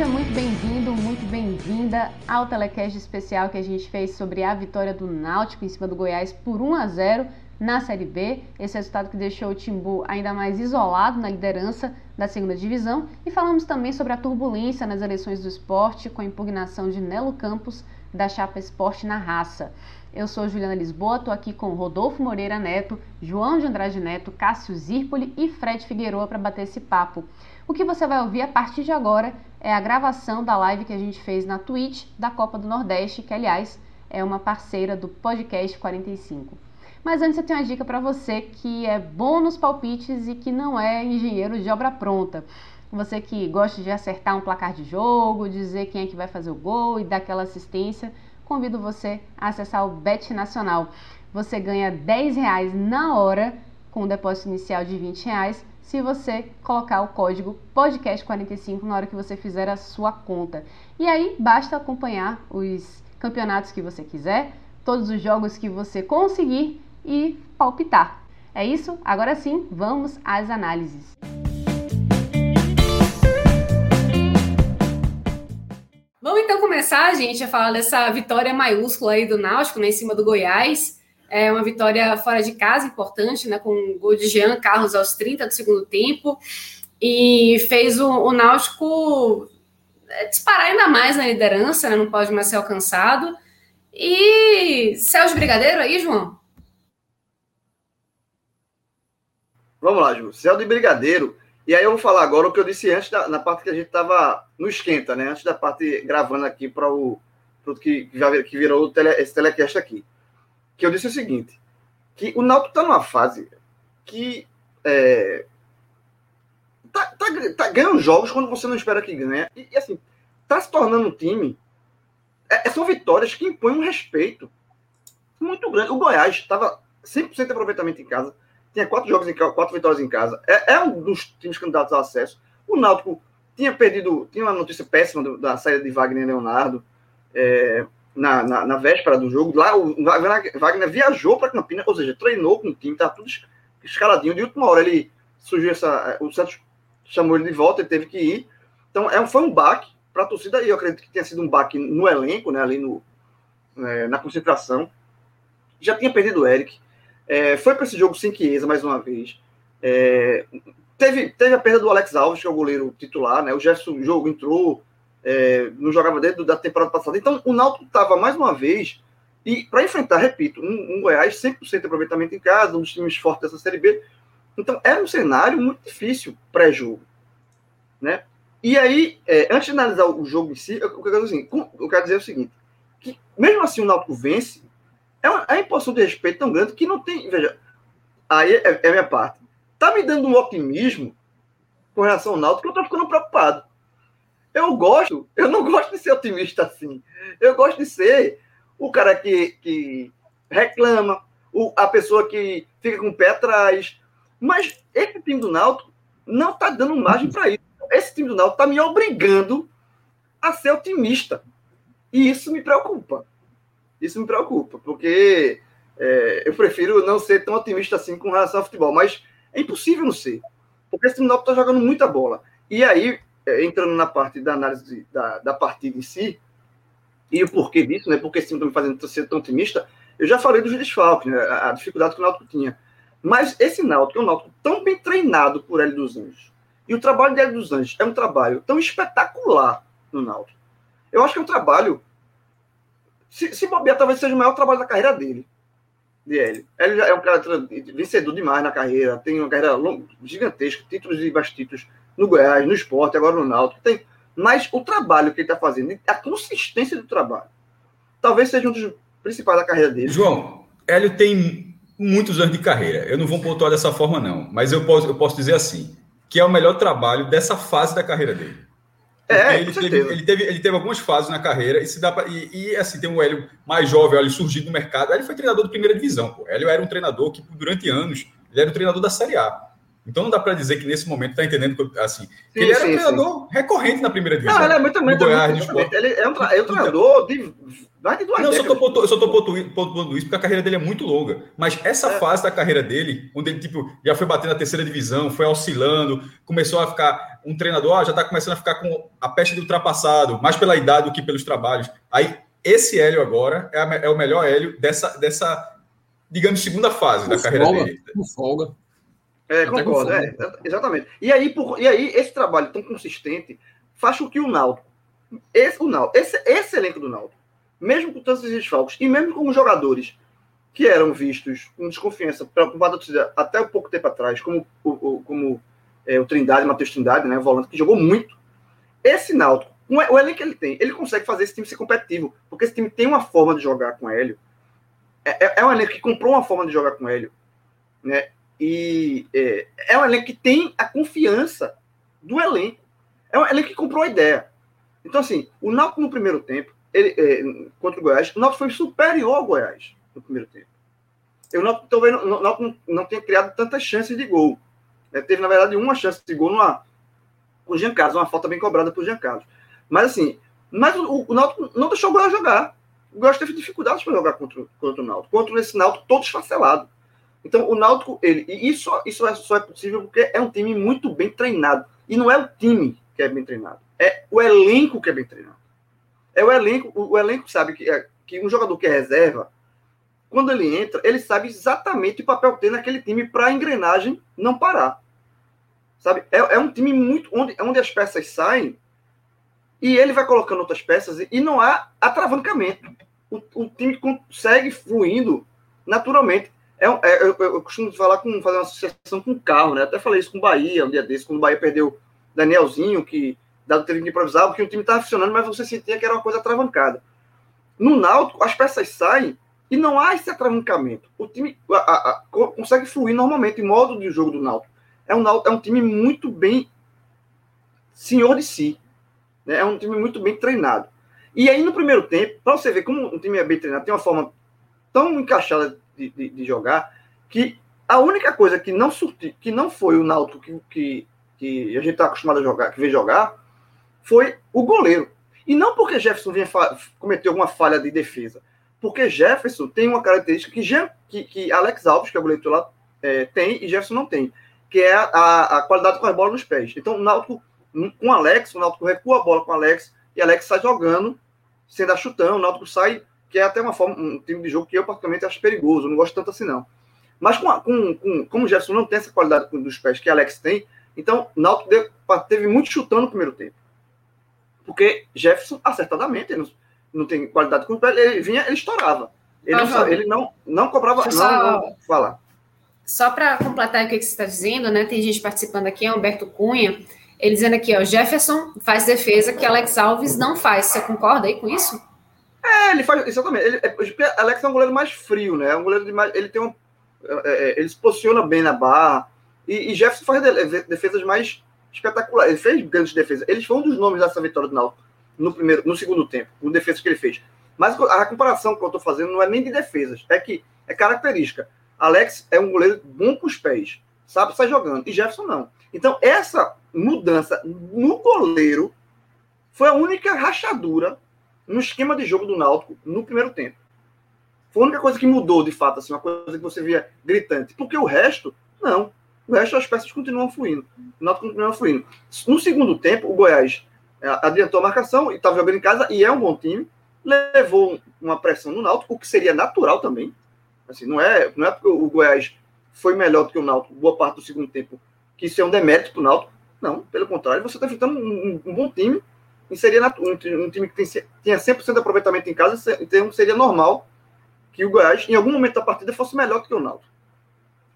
Seja muito bem-vindo, muito bem-vinda ao telecast especial que a gente fez sobre a vitória do Náutico em cima do Goiás por 1 a 0 na Série B. Esse resultado que deixou o Timbu ainda mais isolado na liderança da segunda divisão. E falamos também sobre a turbulência nas eleições do esporte com a impugnação de Nelo Campos da Chapa Esporte na Raça. Eu sou Juliana Lisboa, estou aqui com Rodolfo Moreira Neto, João de Andrade Neto, Cássio Zirpoli e Fred Figueroa para bater esse papo. O que você vai ouvir a partir de agora é a gravação da live que a gente fez na Twitch da Copa do Nordeste, que aliás é uma parceira do Podcast 45. Mas antes eu tenho uma dica para você que é bom nos palpites e que não é engenheiro de obra pronta. Você que gosta de acertar um placar de jogo, dizer quem é que vai fazer o gol e dar aquela assistência, convido você a acessar o Bet Nacional. Você ganha 10 reais na hora com um depósito inicial de 20 reais se você colocar o código podcast45 na hora que você fizer a sua conta. E aí basta acompanhar os campeonatos que você quiser, todos os jogos que você conseguir e palpitar. É isso? Agora sim, vamos às análises. Vamos então começar, gente, a falar dessa vitória maiúscula aí do Náutico, né, em cima do Goiás. É uma vitória fora de casa importante, né? Com o gol de Jean Carlos aos 30 do segundo tempo. E fez o, o Náutico é, disparar ainda mais na liderança, né? Não pode mais ser alcançado. E de brigadeiro aí, João? Vamos lá, Ju. De brigadeiro. E aí eu vou falar agora o que eu disse antes, da, na parte que a gente estava no esquenta, né? Antes da parte gravando aqui para o que, já, que virou tele, esse telecast aqui que eu disse o seguinte, que o Náutico está numa fase que é, tá, tá, tá, ganhando jogos quando você não espera que ganhe. E, e assim, tá se tornando um time. É, é são vitórias que impõem um respeito muito grande. O Goiás estava 100% de aproveitamento em casa, tinha quatro jogos em casa, quatro vitórias em casa. É, é, um dos times candidatos ao acesso. O Náutico tinha perdido, tinha uma notícia péssima do, da saída de Wagner Leonardo. É, na, na, na, véspera do jogo, lá o Wagner viajou para Campinas, ou seja, treinou com o time, tá tudo escaladinho. De última hora ele surgiu essa. O Santos chamou ele de volta, ele teve que ir. Então é, foi um baque para a torcida, e eu acredito que tenha sido um baque no elenco, né, ali no, é, na concentração. Já tinha perdido o Eric. É, foi para esse jogo sem Chiesa mais uma vez. É, teve, teve a perda do Alex Alves, que é o goleiro titular, né? O Gerson jogo entrou, é, não jogava dentro da temporada passada. Então, o Náutico estava mais uma vez, e para enfrentar, repito, um, um Goiás 100% de aproveitamento em casa, um dos times fortes dessa Série B. Então, era um cenário muito difícil pré-jogo. Né? E aí, é, antes de analisar o jogo em si, eu, eu, quero assim, eu quero dizer o seguinte: que mesmo assim o Náutico vence, é uma, é imposição de respeito tão grande que não tem. Veja, aí é, é minha parte. Tá me dando um otimismo com relação ao Náutico que eu tô ficando preocupado. Eu gosto, eu não gosto de ser otimista assim. Eu gosto de ser o cara que, que reclama, o, a pessoa que fica com o pé atrás. Mas esse time do Náutico não está dando margem para isso. Esse time do Náutico está me obrigando a ser otimista. E isso me preocupa. Isso me preocupa, porque é, eu prefiro não ser tão otimista assim com relação ao futebol. Mas é impossível não ser. Porque esse time do Náutico está jogando muita bola. E aí, é, entrando na parte da análise da, da partida em si, e o porquê disso, né? Porque time está me fazendo ser tão otimista, eu já falei dos desfalques, né, a, dificuldade que o Náutico tinha. Mas esse Náutico é um Náutico tão bem treinado por Hélio dos Anjos. E o trabalho de Hélio dos Anjos é um trabalho tão espetacular no Náutico. Eu acho que é um trabalho. Se, se bobear, talvez seja o maior trabalho da carreira dele. de Hélio. Hélio é um cara vencedor demais na carreira, tem uma carreira gigantesca, títulos e mais títulos no Goiás, no esporte, agora no Náutico. Tem, mas o trabalho que ele está fazendo, a consistência do trabalho, talvez seja um dos principais da carreira dele. João, Hélio tem muitos anos de carreira. Eu não vou pontuar dessa forma, não. Mas eu posso, eu posso dizer assim, que é o melhor trabalho dessa fase da carreira dele. É, ele teve, ele, teve, ele teve algumas fases na carreira e se dá pra, e, e, assim tem um Hélio mais jovem, ele surgido no mercado. Ele foi treinador de primeira divisão. Pô. Hélio era um treinador que durante anos ele era o treinador da Série A. Então não dá para dizer que nesse momento está entendendo assim. Sim, ele era sim, um treinador sim. recorrente na primeira divisão. Não, ele é muito, muito, Goiás, muito, muito Ele é um, tra é um treinador de mais de duas Não, décadas. eu só estou pontuando isso porque a carreira dele é muito longa. Mas essa é. fase da carreira dele, onde ele tipo, já foi batendo na terceira divisão, foi oscilando, começou a ficar um treinador, ah, já está começando a ficar com a peste do ultrapassado, mais pela idade do que pelos trabalhos. Aí esse Hélio agora é, a, é o melhor Hélio dessa, dessa digamos, segunda fase da carreira folga, dele. Com folga. É, concordo, é, exatamente. E aí, por, e aí, esse trabalho tão consistente faz com que o Náutico, esse, o Náutico, esse, esse elenco do Náutico, mesmo com tantos desfalques, e mesmo com jogadores que eram vistos com desconfiança preocupada até um pouco tempo atrás, como o, o como, é, o Trindade, Matheus Trindade, né, volante, que jogou muito, esse Náutico, o elenco que ele tem, ele consegue fazer esse time ser competitivo, porque esse time tem uma forma de jogar com Hélio, é, é, é um elenco que comprou uma forma de jogar com Hélio, né, e é, é um elenco que tem a confiança do elenco. É um elenco que comprou a ideia. Então, assim, o Náutico no primeiro tempo, ele, é, contra o Goiás, o Náutico foi superior ao Goiás no primeiro tempo. Eu não, talvez não, não, não tenha criado tantas chances de gol. É, teve, na verdade, uma chance de gol numa, com o Jean Carlos, uma falta bem cobrada por Jean Carlos. Mas, assim, mas o, o Náutico não deixou o Goiás jogar. O Goiás teve dificuldades para jogar contra, contra o Náutico. Contra esse Náutico todo esfacelado. Então, o Náutico, ele, e isso, isso é, só é possível porque é um time muito bem treinado. E não é o time que é bem treinado, é o elenco que é bem treinado. É o elenco, o, o elenco sabe que, é, que um jogador que é reserva, quando ele entra, ele sabe exatamente o papel que tem naquele time para a engrenagem não parar. Sabe? É, é um time muito onde, onde as peças saem e ele vai colocando outras peças e não há atravancamento. O, o time consegue fluindo naturalmente. É, é eu, eu, costumo falar com fazer uma associação com carro, né? Até falei isso com o Bahia um dia desse, quando o Bahia perdeu Danielzinho, que dado teve que improvisar, porque o time estava funcionando, mas você sentia que era uma coisa atravancada. No Náutico, as peças saem e não há esse atravancamento. O time a, a, a, consegue fluir normalmente em modo de jogo do Náutico. É um, é um time muito bem senhor de si. Né? É um time muito bem treinado. E aí, no primeiro tempo, para você ver como um time é bem treinado, tem uma forma tão encaixada de, de, de, jogar, que a única coisa que não surti, que não foi o Náutico que, que, que a gente está acostumado a jogar, que veio jogar, foi o goleiro. E não porque Jefferson vinha cometeu alguma falha de defesa, porque Jefferson tem uma característica que, que, que Alex Alves, que é o goleiro lá, é, tem e Jefferson não tem, que é a, a qualidade com a bola nos pés. Então, o Náutico, com Alex, o Náutico recua a bola com Alex e Alex sai jogando, sem dar chutão, o Náutico sai que é até uma forma, um time de jogo que eu particularmente acho perigoso, não gosto tanto assim não. Mas com, com, com como o Jefferson não tem essa qualidade dos pés que Alex tem, então Náutico teve muito chutando no primeiro tempo. Porque Jefferson, acertadamente, não, não tem qualidade com o pé, ele vinha, ele estourava. Ele, não, ele não, não cobrava. Não, só... não, fala. Só para completar o que você está dizendo, né? Tem gente participando aqui, é Humberto Cunha, ele dizendo aqui, ó, Jefferson faz defesa que Alex Alves não faz. Você concorda aí com isso? É, ele faz. Exatamente. Ele, é, Alex é um goleiro mais frio, né? É um goleiro de mais. Ele tem um. É, é ele se posiciona bem na barra. E, e Jefferson faz defesas mais espetaculares. Ele fez grandes defesas. Ele foi um dos nomes dessa vitória do Náutico no, primeiro, no segundo tempo, no defesa que ele fez. Mas a comparação que eu estou fazendo não é nem de defesas, é que é característica. Alex é um goleiro bom com os pés, sabe sair jogando, e Jefferson não. Então, essa mudança no goleiro foi a única rachadura no esquema de jogo do Náutico no primeiro tempo. Foi a única coisa que mudou, de fato, assim, uma coisa que você via gritante. Porque o resto, não. O resto as peças continuam fluindo. O Náutico continua fluindo. No segundo tempo, o Goiás é, adiantou a marcação e estava jogando em casa, e é um bom time. Levou uma pressão no Náutico, o que seria natural também. Assim, não é, não é porque o Goiás foi melhor do que o Náutico boa parte do segundo tempo, que isso é um demérito para o Náutico. Não, pelo contrário, você está enfrentando um, um, um bom time e seria um, time que tinha 100% de aproveitamento em casa, então seria normal que o Goiás, em algum momento da partida, fosse melhor que o Náutico.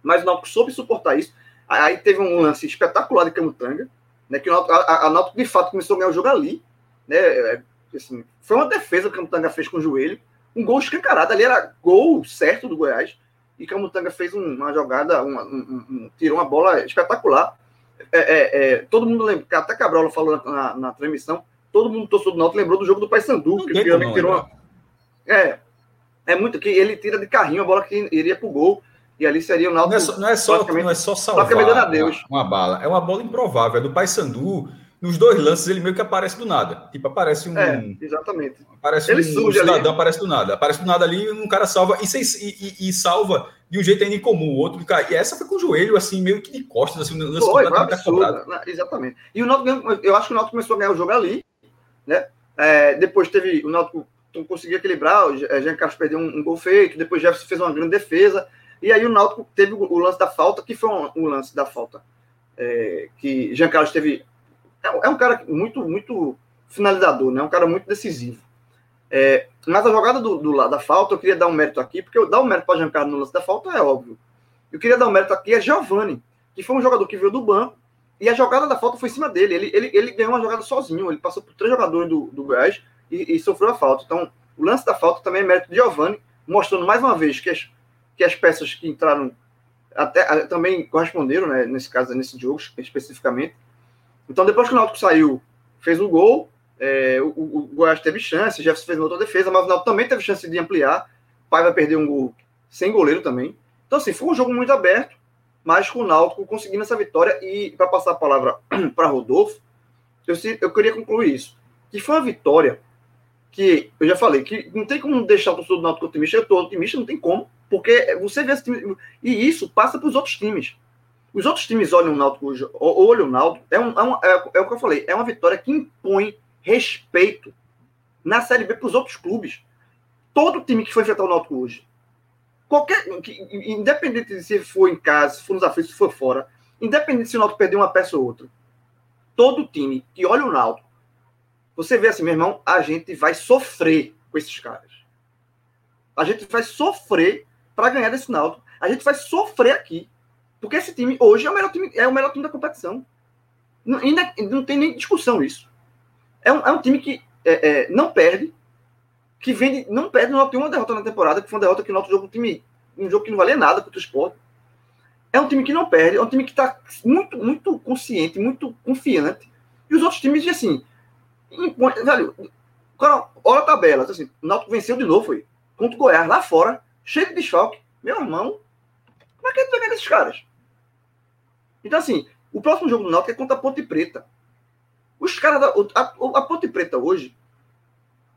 Mas o Náutico soube suportar isso. Aí teve um lance espetacular de Camutanga, né, que o Náutico, a, a Náutico de fato começou a ganhar o jogo ali. Né, é, assim, foi uma defesa que o Camutanga fez com o joelho. Um gol escancarado. Ali era gol certo do Goiás. E Camutanga fez uma jogada, uma, um, um, tirou uma bola espetacular. É, é, é, todo mundo lembra, até Cabral falou na, na, na transmissão, todo mundo torcedor do Náutico lembrou do jogo do Paysandu, que o Piano tirou uma... É, é muito que ele tira de carrinho a bola que iria pro gol. E ali seria o Náutico. Não é só, não é só, não é só salvar a Deus. Uma, uma bala. É uma bola improvável. É do Paysandu. Nos dois lances, ele meio que aparece do nada. Tipo, aparece um. É, exatamente. Aparece ele um, um cidadão, ali. aparece do nada. Aparece do nada ali, um cara salva. E, e, e, e salva de um jeito ainda incomum. O outro, cara, e essa foi com o joelho, assim, meio que de costas, assim, um lance foi, absurdo, né? Exatamente. E o Náutico, eu acho que o Náutico começou a ganhar o jogo ali, né? É, depois teve. O Náutico conseguiu equilibrar, o Jean Carlos perdeu um, um gol feito, depois Jefferson fez uma grande defesa. E aí o Náutico teve o, lance da falta, que foi um, um lance da falta. É, que Jean Carlos teve. É, é, um cara muito, muito finalizador, né? Um cara muito decisivo. É, mas a jogada do, do, da falta, eu queria dar um mérito aqui, porque eu dar um mérito para Jean Carlos no lance da falta é óbvio. Eu queria dar um mérito aqui a Giovanni, que foi um jogador que veio do banco, e a jogada da falta foi em cima dele. Ele, ele, ele ganhou uma jogada sozinho, ele passou por três jogadores do, do Goiás e, e sofreu a falta. Então, o lance da falta também é mérito de Giovanni, mostrando mais uma vez que as, que as peças que entraram até também corresponderam, né, nesse caso, nesse jogo especificamente. Então, depois que o Náutico saiu, fez o gol, é, o, o, Goiás teve chance, o Jefferson fez uma outra defesa, mas o Náutico também teve chance de ampliar. O Pai vai perder um gol sem goleiro também. Então, assim, foi um jogo muito aberto, mas com o Náutico conseguindo essa vitória. E para passar a palavra para Rodolfo, eu, eu queria concluir isso. Que foi uma vitória que eu já falei, que não tem como deixar o torcedor do Náutico otimista. Eu estou otimista, não tem como. Porque você vê esse time. E isso passa para os outros times. Os outros times olham o Náutico olham o Náutico. É, um, é, um, é, é, o que eu falei, é uma vitória que impõe respeito na Série B para os outros clubes. Todo time que foi enfrentar o Náutico hoje, qualquer, independente de se for em casa, se for nos aflitos, se for fora, independente se o Náutico perder uma peça ou outra, todo time que olha o Náutico, você vê assim, meu irmão, a gente vai sofrer com esses caras. A gente vai sofrer para ganhar desse Náutico. A gente vai sofrer aqui. Porque esse time hoje é o melhor time, é o melhor time da competição. Não, ainda, não tem nem discussão isso. É um, é um time que é, é, não perde, que vende, não perde, não tem uma derrota na temporada, que foi uma derrota que no outro jogo, um time, um jogo que não valia nada contra o esporte. É um time que não perde, é um time que está muito, muito consciente, muito confiante. E os outros times, assim, impõe, velho, olha a tabela, assim, o Náutico venceu de novo, foi, contra o Goiás, lá fora, cheio de desfalque. Meu irmão, como é que a vai ganhar esses caras? Então, assim, o próximo jogo do Náutico é contra a Ponte Preta. Os caras da. A, a Ponte Preta hoje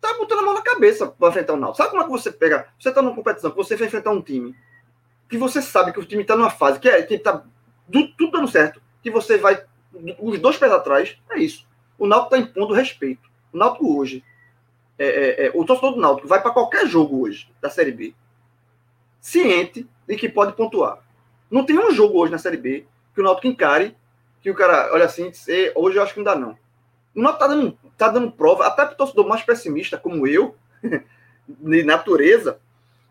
tá botando a mão na cabeça para enfrentar o Náutico. Sabe como é que você pega. Você tá numa competição você vai enfrentar um time que você sabe que o time tá numa fase que, é, que tá do, tudo dando certo, que você vai. Os dois pés atrás, é isso. O Náutico tá impondo respeito. O Náutico hoje. É, é, é, o torcedor do Náutico vai para qualquer jogo hoje da Série B ciente de que pode pontuar. Não tem um jogo hoje na Série B que o Náutico encare que o cara olha assim hoje eu acho que não dá não. O Náutico tá dando, tá dando prova, até para o torcedor mais pessimista como eu, de natureza,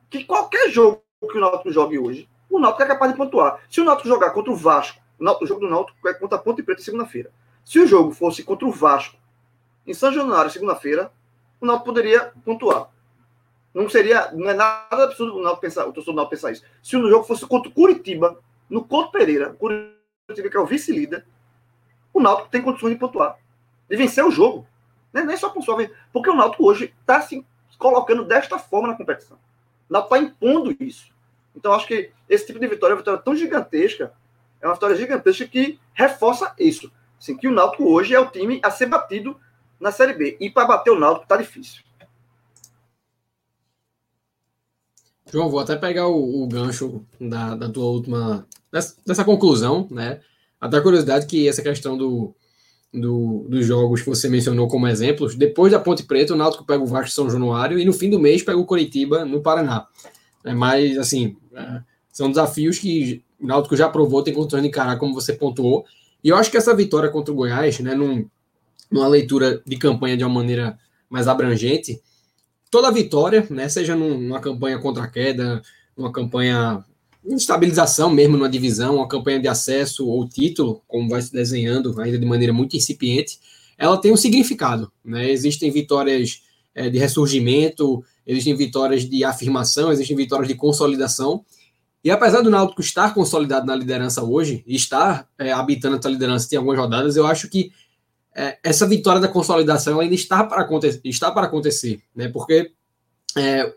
que qualquer jogo que o Náutico jogue hoje, o Náutico é capaz de pontuar. Se o Náutico jogar contra o Vasco, o jogo do Náutico é contra a Ponte Preta segunda-feira. Se o jogo fosse contra o Vasco em São Januário segunda-feira, o Náutico poderia pontuar. Não seria, não é nada absurdo o pensar, o torcedor não pensar isso. Se o jogo fosse contra o Curitiba, no Couto Pereira, Curitiba que é o vice-líder, o Náutico tem condições de pontuar, de vencer o jogo. Não é nem só pontuar, porque o Náutico hoje está se colocando desta forma na competição. O Náutico está impondo isso. Então, acho que esse tipo de vitória é uma vitória tão gigantesca, é uma vitória gigantesca que reforça isso. Assim, que o Náutico hoje é o time a ser batido na Série B. E para bater o Náutico está difícil. João, vou até pegar o, o gancho da, da, tua última. Dessa, dessa, conclusão, né? Até a curiosidade que essa questão do, do, dos jogos que você mencionou como exemplos, depois da Ponte Preta, o Náutico pega o Vasco São Januário e no fim do mês pega o Coritiba no Paraná. É, mas, assim, é, são desafios que o Náutico já provou, tem condições de encarar, como você pontuou. E eu acho que essa vitória contra o Goiás, né, num, numa leitura de campanha de uma maneira mais abrangente, toda vitória, né, seja numa campanha contra a queda, uma campanha estabilização mesmo numa divisão, uma campanha de acesso ou título, como vai se desenhando ainda de maneira muito incipiente, ela tem um significado. Né? Existem vitórias é, de ressurgimento, existem vitórias de afirmação, existem vitórias de consolidação. E apesar do Náutico estar consolidado na liderança hoje, e estar é, habitando essa liderança em algumas rodadas, eu acho que é, essa vitória da consolidação ainda está para acontecer, está para acontecer né? porque é,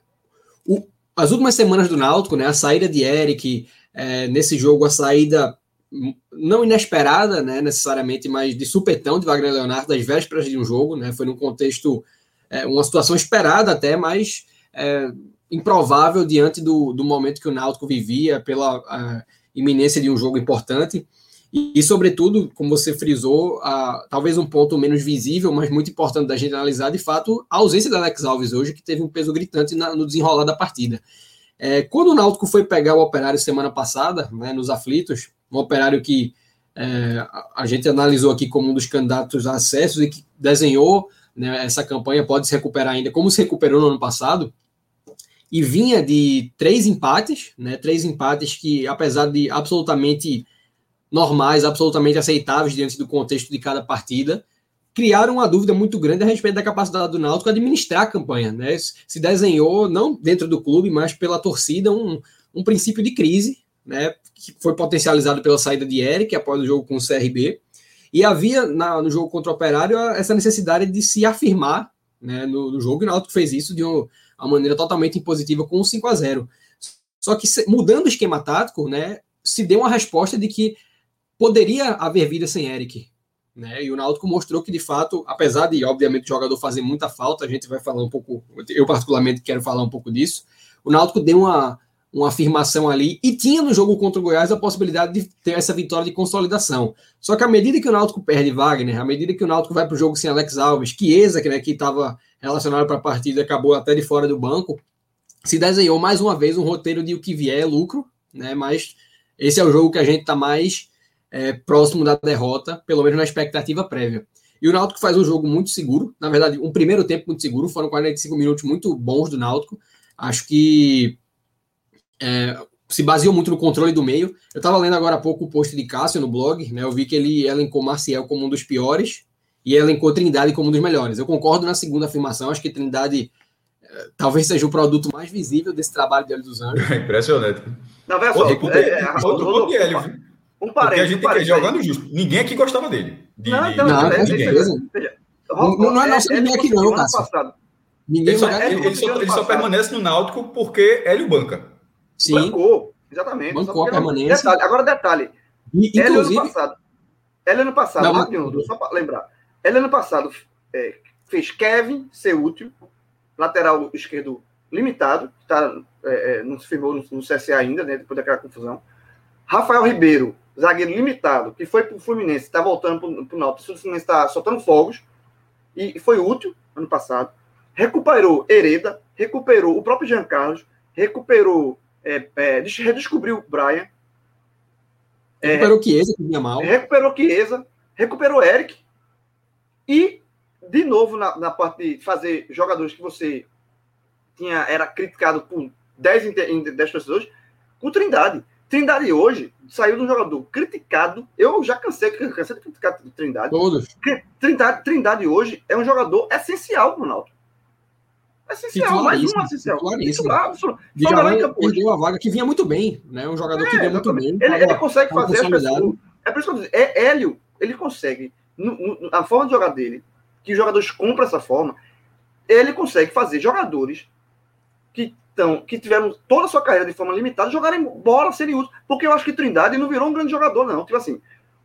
o, as últimas semanas do Náutico, né, a saída de Eric, é, nesse jogo, a saída não inesperada, né, necessariamente, mas de supetão de Wagner Leonardo, das vésperas de um jogo, né, foi num contexto, é, uma situação esperada até, mas é, improvável diante do, do momento que o Náutico vivia, pela iminência de um jogo importante. E, e, sobretudo, como você frisou, a, talvez um ponto menos visível, mas muito importante da gente analisar, de fato, a ausência da Alex Alves hoje, que teve um peso gritante na, no desenrolar da partida. É, quando o Náutico foi pegar o operário semana passada, né, nos aflitos, um operário que é, a gente analisou aqui como um dos candidatos a acessos e que desenhou né, essa campanha, pode se recuperar ainda, como se recuperou no ano passado, e vinha de três empates, né, três empates que, apesar de absolutamente normais, absolutamente aceitáveis diante do contexto de cada partida, criaram uma dúvida muito grande a respeito da capacidade do Náutico administrar a campanha. Né? Se desenhou, não dentro do clube, mas pela torcida, um, um princípio de crise, né? que foi potencializado pela saída de Eric após o jogo com o CRB. E havia na, no jogo contra o Operário essa necessidade de se afirmar né, no, no jogo, e o Náutico fez isso de uma, uma maneira totalmente impositiva com um 5 a 0 Só que mudando o esquema tático, né, se deu uma resposta de que poderia haver vida sem Eric. Né? E o Náutico mostrou que, de fato, apesar de, obviamente, o jogador fazer muita falta, a gente vai falar um pouco, eu particularmente quero falar um pouco disso, o Náutico deu uma, uma afirmação ali e tinha no jogo contra o Goiás a possibilidade de ter essa vitória de consolidação. Só que à medida que o Náutico perde Wagner, à medida que o Náutico vai para o jogo sem Alex Alves, Chiesa, que né, estava relacionado para a partida, acabou até de fora do banco, se desenhou mais uma vez um roteiro de o que vier é lucro, né? mas esse é o jogo que a gente está mais é, próximo da derrota, pelo menos na expectativa prévia. E o Náutico faz um jogo muito seguro, na verdade, um primeiro tempo muito seguro, foram 45 minutos muito bons do Náutico. Acho que é, se baseou muito no controle do meio. Eu estava lendo agora há pouco o post de Cássio no blog, né? Eu vi que ele elencou Marcial como um dos piores e elencou Trindade como um dos melhores. Eu concordo na segunda afirmação, acho que Trindade é, talvez seja o produto mais visível desse trabalho de Hélio dos Anjos. É impressionante. Não, vai só, é, é, é, um parênteses. Porque a gente um tem que jogando justo. Ninguém aqui gostava dele. De, não, não, não, é, não, não é nosso ninguém aqui, não, Cássio. Ninguém ele só, ele, ele só, ele só permanece no Náutico porque Hélio banca. Sim. Bancou, exatamente. Bancou a permanência. Detalhe, agora, detalhe. E, Hélio ano passado. Hélio ano passado, não, rapidinho, só para lembrar. Hélio ano passado é, fez Kevin ser útil, lateral esquerdo limitado, tá, é, é, não se firmou no, no CSA ainda, né, depois daquela confusão. Rafael Ribeiro, zagueiro limitado, que foi para o Fluminense, está voltando para o Náutico, o Fluminense está soltando fogos, e foi útil ano passado. Recuperou Hereda, recuperou o próprio Jean Carlos, recuperou, é, é, redescobriu o Brian. É, recuperou Chiesa, que vinha mal. Recuperou Chiesa, recuperou Eric. E, de novo, na, na parte de fazer jogadores que você tinha era criticado por 10, 10 pessoas, com Trindade. Trindade hoje saiu de um jogador criticado. Eu já cansei, cansei de criticar Trindade. Todos. Trindade, Trindade hoje é um jogador essencial para o Ronaldo. Essencial, mais um essencial. Titular, Titular, perdeu a vaga que vinha muito bem, né? Um jogador é, que vinha muito bem. Ele, ele consegue fazer as pessoas. É por isso que eu digo, é, Hélio, ele consegue, no, no, a forma de jogar dele, que os jogadores compram essa forma, ele consegue fazer jogadores que então, que tiveram toda a sua carreira de forma limitada, jogarem bola, serem úteis. Porque eu acho que Trindade não virou um grande jogador, não. Tipo assim,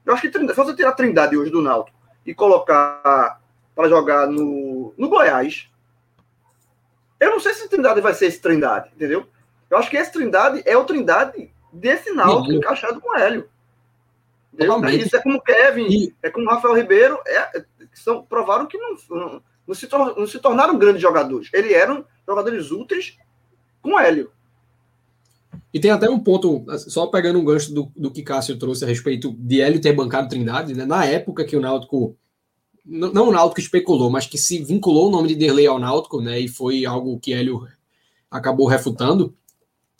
eu acho que Trindade, se você tirar Trindade hoje do Náutico e colocar para jogar no, no Goiás, eu não sei se Trindade vai ser esse Trindade, entendeu? Eu acho que esse Trindade é o Trindade desse Náutico Sim. encaixado com o Hélio. Isso é como Kevin, e... é como Rafael Ribeiro, é, são, provaram que não, não, não, se não se tornaram grandes jogadores. Eles eram jogadores úteis com Hélio. E tem até um ponto, só pegando um gancho do, do que Cássio trouxe a respeito de Hélio ter bancado Trindade, né? na época que o Náutico não o Náutico especulou, mas que se vinculou o nome de Derlei ao Náutico, né? E foi algo que Hélio acabou refutando.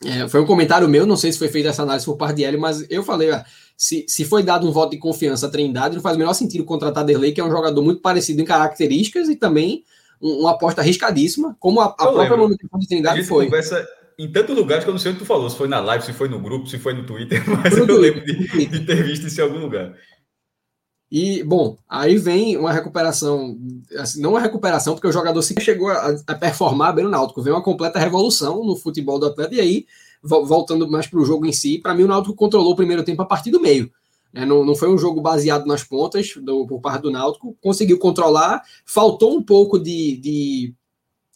É, foi um comentário meu, não sei se foi feita essa análise por parte de Hélio, mas eu falei, ah, se, se foi dado um voto de confiança à Trindade, não faz o menor sentido contratar Derlei, que é um jogador muito parecido em características e também uma aposta arriscadíssima, como a, a própria manutenção de Trindade a foi. Conversa em tantos lugares que eu não sei onde tu falou, se foi na live, se foi no grupo, se foi no Twitter, mas eu lembro de, de ter visto isso em algum lugar. E, bom, aí vem uma recuperação, assim, não uma recuperação, porque o jogador se chegou a, a, performar bem no Náutico, vem uma completa revolução no futebol do atleta, e aí, voltando mais para o jogo em si, para mim o Náutico controlou o primeiro tempo a partir do meio. Né? Não, não foi um jogo baseado nas pontas do, por parte do Náutico, conseguiu controlar, faltou um pouco de, de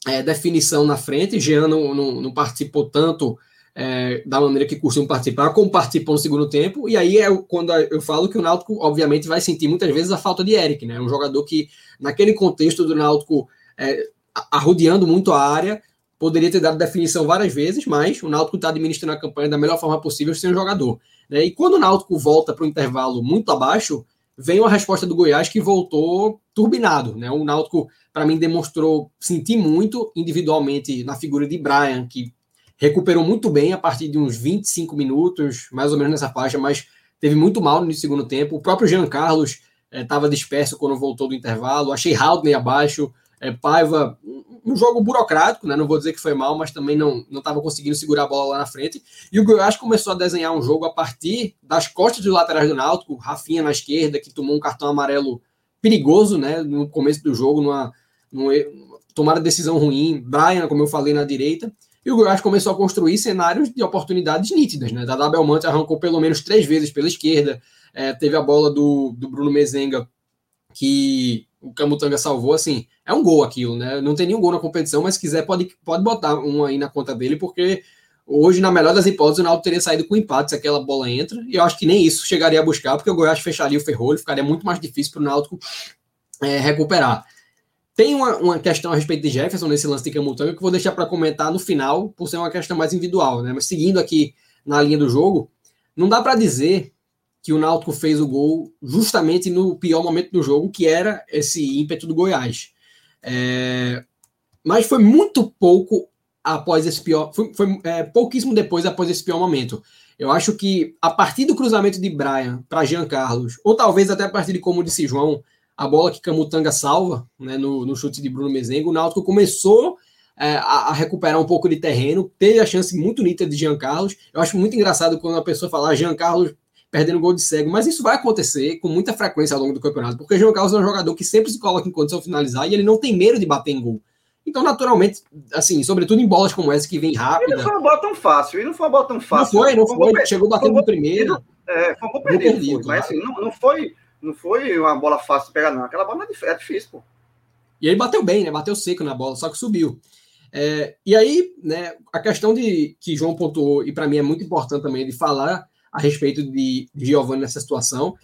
é, definição na frente, Jean não, não, não participou tanto é, da maneira que costuma participar, como participou no segundo tempo, e aí é quando eu falo que o Náutico, obviamente, vai sentir muitas vezes a falta de Eric, né? Um jogador que, naquele contexto do Náutico, é, arrodeando muito a área, poderia ter dado definição várias vezes, mas o Náutico está administrando a campanha da melhor forma possível sem o jogador. Né? E quando o Náutico volta para o intervalo muito abaixo, vem uma resposta do Goiás que voltou turbinado. Né? O Náutico, para mim, demonstrou sentir muito individualmente na figura de Brian, que recuperou muito bem a partir de uns 25 minutos, mais ou menos nessa faixa, mas teve muito mal no segundo tempo. O próprio Jean Carlos estava eh, disperso quando voltou do intervalo. Achei Haldney abaixo. É, Paiva, um jogo burocrático, né? Não vou dizer que foi mal, mas também não estava conseguindo segurar a bola lá na frente. E o Goiás começou a desenhar um jogo a partir das costas dos laterais do Náutico, Rafinha na esquerda, que tomou um cartão amarelo perigoso, né? No começo do jogo, numa, numa tomada decisão ruim. Brian, como eu falei, na direita. E o Goiás começou a construir cenários de oportunidades nítidas, né? Dada Belmonte arrancou pelo menos três vezes pela esquerda, é, teve a bola do, do Bruno Mezenga, que o Camutanga salvou, assim, é um gol aquilo, né? Não tem nenhum gol na competição, mas se quiser pode, pode botar um aí na conta dele, porque hoje, na melhor das hipóteses, o Náutico teria saído com empate se aquela bola entra, e eu acho que nem isso chegaria a buscar, porque o Goiás fecharia o ferrolho, ficaria muito mais difícil para o Náutico é, recuperar. Tem uma, uma questão a respeito de Jefferson nesse lance de Camutanga que eu vou deixar para comentar no final, por ser uma questão mais individual, né? Mas seguindo aqui na linha do jogo, não dá para dizer que o Náutico fez o gol justamente no pior momento do jogo, que era esse ímpeto do Goiás. É... Mas foi muito pouco após esse pior. Foi, foi é, pouquíssimo depois após esse pior momento. Eu acho que a partir do cruzamento de Brian para Jean Carlos, ou talvez até a partir de como disse João, a bola que Camutanga salva né, no, no chute de Bruno Mezengo, o Náutico começou é, a, a, recuperar um pouco de terreno, teve a chance muito nítida de Jean Carlos. Eu acho muito engraçado quando a pessoa fala ah, Jean Carlos perdendo gol de cego, mas isso vai acontecer com muita frequência ao longo do campeonato, porque Jean Carlos é um jogador que sempre se coloca em condição de finalizar e ele não tem medo de bater em gol. Então, naturalmente, assim, sobretudo em bolas como essa que vem rápido. E não foi uma bola tão fácil, e não foi uma bola tão fácil. Não foi, não foi. foi. Chegou batendo no primeiro. É, foi um pouco perdido, mas assim, não, não foi não foi uma bola fácil de pegar, não. Aquela bola é, é difícil, pô. E aí bateu bem, né? Bateu seco na bola, só que subiu. É, e aí, né, a questão de que João pontuou, e para mim é muito importante também, de falar a respeito de, Giovanni nessa situação,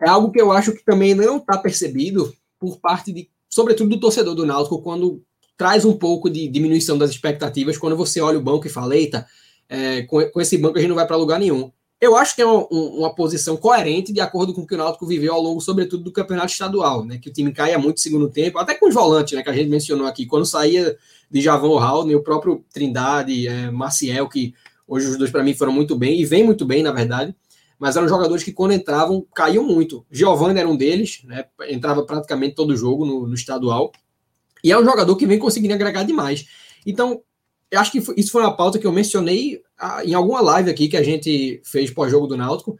é algo que eu acho que também não está percebido por parte de, sobretudo do torcedor do Náutico, quando traz um pouco de diminuição das expectativas, quando você olha o banco e fala, eita, é, com, com esse banco a gente não vai para lugar nenhum. Eu acho que é uma, uma, posição coerente de acordo com o que o Náutico viveu ao longo, sobretudo, do campeonato estadual, né? Que o time caia muito no segundo tempo, até com os volantes, né? Que a gente mencionou aqui. Quando saía de Javão Raul, o próprio Trindade, é, Maciel, que hoje os dois para mim foram muito bem, e vem muito bem, na verdade, mas eram jogadores que quando entravam, caíam muito. Giovanni era um deles, né? Entrava praticamente todo jogo no, no estadual. E é um jogador que vem conseguindo agregar demais. Então, eu acho que isso foi uma pauta que eu mencionei ah, em alguma live aqui que a gente fez pós-jogo do Náutico,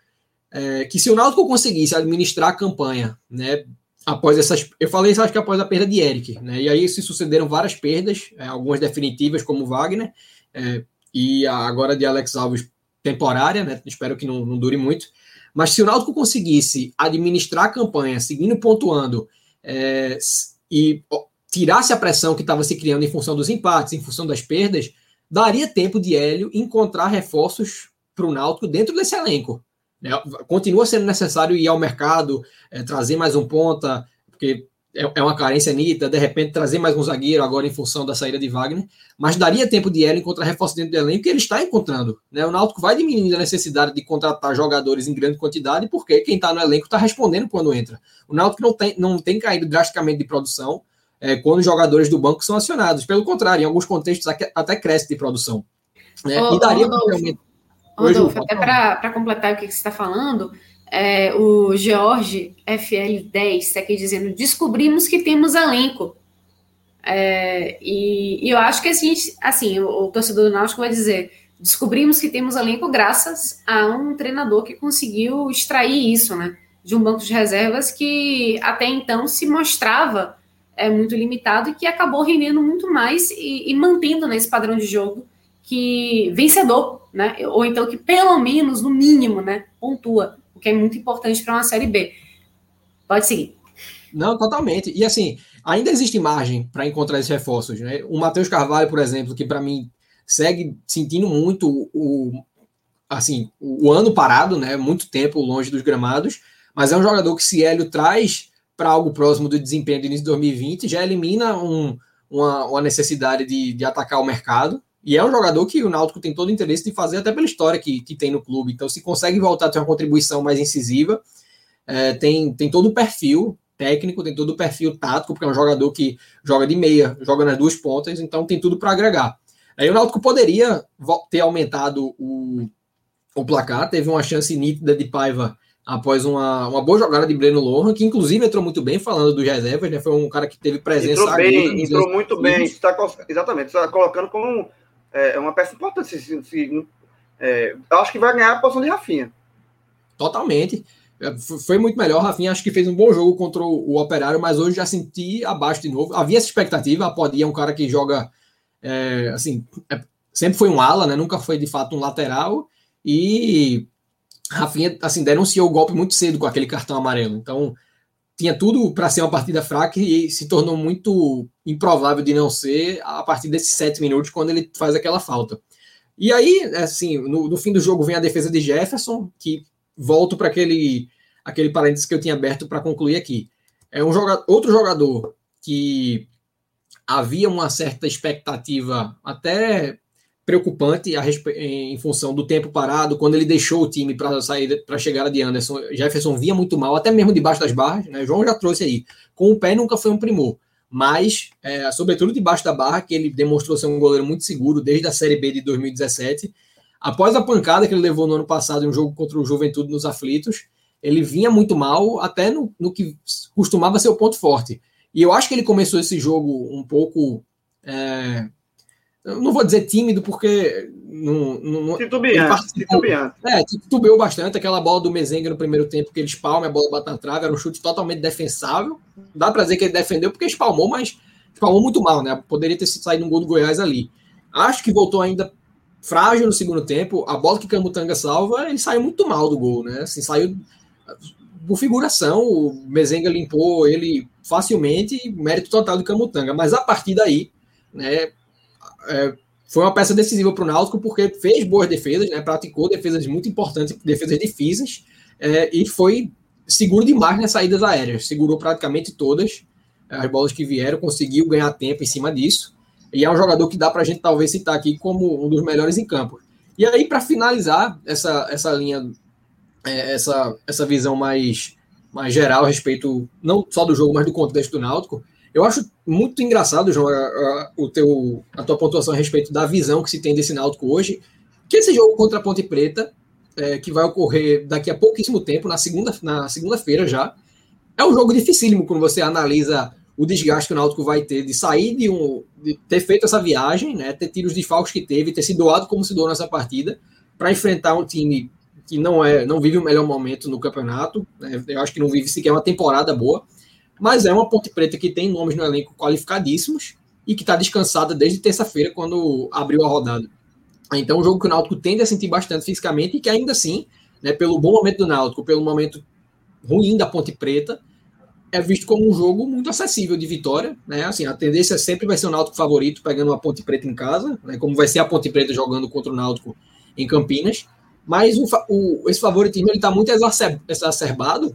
é, que se o Náutico conseguisse administrar a campanha, né, após essas, eu falei isso acho que após a perda de Eric, né, e aí se sucederam várias perdas, é, algumas definitivas como Wagner, é, e agora de Alex Alves temporária, né, espero que não, não, dure muito, mas se o Náutico conseguisse administrar a campanha, seguindo pontuando, é, e tirasse a pressão que estava se criando em função dos empates, em função das perdas, daria tempo de Hélio encontrar reforços para o Náutico dentro desse elenco. Né? Continua sendo necessário ir ao mercado, é, trazer mais um ponta, porque é, é uma carência nítida, de repente trazer mais um zagueiro agora em função da saída de Wagner, mas daria tempo de ela encontrar reforço dentro do elenco que ele está encontrando. Né? O Náutico vai diminuindo a necessidade de contratar jogadores em grande quantidade, porque quem está no elenco está respondendo quando entra. O Náutico não tem, não tem caído drasticamente de produção é, quando os jogadores do banco são acionados. Pelo contrário, em alguns contextos até cresce de produção. Né? E daria Rodolfo, Rodolfo, até para completar o que você está falando, é, o George FL10 está aqui dizendo: descobrimos que temos elenco. É, e, e, eu acho que assim, assim o, o, torcedor do Náutico vai dizer: descobrimos que temos elenco graças a um treinador que conseguiu extrair isso, né? De um banco de reservas que até então se mostrava é, muito limitado e que acabou rendendo muito mais e, e mantendo nesse né, padrão de jogo que vencedor, né? Ou então que pelo menos, no mínimo, né, pontua o que é muito importante para uma Série B. Pode seguir. Não, totalmente. E assim, ainda existe margem para encontrar esses reforços. Né? O Matheus Carvalho, por exemplo, que para mim segue sentindo muito o, assim, o ano parado, né? Muito tempo longe dos gramados, mas é um jogador que se Hélio traz para algo próximo do desempenho do início de 2020, já elimina um, uma, uma, necessidade de, de atacar o mercado. E é um jogador que o Náutico tem todo o interesse de fazer, até pela história que, que tem no clube. Então, se consegue voltar a ter uma contribuição mais incisiva, é, tem, tem todo o perfil técnico, tem todo o perfil tático, porque é um jogador que joga de meia, joga nas duas pontas, então tem tudo para agregar. Aí o Náutico poderia ter aumentado o, o placar, teve uma chance nítida de Paiva após uma, uma boa jogada de Breno Lohan, que inclusive entrou muito bem, falando dos reservas, né? Foi um cara que teve presença entrou bem, entrou muito bem, está, exatamente, está colocando como é, é uma peça importante. Se, se, é, eu acho que vai ganhar a posição de Rafinha. Totalmente. É, foi muito melhor. Rafinha acho que fez um bom jogo contra o Operário, mas hoje já senti abaixo de novo. Havia essa expectativa. A Podia é um cara que joga é, assim, é, sempre foi um ala, né? Nunca foi de fato um lateral. E Rafinha assim denunciou o golpe muito cedo com aquele cartão amarelo. Então tinha tudo para ser uma partida fraca e se tornou muito improvável de não ser a partir desses sete minutos, quando ele faz aquela falta. E aí, assim, no, no fim do jogo vem a defesa de Jefferson, que volto para aquele, aquele parênteses que eu tinha aberto para concluir aqui. É um jogador, outro jogador que havia uma certa expectativa até preocupante a em função do tempo parado, quando ele deixou o time para sair para a chegada de Anderson, Jefferson vinha muito mal, até mesmo debaixo das barras, né? João já trouxe aí. Com o pé nunca foi um primor, mas é, sobretudo debaixo da barra, que ele demonstrou ser um goleiro muito seguro desde a Série B de 2017. Após a pancada que ele levou no ano passado em um jogo contra o Juventude nos Aflitos, ele vinha muito mal, até no, no que costumava ser o ponto forte. E eu acho que ele começou esse jogo um pouco é, eu não vou dizer tímido, porque. Não, não, titubeante, titubeante. É, titubeou bastante. Aquela bola do Mezenga no primeiro tempo, que ele espalma, a bola bate na trave, era um chute totalmente defensável. Dá para dizer que ele defendeu porque espalmou, mas espalmou muito mal, né? Poderia ter saído um gol do Goiás ali. Acho que voltou ainda frágil no segundo tempo. A bola que Camutanga salva, ele saiu muito mal do gol, né? Assim, saiu por figuração. O Mezenga limpou ele facilmente, mérito total do Camutanga. Mas a partir daí, né? É, foi uma peça decisiva para o Náutico porque fez boas defesas, né, praticou defesas muito importantes, defesas difíceis, é, e foi seguro demais nas saídas aéreas. Segurou praticamente todas as bolas que vieram, conseguiu ganhar tempo em cima disso. E é um jogador que dá para a gente talvez citar aqui como um dos melhores em campo. E aí, para finalizar essa, essa linha, é, essa, essa visão mais, mais geral a respeito não só do jogo, mas do contexto do Náutico, eu acho muito engraçado, João, a, a, o teu, a tua pontuação a respeito da visão que se tem desse Náutico hoje, que esse jogo contra a Ponte Preta, é, que vai ocorrer daqui a pouquíssimo tempo, na segunda na segunda-feira já, é um jogo dificílimo quando você analisa o desgaste que o Náutico vai ter de sair de um. de ter feito essa viagem, né, ter tido os desfalques que teve, ter se doado como se doou nessa partida, para enfrentar um time que não é não vive o melhor momento no campeonato. Né, eu acho que não vive sequer uma temporada boa mas é uma Ponte Preta que tem nomes no elenco qualificadíssimos e que está descansada desde terça-feira, quando abriu a rodada. Então, um jogo que o Náutico tende a sentir bastante fisicamente e que ainda assim, né, pelo bom momento do Náutico, pelo momento ruim da Ponte Preta, é visto como um jogo muito acessível de vitória, né? Assim, a tendência sempre vai ser o Náutico favorito pegando uma Ponte Preta em casa, né? Como vai ser a Ponte Preta jogando contra o Náutico em Campinas. Mas o, o, esse favoritismo ele está muito exacerbado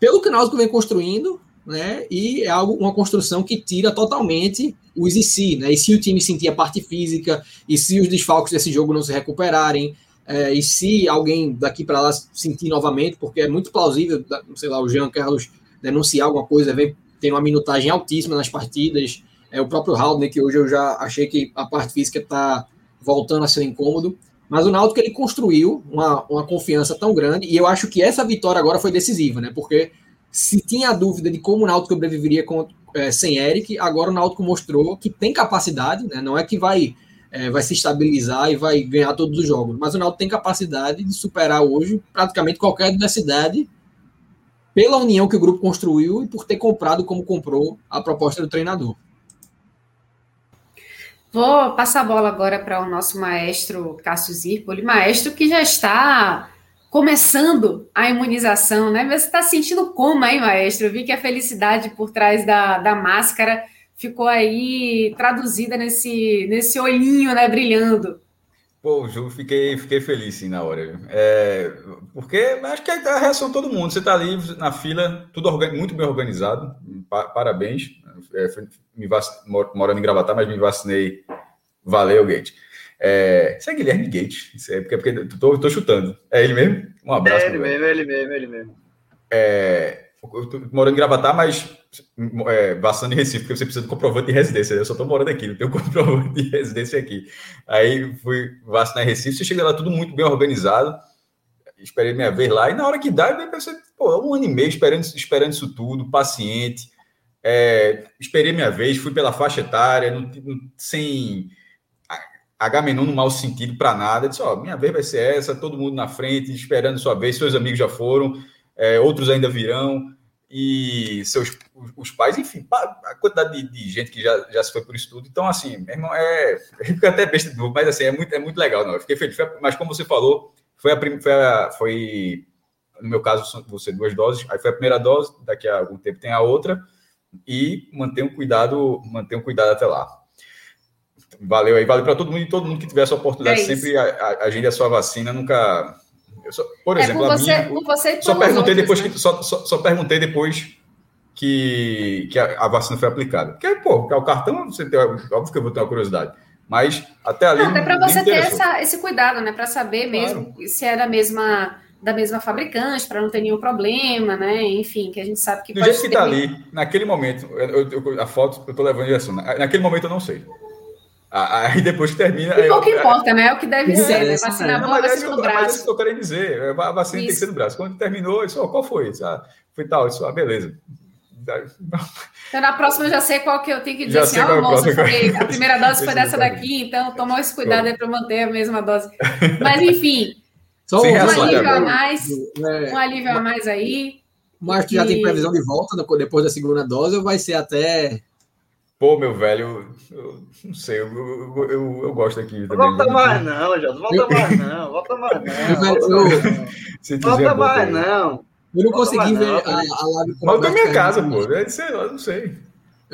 pelo que o Náutico vem construindo né? E é algo, uma construção que tira totalmente os e né? E se o time sentir a parte física, e se os desfalques desse jogo não se recuperarem, é, e se alguém daqui para lá sentir novamente, porque é muito plausível, sei lá, o Jean Carlos denunciar alguma coisa, vem, tem uma minutagem altíssima nas partidas, é o próprio Haldner, que hoje eu já achei que a parte física está voltando a ser incômodo, mas o Náutico ele construiu uma, uma confiança tão grande, e eu acho que essa vitória agora foi decisiva, né? Porque se tinha a dúvida de como o Náutico sobreviveria com, é, sem Eric, agora o Náutico mostrou que tem capacidade, né? Não é que vai, é, vai se estabilizar e vai ganhar todos os jogos, mas o Náutico tem capacidade de superar hoje praticamente qualquer adversidade pela união que o grupo construiu e por ter comprado como comprou a proposta do treinador. Vou passar a bola agora para o nosso maestro Cássio Zirpoli, maestro que já está começando a imunização, né? Você está sentindo como aí, maestro? Eu vi que a felicidade por trás da, da máscara ficou aí traduzida nesse, nesse olhinho, né, brilhando. Pô, Ju, fiquei, fiquei feliz sim na hora. É, porque acho que é a reação de todo mundo. Você está ali na fila, tudo muito bem organizado. Parabéns. É, me vac... morando em Gravatar, mas me vacinei. Valeu, Gate. É... Isso é Guilherme Gate. Isso é porque, porque tô, tô chutando. É ele mesmo? Um abraço. É ele mesmo, é ele mesmo, é ele mesmo. É... Eu tô morando em Gravatar, mas é, vacinando em Recife, porque você precisa de comprovante de residência. Eu só tô morando aqui, não tenho comprovante de residência aqui. Aí fui vacinar em Recife, chega lá tudo muito bem organizado. Esperei minha vez lá, e na hora que dá, eu pensei, pô, um ano e meio esperando, esperando isso tudo, paciente é, esperei minha vez, fui pela faixa etária, não, não, sem agamenon no mau sentido para nada. Disse: Ó, minha vez vai ser essa, todo mundo na frente, esperando sua vez. Seus amigos já foram, é, outros ainda virão, e seus os pais, enfim, a quantidade de, de, gente que já, já se foi por isso tudo. Então, assim, meu irmão, é. Fica até besta de novo, mas assim, é muito, é muito legal, não. Eu fiquei feliz. Mas como você falou, foi a, foi, a, foi no meu caso, você duas doses, aí foi a primeira dose, daqui a algum tempo tem a outra e manter um cuidado, manter um cuidado até lá. Valeu aí, valeu para todo mundo e todo mundo que tiver essa oportunidade, é sempre agende a sua vacina, nunca. Só, por é, exemplo, você, a minha, você só perguntei outros, depois né? que só, só, só, perguntei depois que, que a, a, vacina foi aplicada. Porque, pô, o cartão, você tem, óbvio que eu vou ter uma curiosidade. Mas até ali. Não, até para você ter essa, esse cuidado, né? Para saber mesmo claro. se é da mesma da mesma fabricante, para não ter nenhum problema, né? Enfim, que a gente sabe que. Do jeito que está ali, naquele momento, eu, eu, a foto eu estou levando em direção. Naquele momento eu não sei. Aí depois que termina. E o que importa, né? É o que deve ser, né? Vacinar boa, vacina no braço. Mas é isso que eu quero dizer. A vacina isso. tem que ser no braço. Quando terminou, isso, oh, qual foi? Isso, ah, foi tal, isso, ah, beleza. Então, na próxima eu já sei qual que eu tenho que dizer já assim, moça, foi, a primeira dose foi dessa daqui, então toma esse cuidado aí para manter a mesma dose. Mas, enfim, só um, alívio a mais, é, um alívio a mais aí. Mas que já tem previsão de volta depois da segunda dose ou vai ser até. Pô, meu velho, eu, não sei, eu, eu, eu, eu gosto aqui também. Volta mais não, Jota, volta mais não, volta mais não. Volta mais não. Eu não consegui ver a, a live. Volta da minha casa, pô. Sei lá, não sei.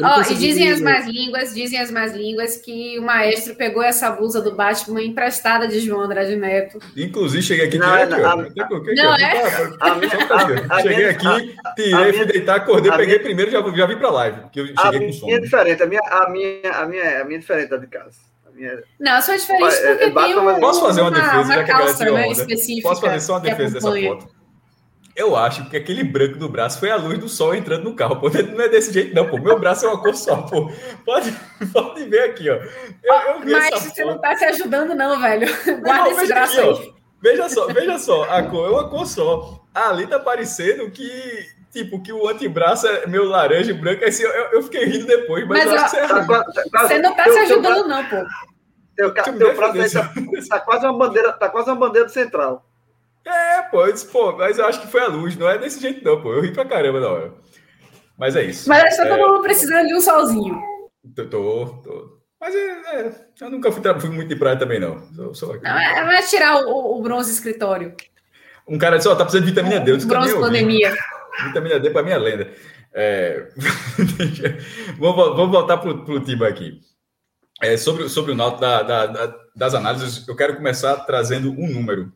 Ó, oh, e dizem as más línguas, dizem as más línguas que o maestro pegou essa blusa do Batman emprestada de João Andrade Neto. Inclusive, cheguei aqui, tirei aqui, ó. Não, é? Cheguei aqui, tirei, fui deitar, acordei, peguei primeiro já já vim pra live, porque eu cheguei com sono. A minha é diferente, a minha, a minha, a minha, a minha é diferente da de casa. Minha... Não, a sua é diferente porque é, tem um, Posso fazer uma, uma defesa, uma já que a galera tirou onda? Posso fazer só uma defesa dessa foto? Eu acho que aquele branco do braço foi a luz do sol entrando no carro. Pô, não é desse jeito, não, pô. Meu braço é uma cor só, pô. Pode, pode ver aqui, ó. Eu, eu Mas você foto. não tá se ajudando, não, velho. Guarda não, esse braço aqui, aí. Ó. Veja só, veja só. A cor é uma cor só. Ali tá parecendo que, tipo, que o antebraço é meu laranja e branco. Assim, eu, eu fiquei rindo depois, mas, mas eu acho que você, tá, tá, você não tá se ajudando, não, pô. Teu, teu braço aí tá, tá, quase uma bandeira, tá quase uma bandeira central. É, pô, eu disse, pô, mas eu acho que foi a luz, não é desse jeito, não, pô. Eu ri pra caramba na hora. Mas é isso. Mas acho que tá todo mundo precisando de um solzinho. Tô, tô. tô. Mas é, é, eu nunca fui, fui, muito de praia também, não. Sou, sou não é, vai tirar o, o, bronze escritório. Um cara disse, ó, tá precisando de vitamina D. Eu disse, bronze pandemia. Vitamina D pra minha lenda. É... vamos, vamos voltar pro, pro time aqui. É, sobre, sobre o Náutico da, da, da, das análises, eu quero começar trazendo um número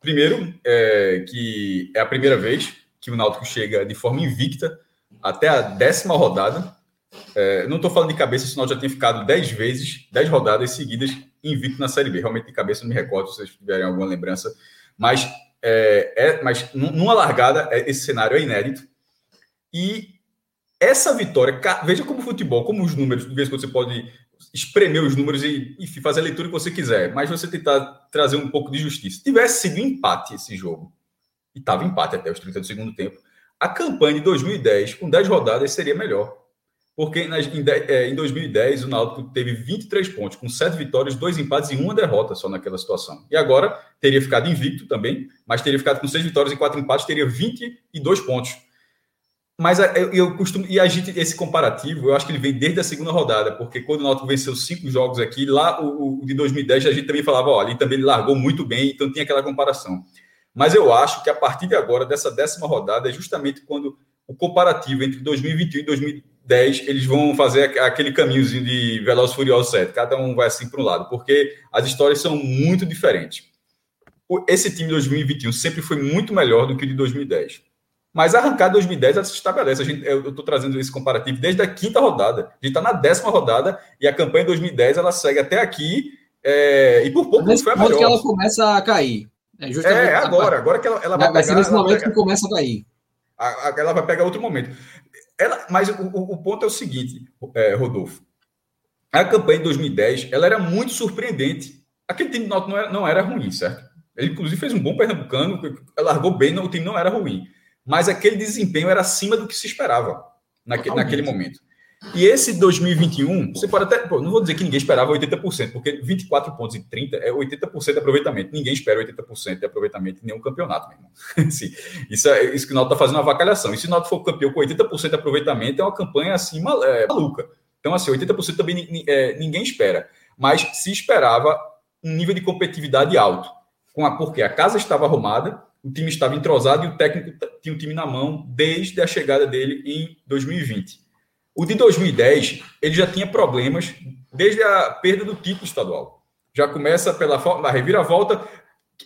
Primeiro, é, que é a primeira vez que o Náutico chega de forma invicta até a décima rodada. É, não estou falando de cabeça, senão já tinha ficado dez vezes, dez rodadas seguidas invicto na Série B. Realmente de cabeça não me recordo se vocês tiverem alguma lembrança. Mas, é, é, mas numa largada, é, esse cenário é inédito. E essa vitória, veja como o futebol, como os números, de vez em quando você pode espremer os números e enfim, fazer a leitura que você quiser, mas você tentar trazer um pouco de justiça. Se tivesse sido empate esse jogo, e estava empate até os 30 do segundo tempo, a campanha de 2010, com 10 rodadas, seria melhor. Porque em, é, em 2010 o Náutico teve 23 pontos, com 7 vitórias, 2 empates e uma derrota só naquela situação. E agora teria ficado invicto também, mas teria ficado com 6 vitórias e 4 empates, teria 22 pontos. Mas eu, eu, costumo. E a gente, esse comparativo, eu acho que ele vem desde a segunda rodada, porque quando o Náutico venceu cinco jogos aqui, lá o, o de 2010, a gente também falava, olha, ele também largou muito bem, então tinha aquela comparação. Mas eu acho que a partir de agora, dessa décima rodada, é justamente quando o comparativo entre 2021 e 2010, eles vão fazer aquele caminhozinho de Veloz Furioso 7. Cada um vai assim para um lado, porque as histórias são muito diferentes. Esse time de 2021 sempre foi muito melhor do que o de 2010. Mas a arrancada de 2010 ela se estabelece. Gente, eu estou trazendo esse comparativo desde a quinta rodada. A gente está na décima rodada e a campanha de 2010 ela segue até aqui. É, e por pouco não foi a melhor. que ela começa a cair. É, é agora. Agora que ela, ela vai, vai pegar. nesse momento pegar, que começa a cair. A, a, ela vai pegar outro momento. Ela, mas o, o, ponto é o seguinte, é, Rodolfo. A campanha de 2010 ela era muito surpreendente. Aquele time não era, não era ruim, certo? Ele, inclusive, fez um bom pernambucano, largou bem, não, o time não era ruim mas aquele desempenho era acima do que se esperava naque, naquele momento. E esse 2021, você pode até. Pô, não vou dizer que ninguém esperava 80%, porque 24 pontos e 30 é 80% de aproveitamento. Ninguém espera 80% de aproveitamento em nenhum campeonato, meu irmão. isso, é, isso que o Náutico está fazendo uma avacalhação. E se o Náutico for campeão com 80% de aproveitamento, é uma campanha assim é, maluca. Então, assim, 80% também é, ninguém espera. Mas se esperava um nível de competitividade alto. Com a, porque a casa estava arrumada, o time estava entrosado e o técnico tinha o time na mão desde a chegada dele em 2020. O de 2010, ele já tinha problemas desde a perda do título estadual. Já começa pela na reviravolta,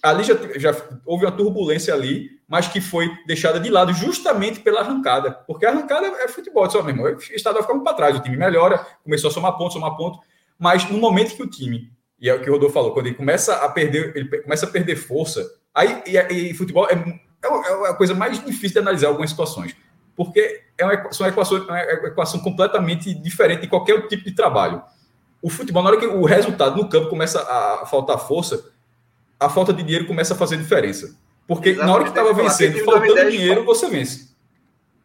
ali já, já houve uma turbulência ali, mas que foi deixada de lado justamente pela arrancada, porque a arrancada é futebol, só mesmo. O estadual ficava para trás, o time melhora, começou a somar ponto, somar ponto, mas no momento que o time, e é o que o Rodolfo falou, quando ele começa a perder, ele começa a perder força, Aí, e, e futebol é, é, é a coisa mais difícil de analisar algumas situações, porque é uma, equações, é uma equação completamente diferente de qualquer tipo de trabalho. O futebol, na hora que o resultado no campo começa a faltar força, a falta de dinheiro começa a fazer diferença. Porque Exatamente. na hora que estava vencendo, faltando 2010, dinheiro, você vence.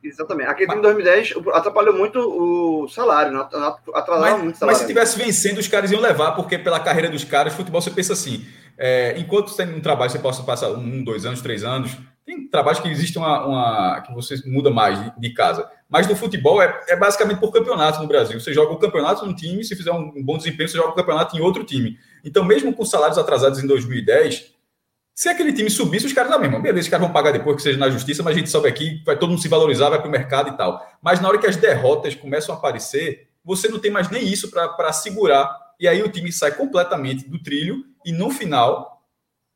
Exatamente. Aquele time 2010 atrapalhou muito o salário, né? atrasava mas, muito o salário. Mas se tivesse vencendo, os caras iam levar, porque pela carreira dos caras, futebol você pensa assim: é, enquanto tem um trabalho, você possa passar um, dois anos, três anos. Tem trabalhos que existe uma, uma que você muda mais de, de, casa. Mas no futebol é, é, basicamente por campeonato no Brasil. Você joga o campeonato num time, se fizer um, um bom desempenho, você joga o campeonato em outro time. Então, mesmo com salários atrasados em 2010, se aquele time subisse, os caras da mesma, beleza, os caras vão pagar depois que seja na justiça, mas a gente sobe aqui, vai todo mundo se valorizar, vai para o mercado e tal. Mas na hora que as derrotas começam a aparecer, você não tem mais nem isso para segurar. E aí o time sai completamente do trilho e no final,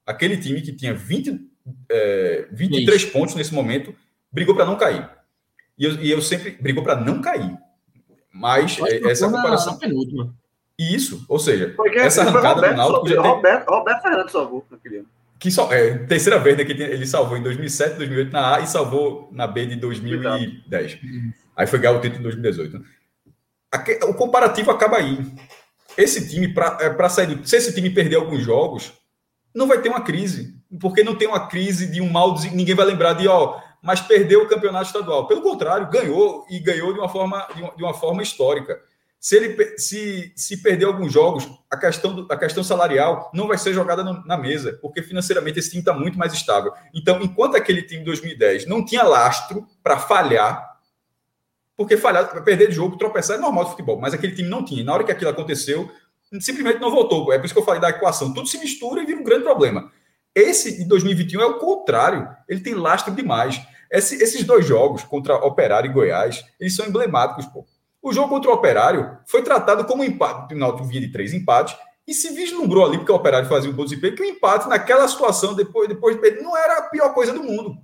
aquele time que tinha 20, é, 23 Isso. pontos nesse momento, brigou para não cair. E eu, e eu sempre brigou para não cair. Mas é, essa comparação. penúltima. Isso, ou seja, Porque essa arrancada Roberto, do Náutico já Roberto, tem... Roberto Fernandes salvou naquele Que só, é, terceira vez né, que ele salvou em 2007, 2008 na A e salvou na B de 2010. Aí foi ganhar o título em 2018. O comparativo acaba aí esse time, para é, sair do, se esse time perder alguns jogos, não vai ter uma crise. Porque não tem uma crise de um mal. Ninguém vai lembrar de, ó, mas perdeu o campeonato estadual. Pelo contrário, ganhou e ganhou de uma forma, de uma, de uma forma histórica. Se ele se, se perder alguns jogos, a questão, a questão salarial não vai ser jogada no, na mesa, porque financeiramente esse time está muito mais estável. Então, enquanto aquele time de 2010 não tinha lastro para falhar, porque falhar, perder de jogo, tropeçar é normal de futebol, mas aquele time não tinha. Na hora que aquilo aconteceu, simplesmente não voltou. É por isso que eu falei da equação. Tudo se mistura e vira um grande problema. Esse de 2021 é o contrário. Ele tem lastro demais. Esse, esses dois jogos contra Operário e Goiás, eles são emblemáticos, pô. O jogo contra o Operário foi tratado como um empate. O Náutico vinha de três empates e se vislumbrou ali, porque o Operário fazia um bom desempenho, que o empate naquela situação, depois, depois não era a pior coisa do mundo.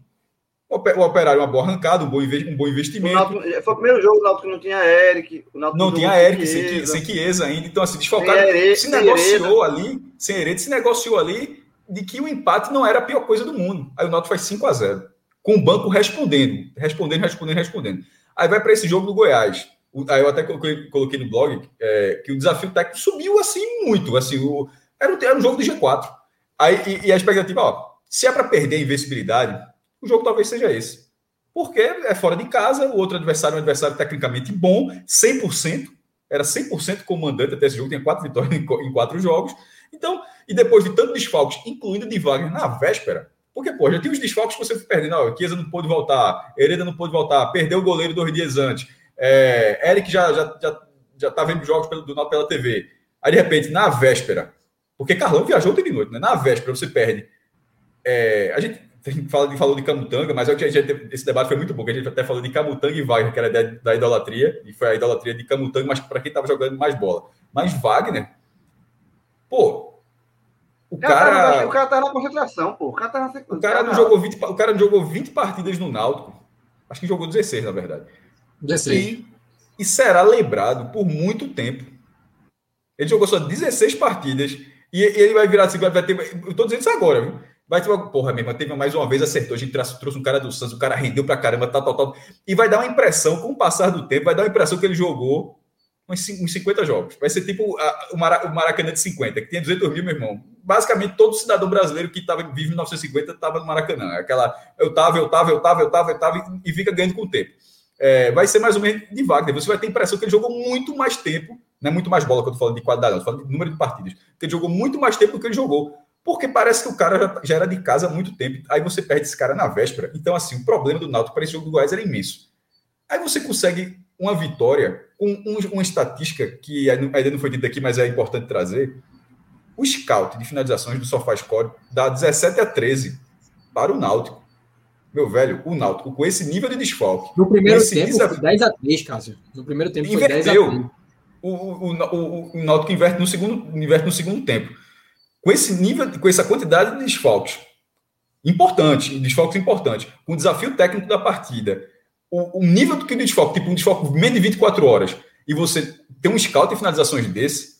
O Operário, uma boa arrancada, um bom, um bom investimento. Náutico, foi o primeiro jogo, o Náutico não tinha Eric. não tinha Eric, sem, sem Chiesa ainda. Então, assim, desfalcado, se negociou ali, sem Hereda, se negociou ali de que o empate não era a pior coisa do mundo. Aí o Náutico faz 5 a 0 com o banco respondendo, respondendo, respondendo, respondendo. Aí vai para esse jogo do Goiás. Aí eu até coloquei, coloquei no blog é, que o desafio técnico subiu assim muito. Assim, o, era, um, era um jogo de G4. Aí, e, e a expectativa, ó, se é para perder a invencibilidade, o jogo talvez seja esse. Porque é fora de casa, o outro adversário é um adversário tecnicamente bom, 100%, era 100% comandante até esse jogo, tinha quatro vitórias em quatro jogos. Então, e depois de tantos desfalques, incluindo de Wagner na véspera, porque, pô, já tinha os desfalques que você foi perdendo. Não, Chiesa não pôde voltar, Hereda não pôde voltar, perdeu o goleiro dois dias antes. É, Eric já, já, já, já tá vendo jogos pelo, do Náutico pela TV. Aí, de repente, na véspera, porque Carlão viajou ontem de noite, né? Na véspera você perde. É, a gente fala, falou de Camutanga, mas é que a gente, esse debate foi muito bom, que a gente até falou de Camutanga e Wagner, que era da, da idolatria, e foi a idolatria de Camutanga, mas para quem estava jogando mais bola. Mas Wagner, pô, o cara. O cara tá na concentração, pô. O cara tá na O cara não jogou 20, o cara não jogou 20 partidas no Náutico. Acho que jogou 16, na verdade. 16. E, e será lembrado por muito tempo. Ele jogou só 16 partidas e, e ele vai virar assim, vai ter. Eu tô dizendo isso agora, viu? Vai ter uma. Porra, mesmo, teve mais uma vez, acertou. A gente trouxe um cara do Santos, o cara rendeu pra caramba, tal, tal, tal. E vai dar uma impressão, com o passar do tempo, vai dar uma impressão que ele jogou uns 50 jogos. Vai ser tipo o Maracanã de 50, que tinha 200 mil, meu irmão. Basicamente, todo cidadão brasileiro que tava, vive em 1950 estava no Maracanã. Aquela, eu tava, eu tava, eu tava, eu tava, eu tava, e fica ganhando com o tempo. É, vai ser mais ou menos de Wagner. Você vai ter a impressão que ele jogou muito mais tempo, não é muito mais bola que eu tô falando de qualidade, não, eu tô falando de número de partidas, que ele jogou muito mais tempo do que ele jogou. Porque parece que o cara já, era de casa há muito tempo. Aí você perde esse cara na véspera. Então, assim, o problema do Náutico para esse jogo do Goiás era imenso. Aí você consegue uma vitória com um, uma estatística que ainda não foi dita aqui, mas é importante trazer. O scout de finalizações do SofaScore dá 17 a 13 para o Náutico. Meu velho, o Náutico com esse nível de desfalque. No primeiro tempo, desaf... foi 10 a 3, Cássio. No primeiro tempo, foi 10 a 3. O, o, o, o Náutico inverte no, segundo, inverte no segundo tempo. Com esse nível, com essa quantidade de desfalques importante, desfalques importantes, com o desafio técnico da partida, o, o nível do que de desfoque, tipo um desfoque menos de 24 horas, e você tem um scout em finalizações desse,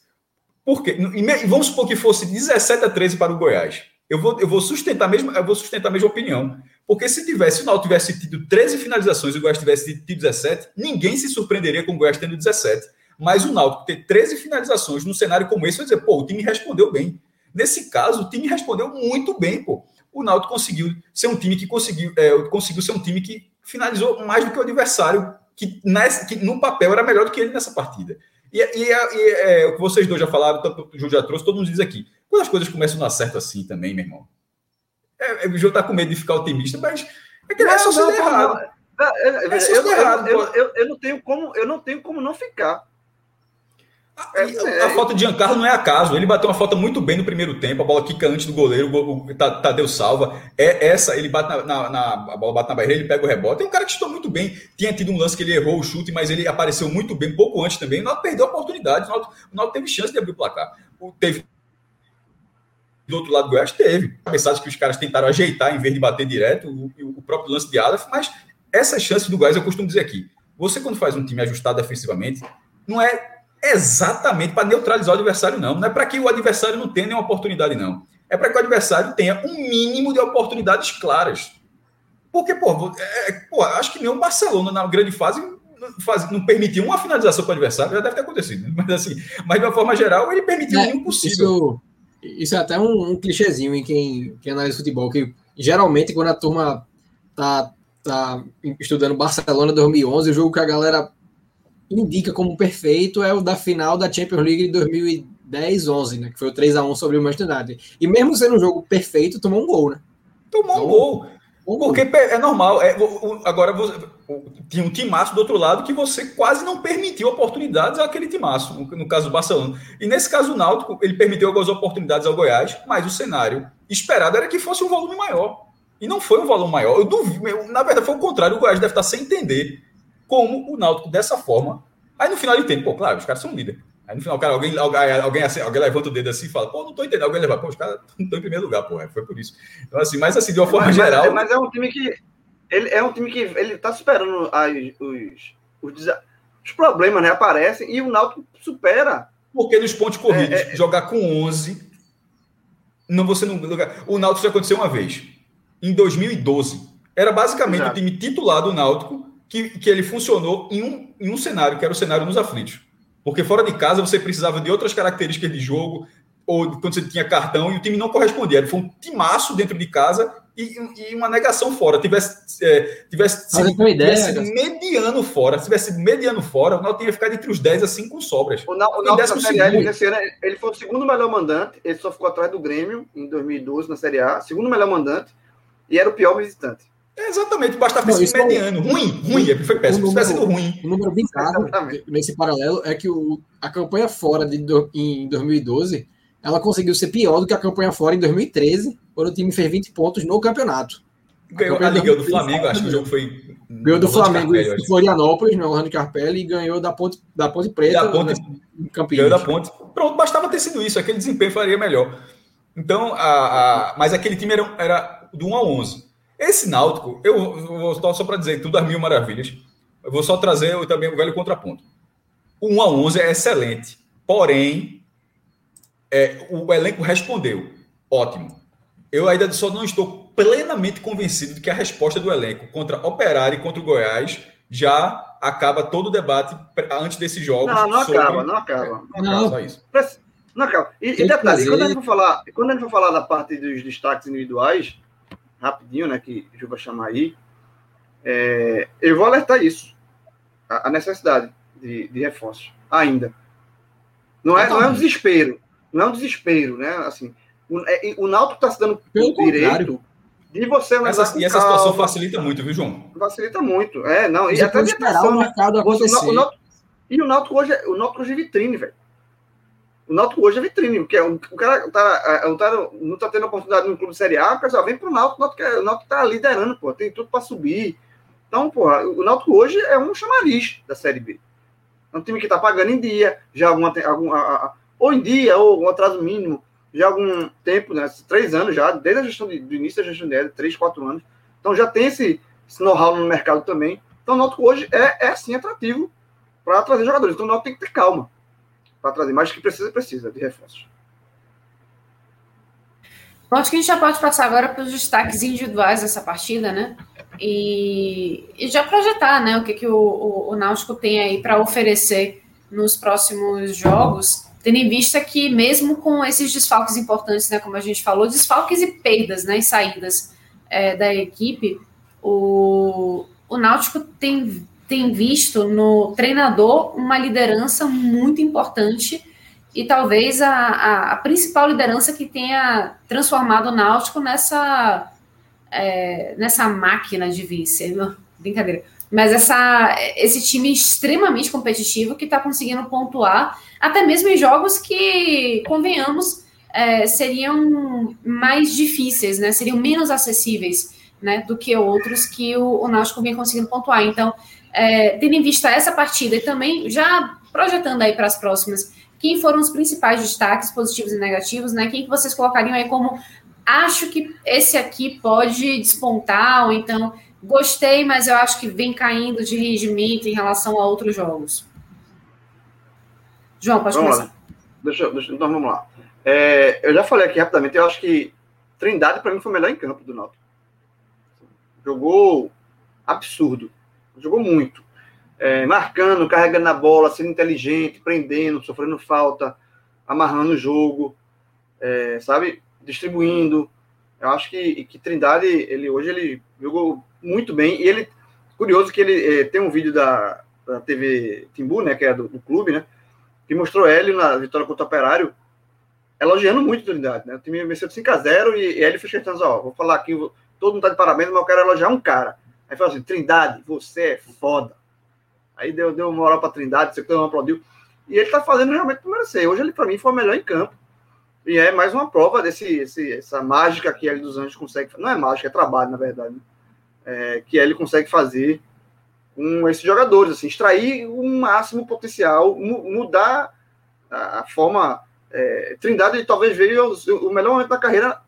porque e vamos supor que fosse 17 a 13 para o Goiás. Eu vou, eu vou sustentar mesmo, eu vou sustentar a mesma opinião. Porque se tivesse, o Náutico tivesse tido 13 finalizações e o Goiás tivesse tido 17, ninguém se surpreenderia com o Goiás tendo 17. Mas o Náutico ter 13 finalizações num cenário como esse, vai dizer, pô, o time respondeu bem. Nesse caso, o time respondeu muito bem, pô. O Náutico conseguiu ser um time que conseguiu, é, conseguiu ser um time que finalizou mais do que o adversário, que, nessa, que no papel era melhor do que ele nessa partida. E, e, e é, o que vocês dois já falaram, tanto o Ju já trouxe, todo mundo diz aqui. Quando as coisas começam a dar certo assim também, meu irmão. É, é o Ju tá com medo de ficar otimista, mas é que não, é só não, errado. Não, eu, errado, eu, eu, eu, não tenho como, eu não tenho como não ficar. É, a, a falta de Giancarlo não é acaso. Ele bateu uma falta muito bem no primeiro tempo. A bola quica antes do goleiro. O Tadeu salva. É essa. Ele bate na, na, na, a bola bate na barreira. Ele pega o rebote. É um cara que chutou muito bem. Tinha tido um lance que ele errou o chute, mas ele apareceu muito bem pouco antes também. O Náutico perdeu a oportunidade. O Náutico, teve chance de abrir o placar. O, teve do outro lado do Goiás teve. Mensagem que os caras tentaram ajeitar em vez de bater direto. O, o próprio lance de Aleph. Mas essa chance do Goiás eu costumo dizer aqui. Você quando faz um time ajustado defensivamente, não é exatamente para neutralizar o adversário, não. Não é para que o adversário não tenha nenhuma oportunidade, não. É para que o adversário tenha um mínimo de oportunidades claras. Porque, pô, é, é pô acho que nem o Barcelona na grande fase faz, não permitiu uma finalização para o adversário, já deve ter acontecido. Né? Mas, assim, mas de uma forma geral, ele permitiu é, o impossível. Isso, isso, é até um, um clichêzinho em quem, quem analisa futebol, que geralmente quando a turma tá, tá estudando Barcelona 2011, o jogo que a galera indica como perfeito é o da final da Champions League de 2010-11, né? Que foi o 3x1 sobre o Manchester United. E mesmo sendo um jogo perfeito, tomou um gol, né? Tomou um gol. Porque é normal. É, agora, tinha um timaço do outro lado que você quase não permitiu oportunidades àquele timaço, no, no caso do Barcelona. E nesse caso, o Náutico, ele permitiu algumas oportunidades ao Goiás, mas o cenário esperado era que fosse um volume maior. E não foi um volume maior. Eu duvido, na verdade, foi o contrário. O Goiás deve estar sem entender como o Náutico dessa forma. Aí no final ele tem, pô, claro, os caras são líderes. Aí no final, cara, alguém, alguém, alguém, assim, alguém levanta o dedo assim e fala, pô, não tô entendendo. Alguém leva, pô, os caras não estão em primeiro lugar, pô, é, foi por isso. Então, assim, mas assim, de uma forma mas, geral. Mas, é um time que. ele é um time que ele tá superando as, os, os, os problemas, né? Aparecem e o Náutico supera. Porque nos pontos corridos, é, é, jogar com 11, não você não. O Náutico já aconteceu uma vez, em 2012. Era basicamente Exato. o time titular do Náutico que, que ele funcionou em um, em um cenário, que era o cenário nos aflitos. Porque fora de casa você precisava de outras características de jogo, ou quando você tinha cartão, e o time não correspondia. Ele foi um timaço dentro de casa e, e uma negação fora. Tivesse, é, tivesse, sido, tivesse sido mediano fora, se tivesse sido mediano fora, o Náutico tinha ficado entre os 10 assim com sobras. O Náutico na Série A, ele, ele foi o segundo melhor mandante, ele só ficou atrás do Grêmio em 2012 na Série A, segundo melhor mandante, e era o pior visitante. É exatamente, basta ter sido mediano. É... Ruim, ruim, é foi péssimo. Tivesse sido ruim. O número bizarro nesse paralelo é que o, a campanha fora de, do, em 2012 ela conseguiu ser pior do que a campanha fora em 2013, quando o time fez 20 pontos no campeonato. Ganhou a, a Liga do Flamengo, acho que o jogo foi. Ganhou do Flamengo em Florianópolis, no Orlando Carpelli, e ganhou da Ponte, da Ponte Preta da Ponte, em Campinas. Ganhou da Ponte. Pronto, bastava ter sido isso, aquele desempenho faria melhor. Então, a, a, mas aquele time era, era do 1 a 11. Esse Náutico, eu, eu vou só para dizer tudo as mil maravilhas, eu vou só trazer também o velho contraponto. O 1 a 11 é excelente, porém, é, o elenco respondeu. Ótimo. Eu ainda só não estou plenamente convencido de que a resposta do elenco contra Operário e contra o Goiás já acaba todo o debate antes desses jogos. Não, não sobre... acaba, não acaba. Não, não. acaba. Só isso. Não acaba. E, e detalhe, quando a, gente for falar, quando a gente for falar da parte dos destaques individuais, rapidinho, né, que o Ju vai chamar aí, é, eu vou alertar isso, a, a necessidade de, de reforços, ainda. Não é, não é um desespero, não é um desespero, né, assim, o, é, o Náutico está se dando Pelo o direito de você essa, E essa calma, situação facilita muito, viu, João? Facilita muito, é, não, e até esperar o mercado acontecer. O, o, e o Náutico hoje, é, o Náutico hoje é vitrine, velho. O Náutico hoje é vitrine, porque o, o cara tá, cara não está tendo oportunidade no clube Série A, o pessoal vem pro o Náutico, é, o Náutico tá liderando, pô, tem tudo para subir. Então, pô, o Náutico hoje é um chamariz da Série B. É um time que está pagando em dia, já algum, a, a, ou em dia, ou um atraso mínimo, já há algum tempo, né, três anos já, desde a gestão de, do início da gestão dele, três, quatro anos. Então já tem esse, esse know-how no mercado também. Então o Náutico hoje é, é sim atrativo para trazer jogadores. Então o Náutico tem que ter calma para trazer mais que precisa, precisa de reforços. Bom, acho que a gente já pode passar agora para os destaques individuais dessa partida, né? E, e já projetar, né? O que, que o, o, o Náutico tem aí para oferecer nos próximos jogos, tendo em vista que mesmo com esses desfalques importantes, né? Como a gente falou, desfalques e perdas, né? E saídas é, da equipe, o, o Náutico tem tem visto no treinador uma liderança muito importante e talvez a, a, a principal liderança que tenha transformado o Náutico nessa, é, nessa máquina de vice. Brincadeira. Mas essa, esse time extremamente competitivo que está conseguindo pontuar, até mesmo em jogos que, convenhamos, é, seriam mais difíceis, né? seriam menos acessíveis né, do que outros que o, o Náutico vem conseguindo pontuar. Então, é, tendo em vista essa partida e também já projetando aí para as próximas, quem foram os principais destaques positivos e negativos, né? Quem que vocês colocariam aí como acho que esse aqui pode despontar, ou então gostei, mas eu acho que vem caindo de rendimento em relação a outros jogos. João, pode vamos começar. Deixa, deixa, então vamos lá. É, eu já falei aqui rapidamente, eu acho que Trindade para mim foi o melhor em campo do Náutico. Jogou absurdo jogou muito. É, marcando, carregando a bola, sendo inteligente, prendendo, sofrendo falta, amarrando o jogo, é, sabe? Distribuindo. Eu acho que, que Trindade, ele hoje ele jogou muito bem. E ele, curioso que ele é, tem um vídeo da, da TV Timbu, né? Que é do, do, clube, né? Que mostrou ele na vitória contra o Operário, elogiando muito Trindade, né? O time venceu de 5x0 e, e ele fez questão, ó, vou falar aqui, todo mundo tá de parabéns, mas eu quero elogiar um cara. Aí falou assim: Trindade, você é foda. Aí deu, deu moral para Trindade, você não aplaudiu. E ele está fazendo realmente por merecer. Hoje ele, para mim, foi o melhor em campo. E é mais uma prova desse esse, essa mágica que ele dos Anjos consegue. Não é mágica, é trabalho, na verdade. Né? É, que ele consegue fazer com esses jogadores, assim, extrair o máximo potencial, mudar a, a forma. É, Trindade talvez veio o, o melhor momento da carreira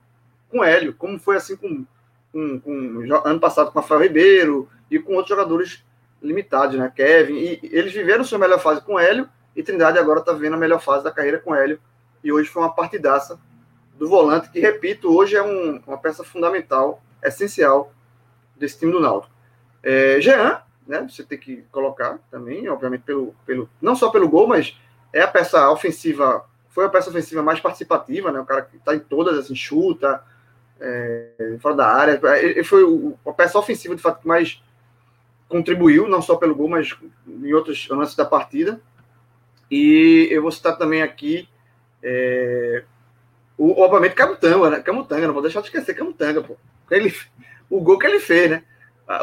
com Hélio, como foi assim com com, com, ano passado com Rafael Ribeiro e com outros jogadores limitados, né? Kevin. E eles viveram sua melhor fase com Hélio e Trindade agora está vendo a melhor fase da carreira com Hélio. E hoje foi uma partidaça do volante, que, repito, hoje é um, uma peça fundamental, essencial desse time do Náutico. É, Jean, né? Você tem que colocar também, obviamente, pelo, pelo, não só pelo gol, mas é a peça ofensiva, foi a peça ofensiva mais participativa, né? O cara que está em todas, assim, chuta, é, fora da área. Ele foi o, a peça ofensiva, de fato, que mais contribuiu, não só pelo gol, mas em outros lances da partida. E eu vou citar também aqui, é, o, obviamente, Camutanga, né? Camutanga, não vou deixar de esquecer Camutanga, pô. Ele, o gol que ele fez, né?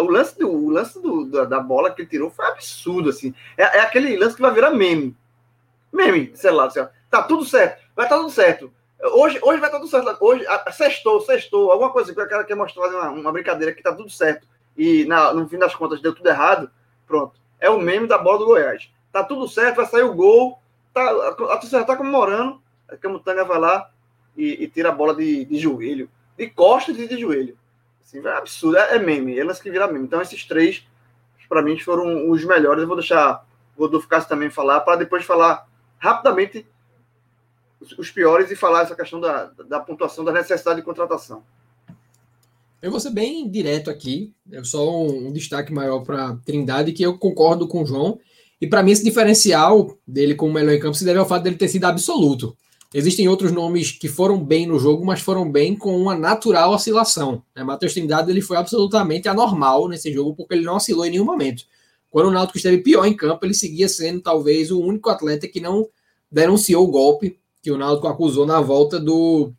O lance, do, o lance do, da, da, bola que ele tirou foi absurdo, assim. É, é, aquele lance que vai virar meme. Meme, sei lá, sei lá. Tá tudo certo, vai estar tá tudo certo. Hoje, hoje vai estar tudo certo. Hoje, sextou, sextou, alguma coisa que o cara quer mostrar uma, uma brincadeira que tá tudo certo. E na, no fim das contas deu tudo errado. Pronto. É o meme da bola do Goiás. Tá tudo certo, vai sair o gol. Tá, a, torcida tá comemorando. A Camutanga vai lá e, e, tira a bola de, de joelho. De costas e de joelho. Assim, é absurdo, é, é meme, elas que viram meme. Então, esses três, para mim, foram os melhores. Eu vou deixar o Rodolfo Cássio também falar, para depois falar rapidamente os piores e falar essa questão da, da pontuação, da necessidade de contratação. Eu vou ser bem direto aqui, é só um, um destaque maior para Trindade, que eu concordo com o João. E para mim, esse diferencial dele como melhor em campo se deve ao fato dele ter sido absoluto. Existem outros nomes que foram bem no jogo, mas foram bem com uma natural oscilação. Né? Matheus Trindade ele foi absolutamente anormal nesse jogo, porque ele não oscilou em nenhum momento. Quando o Náutico esteve pior em campo, ele seguia sendo talvez o único atleta que não denunciou o golpe que o Náutico acusou na volta do,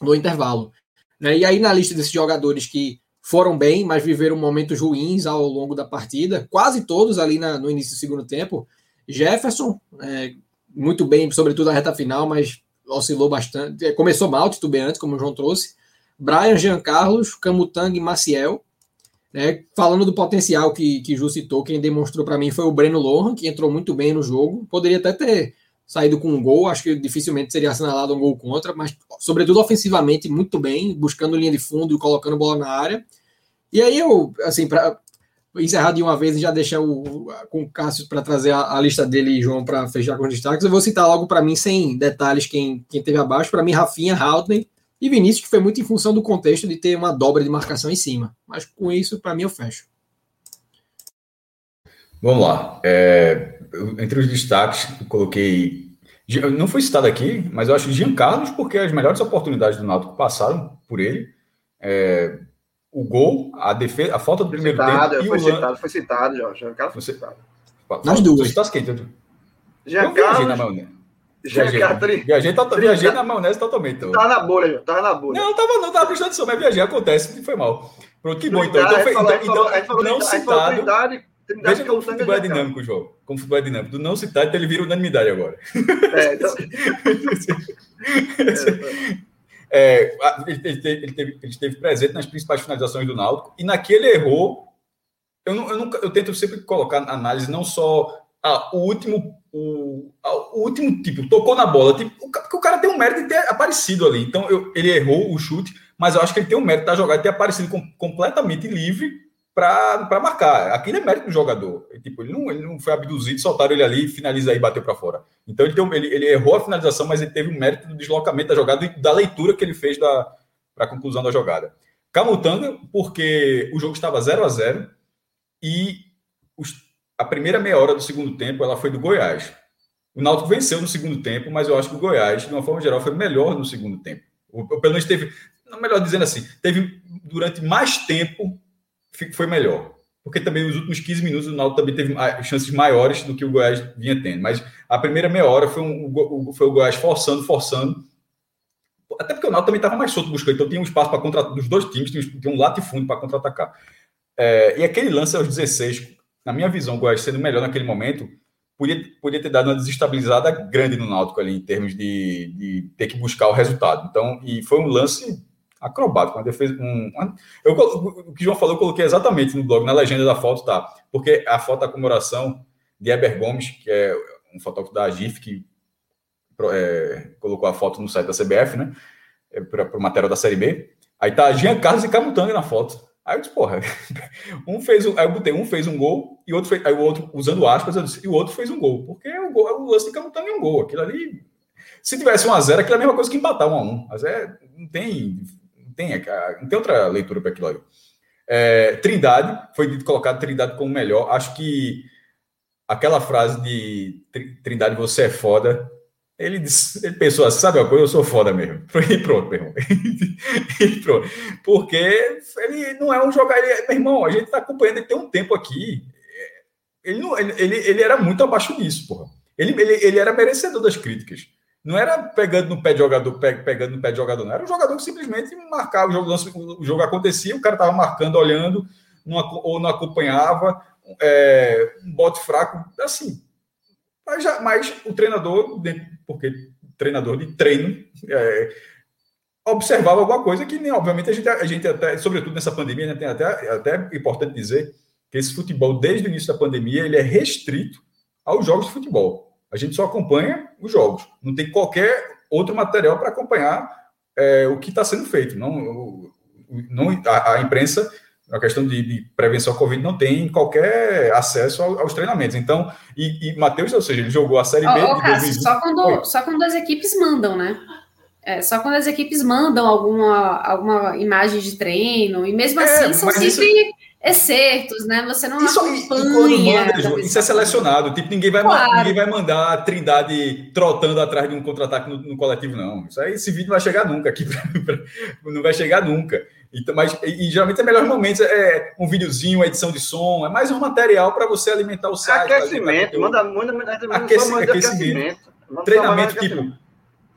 do intervalo. Né? E aí, na lista desses jogadores que foram bem, mas viveram momentos ruins ao longo da partida, quase todos ali na, no início do segundo tempo, Jefferson, é, muito bem, sobretudo na reta final, mas oscilou bastante. É, começou mal, titubeante, como o João trouxe. Brian, Jean Carlos, Camutang e Maciel. Né? Falando do potencial que, que Ju citou, quem demonstrou para mim foi o Breno Lohan, que entrou muito bem no jogo. Poderia até ter saído com um gol, acho que dificilmente seria assinalado um gol contra, mas sobretudo ofensivamente muito bem, buscando linha de fundo e colocando bola na área. E aí eu, assim, para encerrar de uma vez e já deixar o, com o Cássio para trazer a, a, lista dele e João para fechar com os destaques. Eu vou citar logo para mim, sem detalhes, quem, quem teve abaixo. Para mim, Rafinha, Houghton e Vinícius, que foi muito em função do contexto de ter uma dobra de marcação em cima. Mas com isso, para mim, eu fecho. Vamos lá. É, entre os destaques, eu coloquei. Não foi citado aqui, mas eu acho Jean Carlos, porque as melhores oportunidades do Náutico passaram por ele. É, o gol, a defesa, a falta do primeiro citado, tempo. Foi citado, foi citado, Jorge. Giancarlo foi citado. Nas duas. Você quem? Eu viajei na maionese. Viajei, viajei, viajei na maionese totalmente. Então. Tava na bolha, já. Tava na bolha. Não, tava não, tava prestando atenção, mas viajei, acontece, foi mal. Pronto, que bom, então. Então, foi, então, então não citado. Veja como o futebol é dinâmico, João. Como o futebol é dinâmico. Do não citado, ele vira unanimidade agora. É, então... é, ele, teve, ele, teve, ele, esteve presente nas principais finalizações do Náutico e naquele errou. Eu, não, eu, nunca, eu tento sempre colocar na análise não só ah, o último o, o, último tipo tocou na bola, tipo, o, porque o cara tem um mérito de ter aparecido ali. Então eu, ele errou o chute, mas eu acho que ele tem um mérito da jogada de ter aparecido com, completamente livre para marcar. Aquilo é mérito do jogador. Tipo, ele não, ele não foi abduzido, soltaram ele ali, finaliza aí, bateu para fora. Então ele, ele, ele, errou a finalização, mas ele teve o mérito do deslocamento da jogada e da leitura que ele fez para a conclusão da jogada. Camutanga, porque o jogo estava 0 a 0 e os, a primeira meia hora do segundo tempo ela foi do Goiás. O Náutico venceu no segundo tempo, mas eu acho que o Goiás, de uma forma geral, foi melhor no segundo tempo. Ou, pelo menos teve, melhor dizendo assim, teve durante mais tempo foi melhor. Porque também nos últimos 15 minutos o Náutico também teve chances maiores do que o Goiás vinha tendo. Mas a primeira meia hora foi, um, foi o Goiás forçando, forçando. Até porque o Náutico também estava mais solto buscando, então tinha um espaço para contra dos dois times, tinha um fundo para contra-atacar. É, e aquele lance aos 16, na minha visão, o Goiás sendo melhor naquele momento, podia, podia ter dado uma desestabilizada grande no Náutico ali, em termos de, de ter que buscar o resultado. Então, e foi um lance acrobático, uma defesa. Um, uma, eu, o que João falou, eu coloquei exatamente no blog, na legenda da foto, tá? Porque a foto da comemoração de Eber Gomes, que é um fotógrafo da GIF, que é, colocou a foto no site da CBF, né? É, para o da Série B. Aí tá Jean Carlos e Camutanga na foto. Aí eu disse, porra, um fez um, aí eu botei, um fez um gol e outro fez, aí o outro, usando aspas, eu disse, e o outro fez um gol. Porque o, gol, o lance de Camutanga é um gol. Aquilo ali, se tivesse um a zero, aquilo é a mesma coisa que empatar um a um. Mas é, não tem, tem, não tem outra leitura para aquilo ali. É, Trindade, foi colocado Trindade como melhor. Acho que aquela frase de Trindade, você é foda, ele, disse, ele pensou assim, sabe uma coisa, eu sou foda mesmo. E pronto, meu irmão. e pronto. Porque ele não é um jogador. Meu irmão, a gente está acompanhando ele tem um tempo aqui. Ele, não, ele, ele, ele era muito abaixo disso, porra. Ele, ele, ele era merecedor das críticas. Não era pegando no pé de jogador, pegando no pé de jogador, não. Era um jogador que simplesmente marcava, o jogo, o jogo acontecia, o cara estava marcando, olhando, não, ou não acompanhava, é, um bote fraco, assim. Mas, já, mas o treinador, porque treinador de treino, é, observava alguma coisa que, obviamente, a gente, a gente até, sobretudo nessa pandemia, né, tem até, até importante dizer que esse futebol, desde o início da pandemia, ele é restrito aos jogos de futebol. A gente só acompanha os jogos. Não tem qualquer outro material para acompanhar é, o que está sendo feito. Não, não, a, a imprensa, a questão de, de, prevenção ao Covid, não tem qualquer acesso ao, aos treinamentos. Então, e, e Matheus, ou seja, ele jogou a Série B. Oh, Cássio, só, quando, só quando as equipes mandam, né? É, só quando as equipes mandam alguma, alguma imagem de treino, e mesmo é, assim são sempre. Isso excertos, né? Você não isso, acompanha. Manda, isso é selecionado. Tipo, ninguém vai, claro. ninguém vai mandar a Trindade trotando atrás de um contra-ataque no, no, coletivo, não. Isso aí, esse vídeo não vai chegar nunca aqui. não vai chegar nunca. Então, mas, e, e geralmente é melhores momentos é um videozinho, uma edição de som, é mais um material para você alimentar o site. Aquecimento, manda, manda, manda, manda aquecimento. aquecimento. Treinamento, tipo,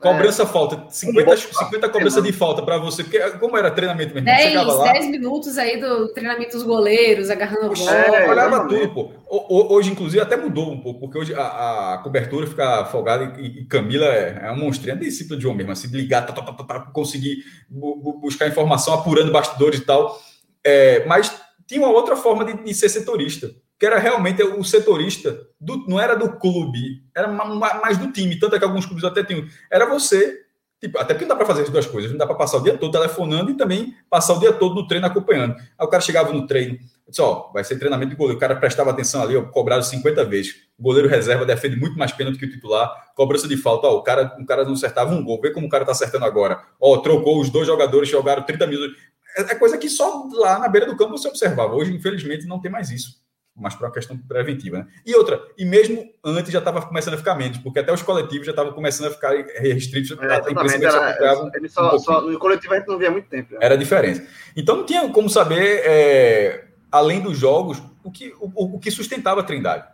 Cobrança é. falta, 50, 50 cobrança de falta para você, porque como era treinamento mesmo? 10, lá, 10 minutos aí do treinamento dos goleiros, agarrando a bola. É, olhava tudo, pô. Hoje, inclusive, até mudou um pouco, porque hoje a, a cobertura fica folgada e, e Camila é, é uma monstrinha, é discípula de homem mesmo, assim, de ligar, tá, tá, tá, tá conseguir buscar informação, apurando bastidores e tal. É, mas tinha uma outra forma de, de ser setorista que era realmente o setorista, do, não era do clube, era mais do time. Tanto é que alguns clubes até tinham. Era você, tipo, até porque não dá para fazer as duas coisas, não dá para passar o dia todo telefonando e também passar o dia todo no treino acompanhando. Aí o cara chegava no treino, disse: Ó, vai ser treinamento de goleiro. O cara prestava atenção ali, ó, cobrado 50 vezes. O goleiro reserva defende muito mais pênalti que o titular. Cobrança de falta, ó, o cara, o cara não acertava um gol. Vê como o cara tá acertando agora. Ó, trocou os dois jogadores, jogaram 30 minutos. É, é coisa que só lá na beira do campo você observava. Hoje, infelizmente, não tem mais isso mas para uma questão preventiva. Né? E outra, e mesmo antes já estava começando a ficar menos, porque até os coletivos já estavam começando a ficar restritos. É, a imprensa era, ele só, um só, no coletivo a gente não via muito tempo. Né? Era a diferença. Então não tinha como saber, é, além dos jogos, o que, o, o, que sustentava a Trindade.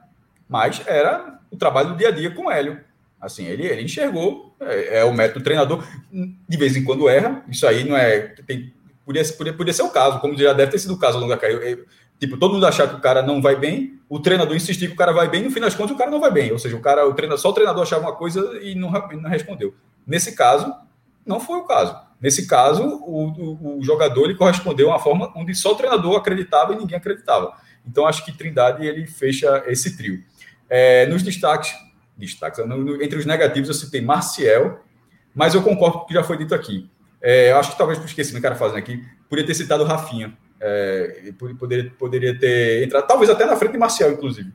Mas era o trabalho do dia a dia com o Hélio. Assim, ele, ele enxergou, é, é o método do treinador, de vez em quando erra, isso aí não é. Tem, podia, podia, podia ser o caso, como já deve ter sido o caso ao longo da carreira. Tipo, todo mundo achar que o cara não vai bem, o treinador insistir que o cara vai bem, no fim das contas o cara não vai bem. Ou seja, o cara, o treinador, só o treinador achava uma coisa e não, não respondeu. Nesse caso, não foi o caso. Nesse caso, o, o, o jogador ele correspondeu a uma forma onde só o treinador acreditava e ninguém acreditava. Então, acho que Trindade ele fecha esse trio. É, nos destaques, destaques no, no, entre os negativos, eu citei Marcial, mas eu concordo com o que já foi dito aqui. É, eu acho que talvez por que cara fazendo aqui, podia ter citado o Rafinha. É, poderia, poderia ter entrado, talvez até na frente de Marcial, inclusive.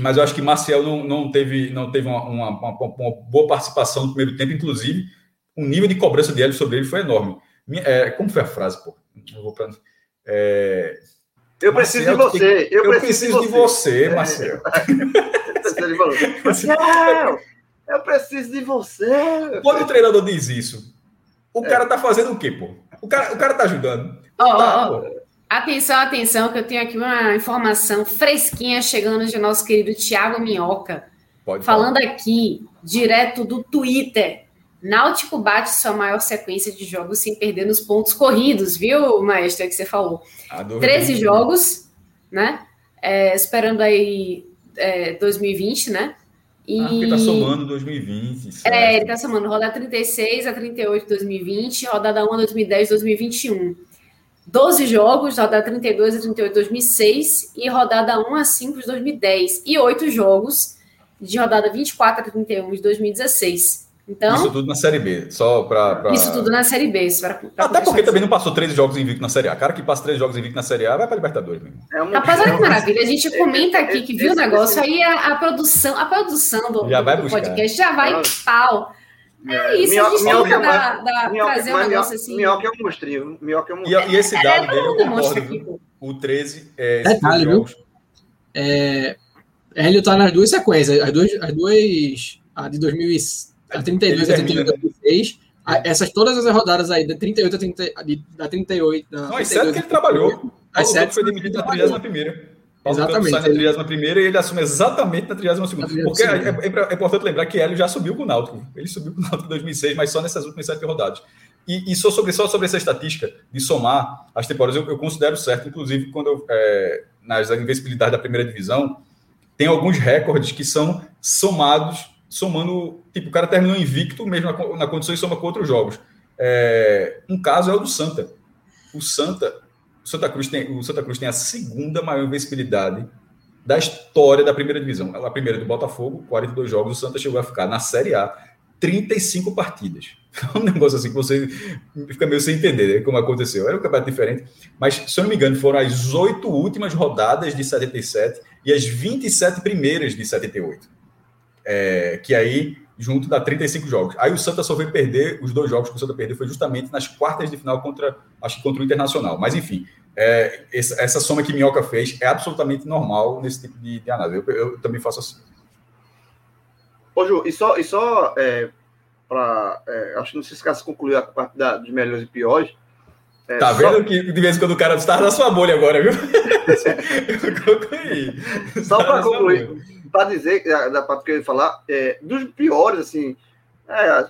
Mas eu acho que Marcial não, não teve, não teve uma, uma, uma, uma boa participação no primeiro tempo, inclusive o nível de cobrança de Hélio sobre ele foi enorme. É, como foi a frase, pô? Eu, vou pra, é, eu preciso de você. Eu, eu preciso, de você, Marcel. Marcel, eu preciso de você. Quando o treinador diz isso, o cara tá fazendo o quê, pô? O cara, o cara tá ajudando. Oh, oh, oh. Atenção, atenção, que eu tenho aqui uma informação fresquinha chegando de nosso querido Tiago Minhoca. Pode falando falar. aqui, direto do Twitter. Náutico bate sua maior sequência de jogos sem perder nos pontos corridos, viu, maestro? É que você falou. 13 jogos, né? É, esperando aí é, 2020, né? E... Ah, porque tá somando 2020. Certo? É, ele tá somando rodada 36 a 38 2020, rodada 1 a 2010 2021. 12 jogos, rodada 32 a 38 2006 e rodada 1 a 5 de 2010. E 8 jogos de rodada 24 a 31 de 2016. Então, isso tudo na Série B, só para. Pra... Isso tudo na Série B. Isso pra, pra Até porque também não passou três jogos invicto na Série A. Cara que passa três jogos invicto na Série A vai para Libertadores mesmo. É uma... Rapaz, olha que maravilha. A gente comenta aqui que viu o negócio, aí a, a, produção, a produção do, já do podcast já vai em pau. É isso, minhoca, a gente minhoca, tenta dar, dar, minhoca, trazer um negócio assim. Minhoca é um monstrinho. Minhoca é um monstrinho. E, e esse é, dado é, dele, eu concordo. O 13 é. Detalhe, viu? É, Hélio tá nas duas sequências. As duas. As duas a de 2000 a 32 a 38 a 36. Essas todas as rodadas aí, da 38 a 30, da 38. Da não, exceto que ele trabalhou. As sete foi demitido na 31 primeira. Exatamente. sai na 31 primeira e ele assume exatamente na 32 segunda. Porque é, é, é, importante lembrar que Hélio já subiu com o Náutico. Ele subiu com o Náutico em 2006, mas só nessas últimas sete rodadas. E, e só, sobre, só sobre essa estatística de somar as temporadas, eu, eu considero certo, inclusive, quando eu, é, nas invencibilidades da primeira divisão, tem alguns recordes que são somados somando, tipo, o cara terminou invicto mesmo na, na condição e soma com outros jogos. É, um caso é o do Santa. O Santa, Santa Cruz tem, o Santa Cruz tem a segunda maior invencibilidade da história da primeira divisão. A primeira do Botafogo, 42 jogos, o Santa chegou a ficar na Série A 35 partidas. É um negócio assim que você fica meio sem entender né, como aconteceu. Era um campeonato diferente, mas se eu não me engano, foram as oito últimas rodadas de 77 e as 27 primeiras de 78 é, que aí junto dá 35 jogos. Aí o Santa só veio perder, os dois jogos que o Santa perdeu foi justamente nas quartas de final contra, acho que contra o Internacional. Mas enfim, é, essa, soma que Minhoca fez é absolutamente normal nesse tipo de, de análise. Eu, eu, também faço assim. Ô Ju, e só, e só é, para. É, acho que não se esquece de concluir a parte da, de melhores e piores. É, tá vendo que de vez em quando o cara está na sua bolha agora, viu? só para concluir para dizer, da parte que eu ia falar, é, dos piores, assim, é,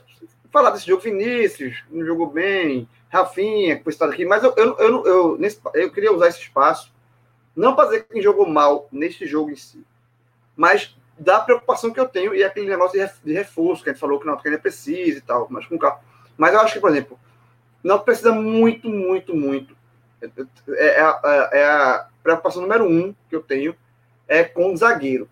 falar desse jogo, Vinícius, não jogou bem, Rafinha, que foi aqui, mas eu, eu, eu, eu, nesse, eu queria usar esse espaço, não para dizer quem jogou mal neste jogo em si, mas da preocupação que eu tenho e aquele negócio de reforço, que a gente falou que não ainda precisa e tal, mas com calma. Mas eu acho que, por exemplo, não precisa muito, muito, muito. É, é, é, é a preocupação número um que eu tenho é com o zagueiro.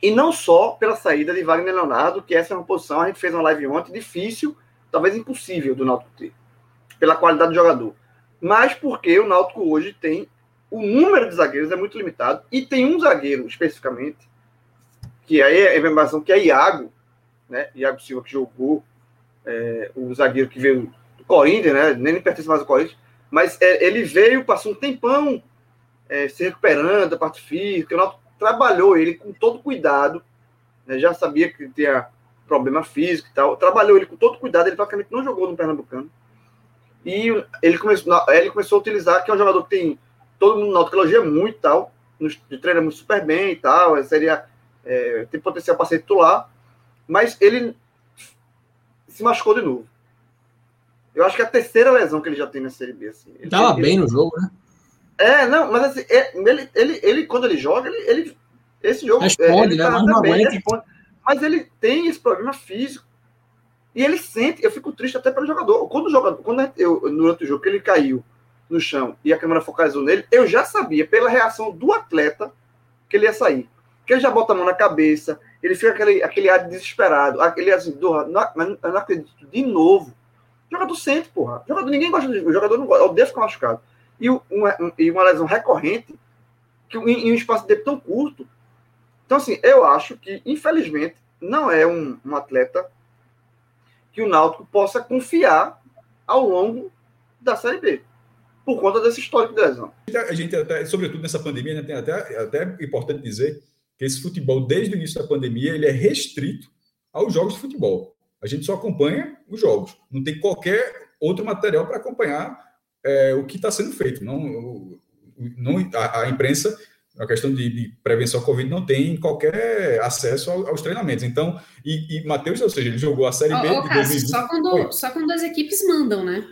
E não só pela saída de Wagner Leonardo, que essa é uma posição, a gente fez uma live ontem, difícil, talvez impossível do Náutico ter, pela qualidade do jogador. Mas porque o Náutico hoje tem, o número de zagueiros é muito limitado, e tem um zagueiro especificamente, que aí é a informação que é Iago, né? Iago Silva que jogou, é, o zagueiro que veio do Corinthians, né? Nem pertence mais ao Corinthians, mas é, ele veio, passou um tempão é, se recuperando da parte física, o Náutico trabalhou ele com todo cuidado, né, já sabia que tinha problema físico e tal, trabalhou ele com todo cuidado, ele praticamente não jogou no Pernambucano. E ele começou, ele começou a utilizar, que é um jogador que tem, todo mundo na elogia muito e tal, treina muito super bem e tal, seria, é, tem potencial para ser titular, mas ele se machucou de novo. Eu acho que é a terceira lesão que ele já tem na Série B. Assim. Ele, Tava ele, bem no jogo, né? É, não, mas assim, é, ele, ele, ele, quando ele joga, ele, ele esse jogo responde, ele né? Tá também, ele responde, mas ele tem esse problema físico. E ele sente, eu fico triste até pelo jogador. Quando o jogador, quando eu, durante o jogo que ele caiu no chão e a câmera focalizou nele, eu já sabia pela reação do atleta que ele ia sair. Que ele já bota a mão na cabeça, ele fica aquele, aquele ar desesperado, aquele assim, do, não, eu não acredito, de novo. O jogador sente, porra. O jogador, ninguém gosta de. O jogador não gosta, odeia ficar machucado e uma, e uma lesão recorrente que, em, em um espaço de tempo tão curto. Então, assim, eu acho que, infelizmente, não é um, um atleta que o Náutico possa confiar ao longo da Série B, por conta desse histórico de lesão. A gente, até, sobretudo nessa pandemia, né, tem até, até importante dizer que esse futebol, desde o início da pandemia, ele é restrito aos jogos de futebol. A gente só acompanha os jogos. Não tem qualquer outro material para acompanhar é, o que está sendo feito. Não, não, a, a imprensa, a questão de, de, prevenção ao Covid, não tem qualquer acesso ao, aos treinamentos. Então, e, e Matheus, ou seja, ele jogou a Série B de Cássio, Só quando, só quando as equipes mandam, né?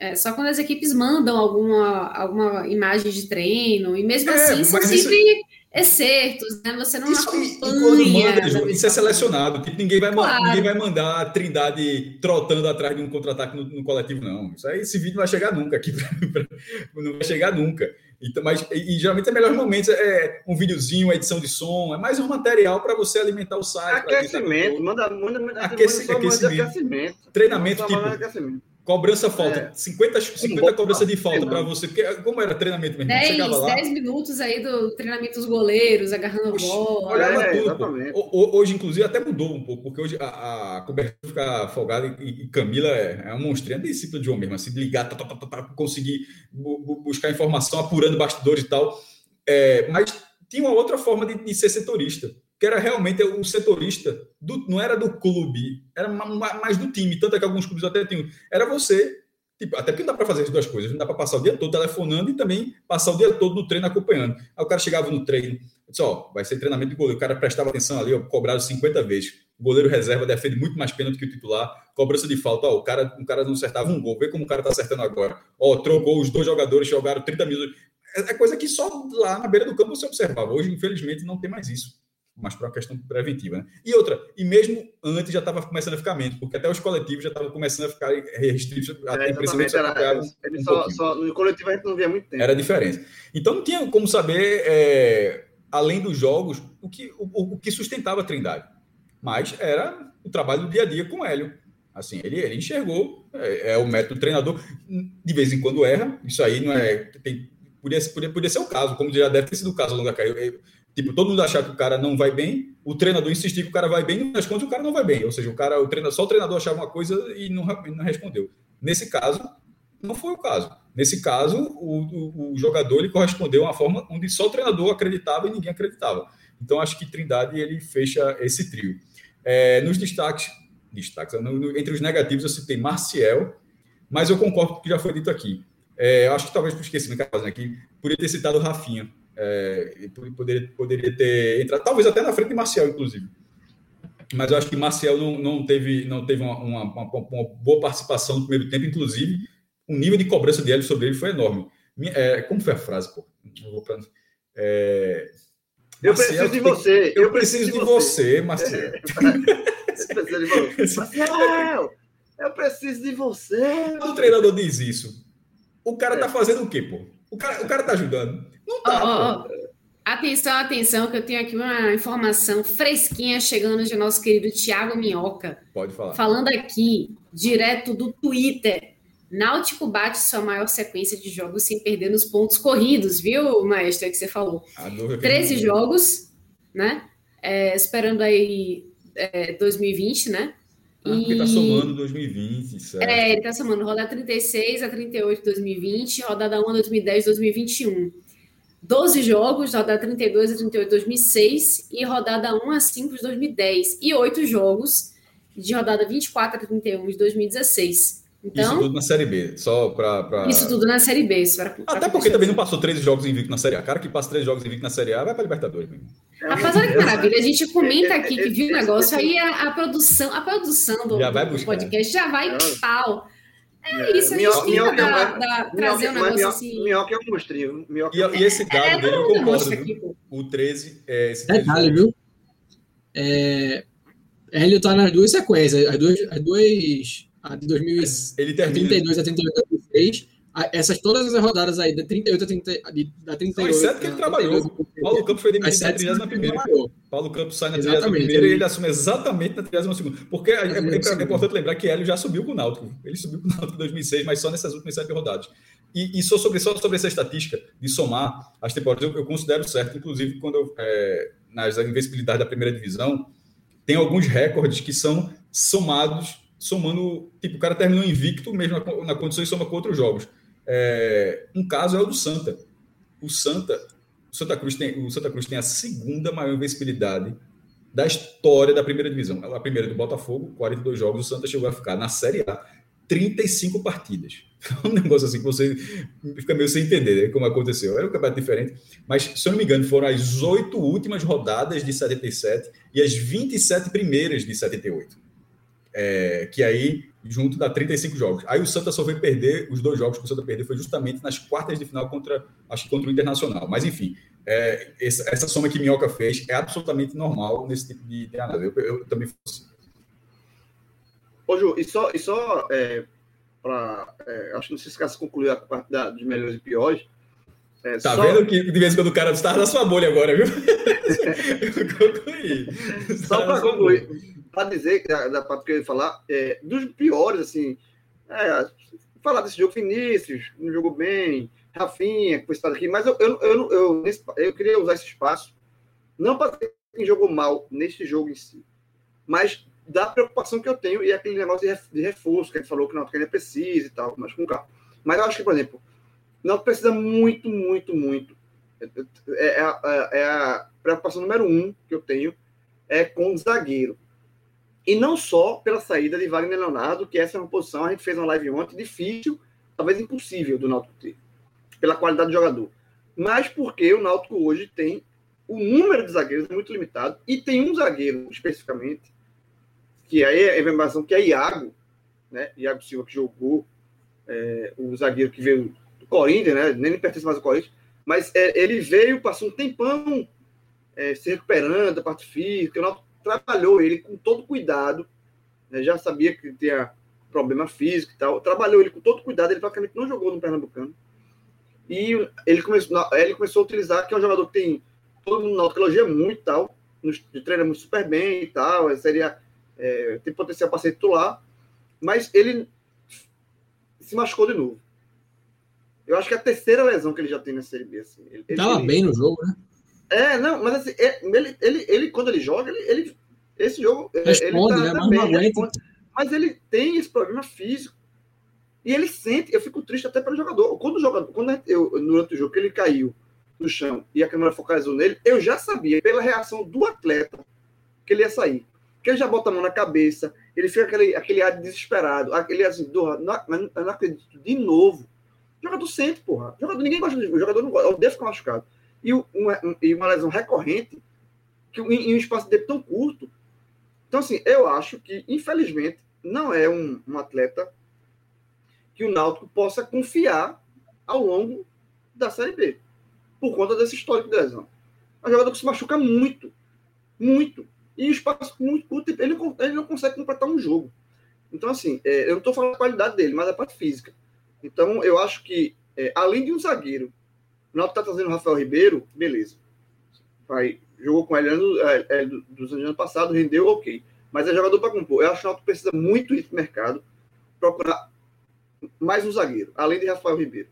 É, só quando as equipes mandam alguma, alguma imagem de treino, e mesmo é, assim, são sempre isso... excertos, né? Você não isso, acompanha. Manda, isso é selecionado, tipo, ninguém vai, claro. ninguém vai mandar a Trindade trotando atrás de um contra-ataque no, no, coletivo, não. Isso aí, esse vídeo não vai chegar nunca aqui, não vai chegar nunca. Então, mas, e, e geralmente é melhores momentos é um videozinho, uma edição de som, é mais um material para você alimentar o site. Aquecimento, manda, manda, manda, Aqueci, aquecimento. aquecimento. Treinamento tipo. Aquecimento. Cobrança falta. É. 50, 50 cobrança de falta para você. Porque como era treinamento mesmo? 10, 10 minutos aí do treinamento dos goleiros, agarrando a bola. Olhava é, tudo. Hoje, inclusive, até mudou um pouco, porque hoje a, a cobertura fica folgada e, e Camila é, é uma monstrinha, é discípula de homem mesmo, assim, de ligar, tá, tá, tá, tá, conseguir bu, buscar informação, apurando bastidores e tal. É, mas tinha uma outra forma de, de ser setorista que era realmente o setorista, do, não era do clube, era mais do time, tanto é que alguns clubes até tinham. Era você, tipo, até porque não dá para fazer as duas coisas, não dá para passar o dia todo telefonando e também passar o dia todo no treino acompanhando. Aí o cara chegava no treino, disse, ó, vai ser treinamento de goleiro, o cara prestava atenção ali, ó, cobrado 50 vezes. O goleiro reserva defende muito mais pênalti que o titular, cobrança de falta, ó, o cara, o cara não acertava um gol, vê como o cara tá acertando agora. Ó, trocou os dois jogadores, jogaram 30 minutos. É, é coisa que só lá na beira do campo você observava. Hoje, infelizmente, não tem mais isso mas para uma questão preventiva. Né? E outra, e mesmo antes já estava começando a ficar menos, porque até os coletivos já estavam começando a ficar restritos. É, exatamente, era, um só, só, no coletivo a gente não via muito tempo. Era a diferença. Então não tinha como saber, é, além dos jogos, o que, o, o, que sustentava a Trindade. Mas era o trabalho do dia a dia com o Hélio. Assim, ele, ele enxergou, é, é o método do treinador, de vez em quando erra, isso aí não é. Tem, podia, podia, podia ser o caso, como já deve ter sido o caso ao longo da carreira Tipo, todo mundo achar que o cara não vai bem, o treinador insistir que o cara vai bem, nas contas o cara não vai bem. Ou seja, o cara, o treinador, só o treinador achava uma coisa e não, não respondeu. Nesse caso, não foi o caso. Nesse caso, o, o, o, jogador ele correspondeu a uma forma onde só o treinador acreditava e ninguém acreditava. Então, acho que Trindade ele fecha esse trio. É, nos destaques, destaques no, no, entre os negativos, eu citei Marcial, mas eu concordo com o que já foi dito aqui. É, acho que talvez por esquecimento aqui, poderia ter citado o Rafinha. É, poderia, poderia ter entrado, talvez até na frente de Marcial, inclusive. Mas eu acho que Marcial não, não teve, não teve uma, uma, uma, boa participação no primeiro tempo, inclusive o nível de cobrança de Hélio sobre ele foi enorme. É, como foi a frase, pô? Pra, é, eu preciso de você. Eu, eu preciso, preciso de você, você Marcelo. Marcelo, eu preciso de você. Quando o treinador diz isso, o cara tá fazendo o quê, pô? O cara, o cara tá ajudando. Não tá. Oh, oh, oh. Atenção, atenção, que eu tenho aqui uma informação fresquinha chegando de nosso querido Tiago Minhoca. Pode falar. Falando aqui, direto do Twitter. Náutico bate sua maior sequência de jogos sem perder nos pontos corridos, viu, maestro? É que você falou. 13 jogos, né? É, esperando aí é, 2020, né? Ah, porque tá somando 2020, certo? É, ele tá somando rodada 36 a 38 2020, rodada 1 a 2010 2021. 12 jogos, rodada 32 a 38 2006 e rodada 1 a 5 de 2010. E 8 jogos de rodada 24 a 31 de 2016. Então, isso tudo na Série B, só para. Pra... Isso tudo na Série B. Isso pra, Até porque também não passou 13 jogos invicto na Série A. Cara que passa 13 jogos invicto na Série A vai para Libertadores. Mesmo. Rapaz, olha que maravilha. A gente comenta aqui que viu o negócio, aí a, a, produção, a produção do, já vai do podcast já vai pau. É isso, a gente Minhoca, tenta da, da, trazer um negócio assim. Minhoca é um monstrinho. E, e, esse dado é, dele, eu concordo. Aqui, o 13. É, esse 13 Detalhe, viu? É, Hélio tá nas duas sequências. As duas, as duas a de 2032 a 38 a 2006. Essas todas as rodadas aí, da 38 a 30, da 38. São as que ele trabalhou. Paulo Campos foi demitido na 31 Paulo Campos sai na 31 e ele assume exatamente na 32 Porque é, é, é, importante lembrar que Hélio já subiu com o Náutico. Ele subiu com o Náutico em 2006, mas só nessas últimas sete rodadas. E, e só, sobre, só sobre essa estatística de somar as temporadas, eu, eu considero certo, inclusive, quando eu, é, nas invencibilidades da primeira divisão, tem alguns recordes que são somados somando, tipo, o cara terminou invicto mesmo na, na condição e soma com outros jogos. É, um caso é o do Santa. O Santa, o Santa Cruz tem, o Santa Cruz tem a segunda maior invencibilidade da história da primeira divisão. A primeira do Botafogo, 42 jogos, o Santa chegou a ficar na Série A 35 partidas. É um negócio assim que você fica meio sem entender né, como aconteceu. Era um campeonato diferente, mas se eu não me engano, foram as oito últimas rodadas de 77 e as 27 primeiras de 78 é, que aí junto dá 35 jogos. Aí o Santa só veio perder, os dois jogos que o Santa perdeu foi justamente nas quartas de final contra, acho que contra o Internacional. Mas enfim, é, essa, essa, soma que Minhoca fez é absolutamente normal nesse tipo de, de análise. Eu, eu, também faço. Ô Ju, e só, e só é, para. É, acho que não sei se se concluiu a parte da, de melhores e piores. É, tá só... vendo que de vez em quando o cara está na sua bolha agora, viu? só para concluir, para dizer, da, parte que eu ia falar, é, dos piores, assim, é, falar desse jogo, Vinícius, não jogou bem, Rafinha, que foi citado aqui, mas eu, eu, eu, eu, eu queria usar esse espaço, não para quem jogou mal neste jogo em si, mas da preocupação que eu tenho e aquele negócio de reforço que gente falou que não, que precisa e tal, mas com carro. Mas eu acho que, por exemplo, não precisa muito, muito, muito. É, é, é, é, a preocupação número um que eu tenho é com o zagueiro. E não só pela saída de Wagner Leonardo, que essa é uma posição, a gente fez uma live ontem, difícil, talvez impossível do Náutico ter, pela qualidade do jogador. Mas porque o Náutico hoje tem o número de zagueiros muito limitado e tem um zagueiro especificamente, que aí é a informação que é Iago, né? Iago Silva que jogou, é, o zagueiro que veio do Corinthians, né? Nem pertence mais ao Corinthians, mas é, ele veio, passou um tempão é, se recuperando da parte física, o Náutico trabalhou ele com todo cuidado, né, já sabia que tinha problema físico e tal, trabalhou ele com todo cuidado, ele praticamente não jogou no Pernambucano. E ele começou, ele começou a utilizar, que é um jogador que tem, todo mundo na elogia muito e tal, treina muito super bem e tal, seria, é, tem potencial para ser titular, mas ele se machucou de novo. Eu acho que é a terceira lesão que ele já tem na Série B. Assim. Ele, Tava ele, bem no jogo, né? É, não, mas assim, é, ele, ele, ele, quando ele joga, ele, ele esse jogo. Responde, ele tá, né? Responde, mas ele tem esse problema físico. E ele sente, eu fico triste até pelo jogador. Quando o jogador, quando eu, durante o jogo, que ele caiu no chão e a câmera focalizou nele, eu já sabia, pela reação do atleta, que ele ia sair. Porque ele já bota a mão na cabeça, ele fica aquele, aquele ar desesperado, aquele assim, do, não, não, acredito, de novo. O jogador sente, porra. O jogador, ninguém gosta de. O jogador não gosta, odeia ficar machucado e, uma, e uma lesão recorrente que, em, um espaço de tempo tão curto. Então, assim, eu acho que, infelizmente, não é um, um atleta que o Náutico possa confiar ao longo da Série B, por conta desse histórico de lesão. É um jogador que se machuca muito, muito. E em espaço muito curto, ele não, ele não consegue completar um jogo. Então, assim, é, eu não estou falando da qualidade dele, mas da parte física. Então, eu acho que, é, além de um zagueiro o Náutico está trazendo o Rafael Ribeiro, beleza. Vai, jogou com ele ano, é, é, dos anos passados, rendeu ok. Mas é jogador para compor. Eu acho que o Náutico precisa muito ir no mercado procurar mais um zagueiro, além de Rafael Ribeiro.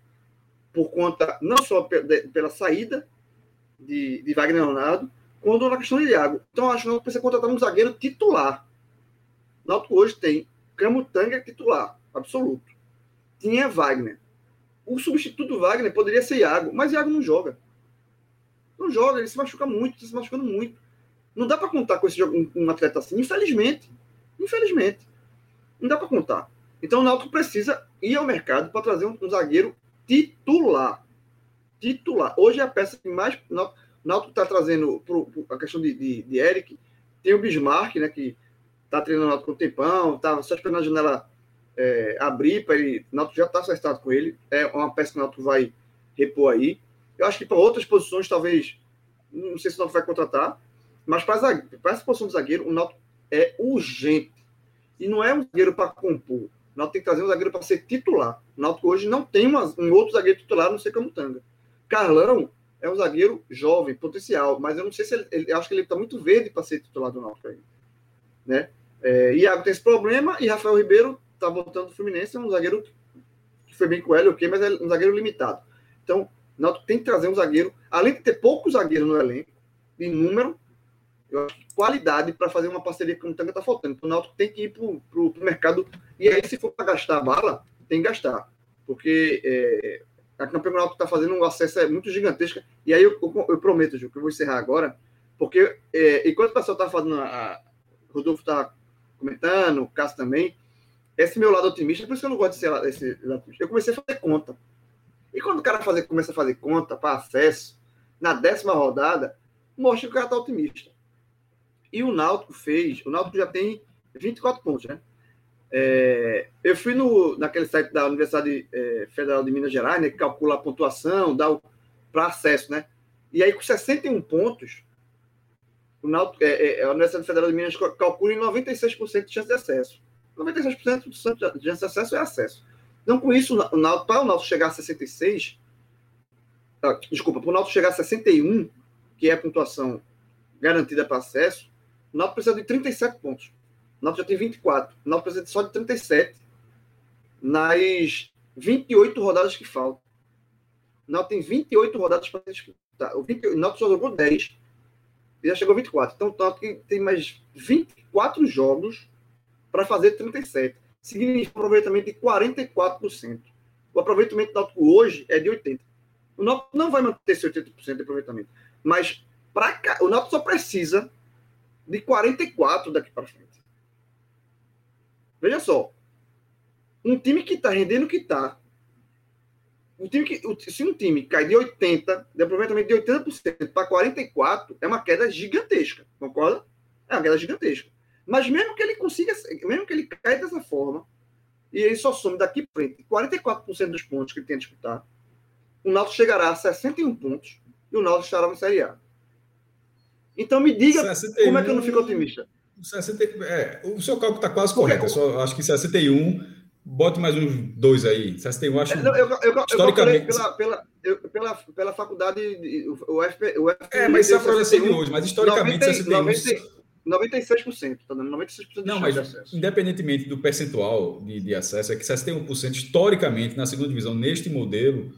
Por conta, não só pela saída de, de Wagner Leonardo, quanto na questão de Iago. Então, acho que o Náutico precisa contratar um zagueiro titular. O Náutico hoje tem Camutanga titular, absoluto. Tinha Wagner o substituto do Wagner poderia ser Iago, mas Iago não joga. Não joga, ele se machuca muito, está se machucando muito. Não dá para contar com esse jogo, um, um atleta assim, infelizmente. Infelizmente. Não dá para contar. Então o Náutico precisa ir ao mercado para trazer um, um, zagueiro titular. Titular. Hoje é a peça que mais. O Náutico está trazendo pro, pro, a questão de, de, de, Eric. Tem o Bismarck, né? Que está treinando o Náutico com um tempão, está só esperando a janela é, abrir para ele. O Náutico já está acertado com ele. É uma peça que o Náutico vai repor aí. Eu acho que para outras posições, talvez. Não sei se o Náutico vai contratar. Mas para essa posição de zagueiro, o Náutico é urgente. E não é um zagueiro para compor. O Náutico tem que trazer um zagueiro para ser titular. O Náutico hoje não tem uma, um outro zagueiro titular, não sei como Tanga. Carlão é um zagueiro jovem, potencial, mas eu não sei se ele, ele acho que ele está muito verde para ser titular do Náutico aí. Né? É, Iago tem esse problema e Rafael Ribeiro tá voltando do Fluminense, é um zagueiro que foi bem com ele, ok, mas é um zagueiro limitado. Então, o Náutico tem que trazer um zagueiro, além de ter poucos zagueiros no elenco, em número, eu acho que qualidade para fazer uma parceria com o Tanga está faltando. Então, o Náutico tem que ir para o mercado. E aí, se for para gastar bala, tem que gastar. Porque é, a campeã Náutico está fazendo um acesso é muito gigantesco. E aí, eu, eu, eu prometo, Ju, que eu vou encerrar agora, porque é, enquanto o pessoal está fazendo, a, Rodolfo está comentando, o Cássio também, esse meu lado otimista, por isso que eu não gosto de ser esse Eu comecei a fazer conta. E quando o cara fazer, começa a fazer conta para acesso, na décima rodada, mostra que o cara está otimista. E o Náutico fez, o Náutico já tem 24 pontos, né? É, eu fui no, naquele site da Universidade é, Federal de Minas Gerais, né, que calcula a pontuação, dá para acesso, né? E aí, com 61 pontos, o Náutico, é, é, a Universidade Federal de Minas calcula em 96% de chance de acesso. 96% do de acesso é acesso. Então, com isso, para o Náutico chegar a 66, Ah, desculpa, para o Náutico chegar a 61, que é a pontuação garantida para acesso, o Náutico precisa de 37 pontos. O Náutico já tem 24. O Náutico precisa só de 37 nas 28 rodadas que faltam. O Náutico tem 28 rodadas para disputar. O, 20, o Náutico só jogou 10 e já chegou a 24. Então o Náutico tem mais 24 jogos para fazer 37. Significa um aproveitamento de 44%. O aproveitamento do Náutico hoje é de 80%. O Náutico não vai manter esse 80% de aproveitamento. Mas pra, o Náutico só precisa de 44 daqui para frente. Veja só. Um time que está rendendo o que está. Um time se um time cai de 80, de aproveitamento de 80% para 44, é uma queda gigantesca. Concorda? É uma queda gigantesca. Mas mesmo que ele consiga, mesmo que ele caia dessa forma, e ele só some daqui para frente 44% dos pontos que ele tem a disputar, o Náutico chegará a 61 pontos e o Náutico estará na Série A. Então me diga 61, como é que eu não fico otimista. 60, é, o seu cálculo está quase correto. Eu só acho que 61, bote mais uns dois aí. 61, acho. Não, eu, eu, historicamente. Eu pela, pela, eu, pela, pela faculdade, o, FP, o FP. É, mas isso é a hoje. Mas historicamente, 90, 61. 90, 96%, tá dando 96% de Não, mas independentemente do percentual de, de acesso, é que 61% historicamente na segunda divisão, neste modelo,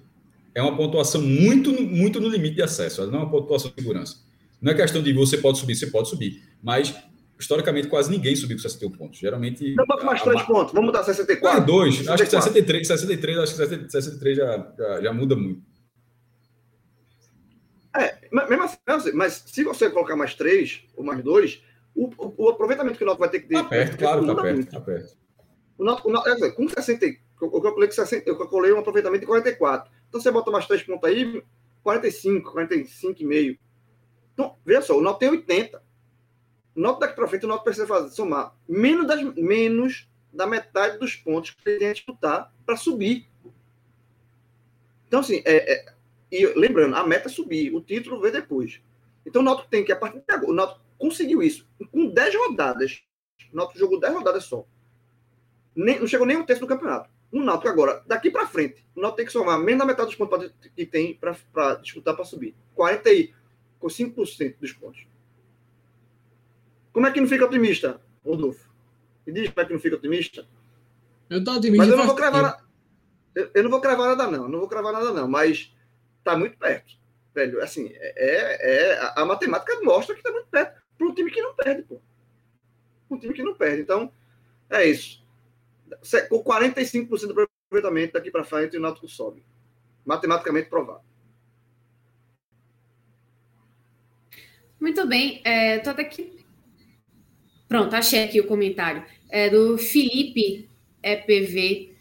é uma pontuação muito, muito no limite de acesso, não é uma pontuação de segurança. Não é questão de você pode subir, você pode subir, mas historicamente quase ninguém subiu com 61 pontos. Geralmente. Não, bota mais 3 pontos, vamos dar 64. Ah, dois, 64. acho que 63, 63, acho que 63 já, já, já muda muito. É, mesmo assim, mas se você colocar mais 3 ou mais 2, o, o, aproveitamento que o Náutico vai ter que ter. Tá perto, claro, tá perto, tá perto. O Náutico, Náutico, com 60, eu calculei, que 60, eu calculei um aproveitamento de 44. Então você bota mais 3 pontos aí, 45, 45,5. Então, veja só, o Náutico tem 80. O Náutico daqui para frente, o Náutico precisa fazer, somar menos, das, menos da metade dos pontos que ele tem a disputar para subir. Então, assim, é, é, e lembrando, a meta é subir, o título vem depois. Então, o Náutico tem que, a partir de agora, o Náutico conseguiu isso com 10 rodadas. O Náutico jogou 10 rodadas só. Nem, não chegou nem um terço do campeonato. O Náutico agora, daqui para frente, o Náutico tem que somar menos da metade dos pontos que tem para disputar para subir. 45% dos pontos. Como é que não fica otimista, Rodolfo? Me diz como é que não fica otimista. Eu tô otimista. Mas eu não vou cravar. Na... Eu, eu, não vou cravar nada, não. Não vou cravar nada, não. Mas tá muito perto. Velho, assim, é, é, a matemática mostra que tá muito perto. Para um time que não perde, pô. Um time que não perde. Então, é isso. Com 45% do aproveitamento daqui para frente, o Náutico sobe. Matematicamente provado. Muito bem. É, tô até aqui Pronto, achei aqui o comentário. É do Felipe EPV,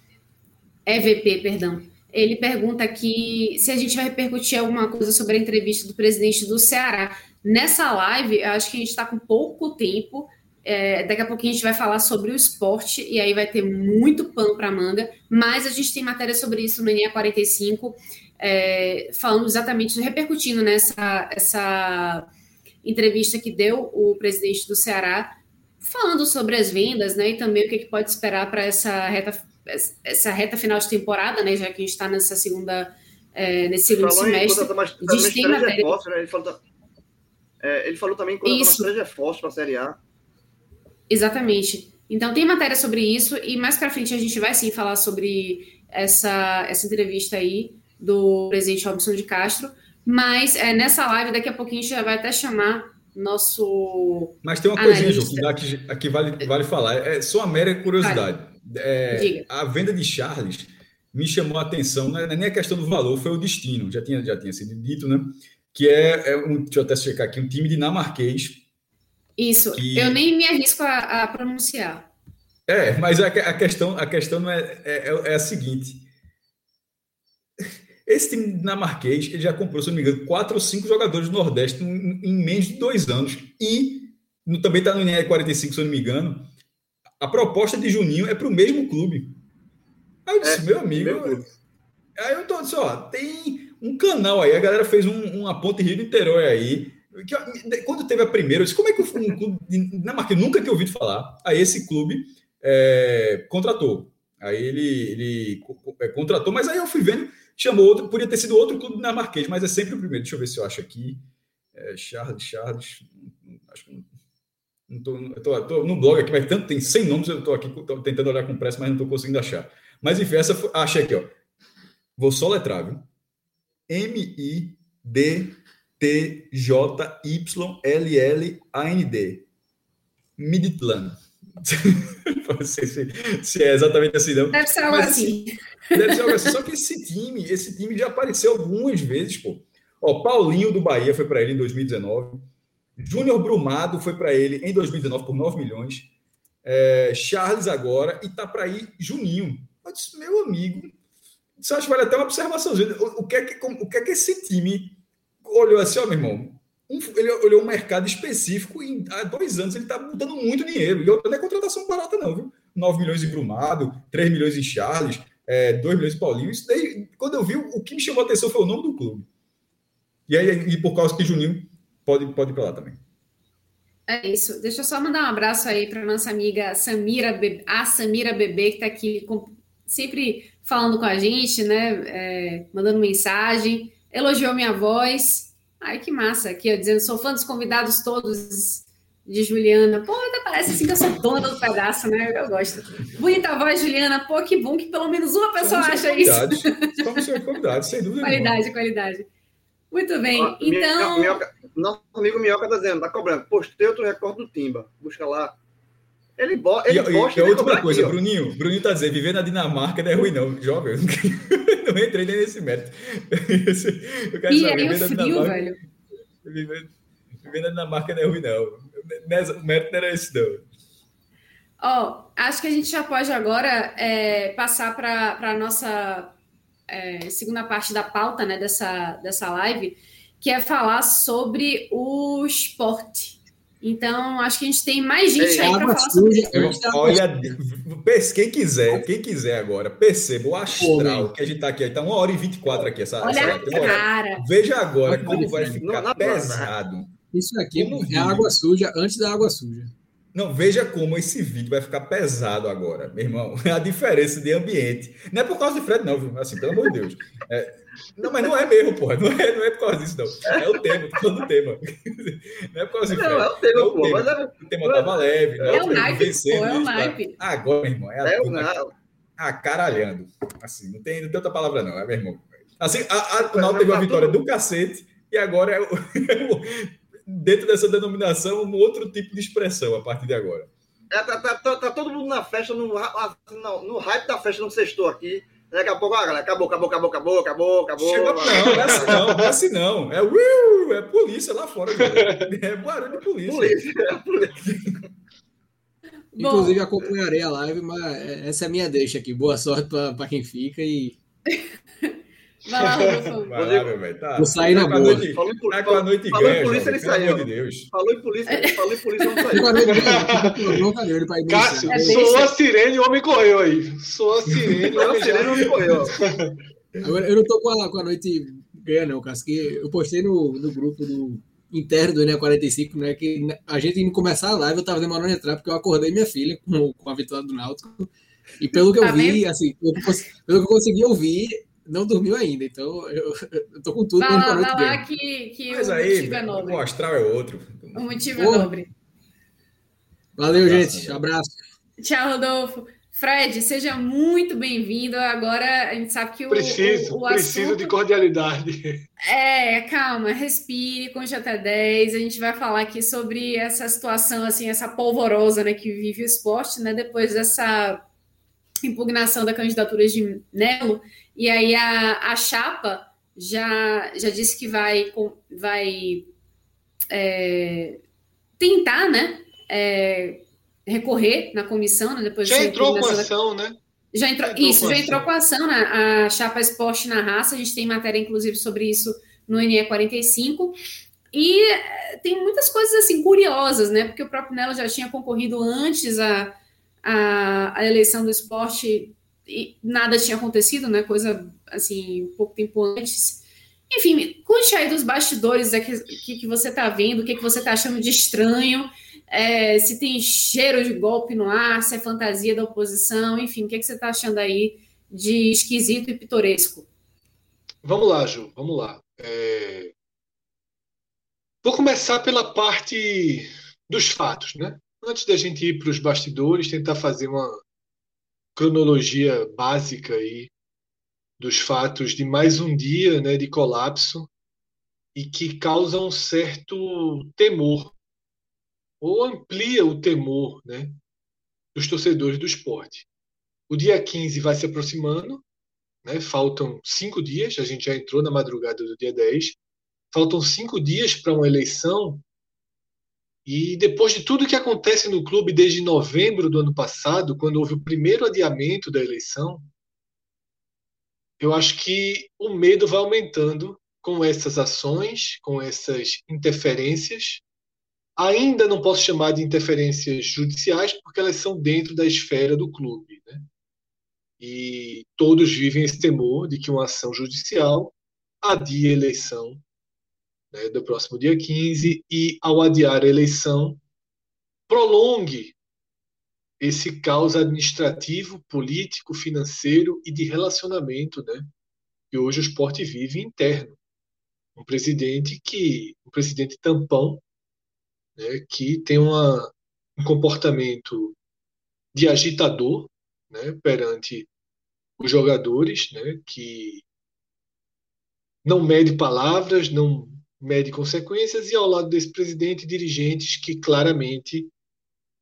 EVP, perdão. Ele pergunta aqui se a gente vai repercutir alguma coisa sobre a entrevista do presidente do Ceará. Nessa live, eu acho que a gente está com pouco tempo. É, daqui a pouquinho a gente vai falar sobre o esporte e aí vai ter muito pano para manga, mas a gente tem matéria sobre isso no ENEA 45, é, falando exatamente, repercutindo nessa essa entrevista que deu o presidente do Ceará falando sobre as vendas, né, e também o que, que pode esperar para essa reta, essa reta final de temporada, né, já que a gente está nessa segunda, é, nesse segundo semestre. Em, mais, a gente tem matéria... Reforço, né? ele, falou, é, ele falou também em mais três reforços para a Série A. Exatamente. Então tem matéria sobre isso e mais para frente a gente vai sim falar sobre essa, essa entrevista aí do presidente Robson de Castro, mas é, nessa live daqui a pouquinho a gente já vai até chamar nosso. Mas tem uma coisinha, Ju, que aqui, aqui vale, vale falar. É só uma mera curiosidade. Vale. É, a venda de Charles me chamou a atenção, não é nem a questão do valor, foi o destino, já tinha, já tinha sido dito, né? Que é, é um, deixa eu até checar aqui, um time dinamarquês. Isso, que... eu nem me arrisco a, a pronunciar. É, mas a, a, questão, a questão é, é, é a seguinte: esse time dinamarquês ele já comprou, se não me engano, quatro ou cinco jogadores do Nordeste em, em menos de dois anos. E no, também está no NR 45, se eu não me engano. A proposta de Juninho é para o mesmo clube. Aí eu disse, é, meu amigo. Eu, aí eu tô disse, ó, tem um canal aí, a galera fez um, uma ponte Rio Niterói aí. Que, quando teve a primeira, eu disse, como é que um clube dinamarquês, nunca tinha ouvido falar. Aí esse clube é, contratou. Aí ele, ele é, contratou, mas aí eu fui vendo chamou outro, podia ter sido outro clube dinamarquês, mas é sempre o primeiro. Deixa eu ver se eu acho aqui. É, Charles, Charles. Acho que não tô, eu tô, tô, no blog aqui, mas tanto tem 100 nomes, eu estou aqui tô tentando olhar com pressa, mas não estou conseguindo achar. Mas enfim, essa foi, achei aqui, ó. Vou só letrar, viu? M-I-D-T-J-Y-L-L-A-N-D. Midtland. não sei se, se, é exatamente assim, não. Deve ser algo Mas, assim. Deve ser algo assim. Só que esse time, esse time já apareceu algumas vezes, pô. Ó, Paulinho do Bahia foi para ele em 2019. Júnior Brumado foi para ele em 2019 por 9 milhões. É, Charles agora e tá para ir Juninho. Eu disse, meu amigo, você acha que vale até uma observação? O, o, que é que, o que é que esse time olhou assim, ó, meu irmão? Um, ele olhou um mercado específico e há dois anos ele está mudando muito dinheiro. E não é contratação barata, não, viu? 9 milhões em Brumado, 3 milhões em Charles, é, 2 milhões em Paulinho. Isso daí, quando eu vi, o que me chamou a atenção foi o nome do clube. E aí, e por causa que Juninho pode, pode ir para lá também. É isso. Deixa eu só mandar um abraço aí para nossa amiga Samira, Be a Samira Bebê, que está aqui sempre falando com a gente, né? É, mandando mensagem, elogiou minha voz Ai, que massa. Aqui, ó, dizendo, sou fã dos convidados todos de Juliana. Pô, até parece assim que eu sou dona do pedaço, né? Eu gosto. Bonita voz, Juliana. Pô, que bom que pelo menos uma pessoa acha isso. Somos seus convidados, sem dúvida. Qualidade, nenhuma. qualidade. Muito bem. Ó, então. Minhoca, nosso amigo Minhoca tá dizendo, tá cobrando. Postei outro recorde do Timba. Busca lá. Ele, bo ele e, posta. E, e outra coisa, aqui, Bruninho. Bruninho tá dizendo, viver na Dinamarca não é ruim, não. Jovem. não entrei nem nesse mérito. e aí o frio, velho. Viver, na Dinamarca não é ruim, não. O mérito não era esse, não. Ó, oh, acho que a gente já pode agora é, passar para a nossa é, segunda parte da pauta né, dessa, dessa live, que é falar sobre o esporte. Então, acho que a gente tem mais gente Ei, aí para falar sobre isso. Olha, quem quiser, quem quiser agora, perceba o astral que a gente está aqui. Está uma hora e 24 aqui. Essa, Olha essa, a cara. Veja agora como vai ficar pesado. Isso aqui é água suja antes da água suja. Não, veja como esse vídeo vai ficar pesado agora, meu irmão. A diferença de ambiente. Não é por causa de Fred, não, viu? Assim, pelo amor de Deus. É, não, mas não é mesmo, porra. Não é, não é por causa disso, não. É o tema, tô falando do tema. Não é por causa disso. Não, é o tema, é o pô. Tema. Mas é... O tema tava leve. Né? É o naipe, pô, é o naipe. Agora, meu irmão, é a é turma acaralhando. Assim, não tem, não tem outra palavra, não, é meu irmão. Assim, a, a, o Náutico teve uma vitória do cacete e agora é o, dentro dessa denominação um outro tipo de expressão a partir de agora. É, tá, tá, tá, tá todo mundo na festa, no, no, no hype da festa, não sextou aqui. Daqui a pouco, galera, acabou, acabou, acabou, acabou, acabou, acabou. Chegou, não, não é assim não, não é assim não. É, uh, é polícia lá fora. É barulho de polícia. Polícia, é polícia. Inclusive, acompanharei a live, mas essa é a minha deixa aqui. Boa sorte para quem fica e. Vai lá, velho. Tá. Vou sair na boa. Noite, falou, em, tá falou, noite falou em polícia, ele saiu. De Deus. Falou em polícia, falou em polícia, não saiu. Cássio, é soou a sirene, o homem correu aí. Soou a sirene, o homem, sirene, o homem correu. Agora, eu não tô com a, com a noite ganha, não, Cássio, que eu postei no, no grupo do interno do ENE45, né, que a gente indo começar a live, eu tava demorando a entrar, porque eu acordei minha filha com, com a vitória do Náutico, e pelo que eu tá vi, assim, pelo que eu consegui ouvir, não dormiu ainda, então eu, eu tô com tudo. Vai lá, vai lá que, que Mas o aí, motivo é nobre. O astral é outro. O motivo é nobre. Valeu, Abraço, gente. Abraço. Tchau, Rodolfo. Fred, seja muito bem-vindo. Agora a gente sabe que o. Preciso, o, o preciso assunto... de cordialidade. É, calma, respire, conte até 10. A gente vai falar aqui sobre essa situação, assim, essa polvorosa né, que vive o esporte, né? Depois dessa impugnação da candidatura de Nelo. E aí a, a chapa já, já disse que vai, vai é, tentar, né? É, recorrer na comissão, né, depois já entrou com ação, da... né? Já entrou, já entrou isso, já entrou com ação na né, a chapa Esporte na Raça. A gente tem matéria, inclusive, sobre isso no NE 45. E é, tem muitas coisas assim curiosas, né? Porque o próprio Nelo já tinha concorrido antes a, a, a eleição do esporte e nada tinha acontecido, né? Coisa assim, pouco tempo antes. Enfim, conte aí dos bastidores, o é que, que, que, você está vendo, o que, que você está achando de estranho, é, se tem cheiro de golpe no ar, se é fantasia da oposição, enfim, o que, que você está achando aí de esquisito e pitoresco? Vamos lá, Ju, vamos lá. É... Vou começar pela parte dos fatos, né? Antes da gente ir para os bastidores, tentar fazer uma cronologia básica aí dos fatos de mais um dia né, de colapso e que causa um certo temor, ou amplia o temor né, dos torcedores do esporte. O dia 15 vai se aproximando, né, faltam cinco dias, a gente já entrou na madrugada do dia 10, faltam cinco dias para uma eleição e depois de tudo que acontece no clube desde novembro do ano passado, quando houve o primeiro adiamento da eleição, eu acho que o medo vai aumentando com essas ações, com essas interferências. Ainda não posso chamar de interferências judiciais, porque elas são dentro da esfera do clube. Né? E todos vivem esse temor de que uma ação judicial adie a eleição né, do próximo dia 15 e, ao adiar a eleição, prolongue esse caos administrativo, político, financeiro e de relacionamento né, que hoje o esporte vive interno. Um presidente que, um presidente tampão, né, que tem uma, um comportamento de agitador né, perante os jogadores, né, que não mede palavras, não mede consequências, e ao lado desse presidente, dirigentes que claramente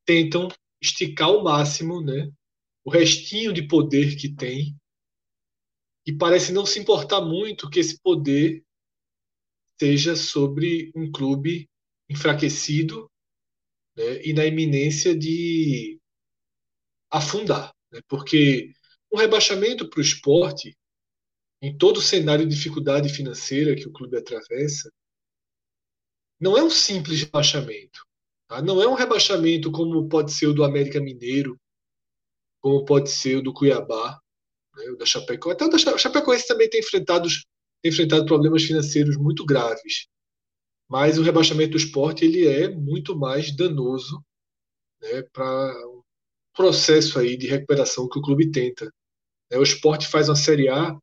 tentam esticar ao máximo né, o restinho de poder que tem e parece não se importar muito que esse poder seja sobre um clube enfraquecido né, e na iminência de afundar. Né, porque um rebaixamento para o esporte, em todo o cenário de dificuldade financeira que o clube atravessa, não é um simples rebaixamento. Tá? Não é um rebaixamento como pode ser o do América Mineiro, como pode ser o do Cuiabá, né, o da Chapecoense. Até o da Chapecoense também tem enfrentado, tem enfrentado problemas financeiros muito graves. Mas o rebaixamento do esporte ele é muito mais danoso né, para o processo aí de recuperação que o clube tenta. Né, o esporte faz uma Série A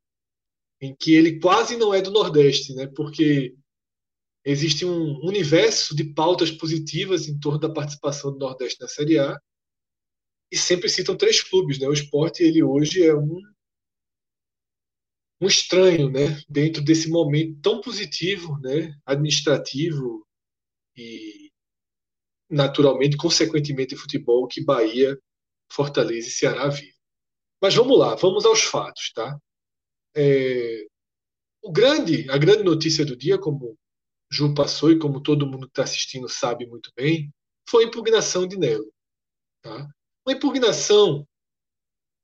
em que ele quase não é do Nordeste, né, porque existe um universo de pautas positivas em torno da participação do Nordeste na Série A e sempre citam três clubes, né? O esporte ele hoje é um um estranho, né? Dentro desse momento tão positivo, né? Administrativo e naturalmente, consequentemente, futebol que Bahia, Fortaleza e Ceará vivem. Mas vamos lá, vamos aos fatos, tá? É, o grande, a grande notícia do dia, como Ju passou e como todo mundo que está assistindo sabe muito bem, foi a impugnação de Nelo. Tá? Uma impugnação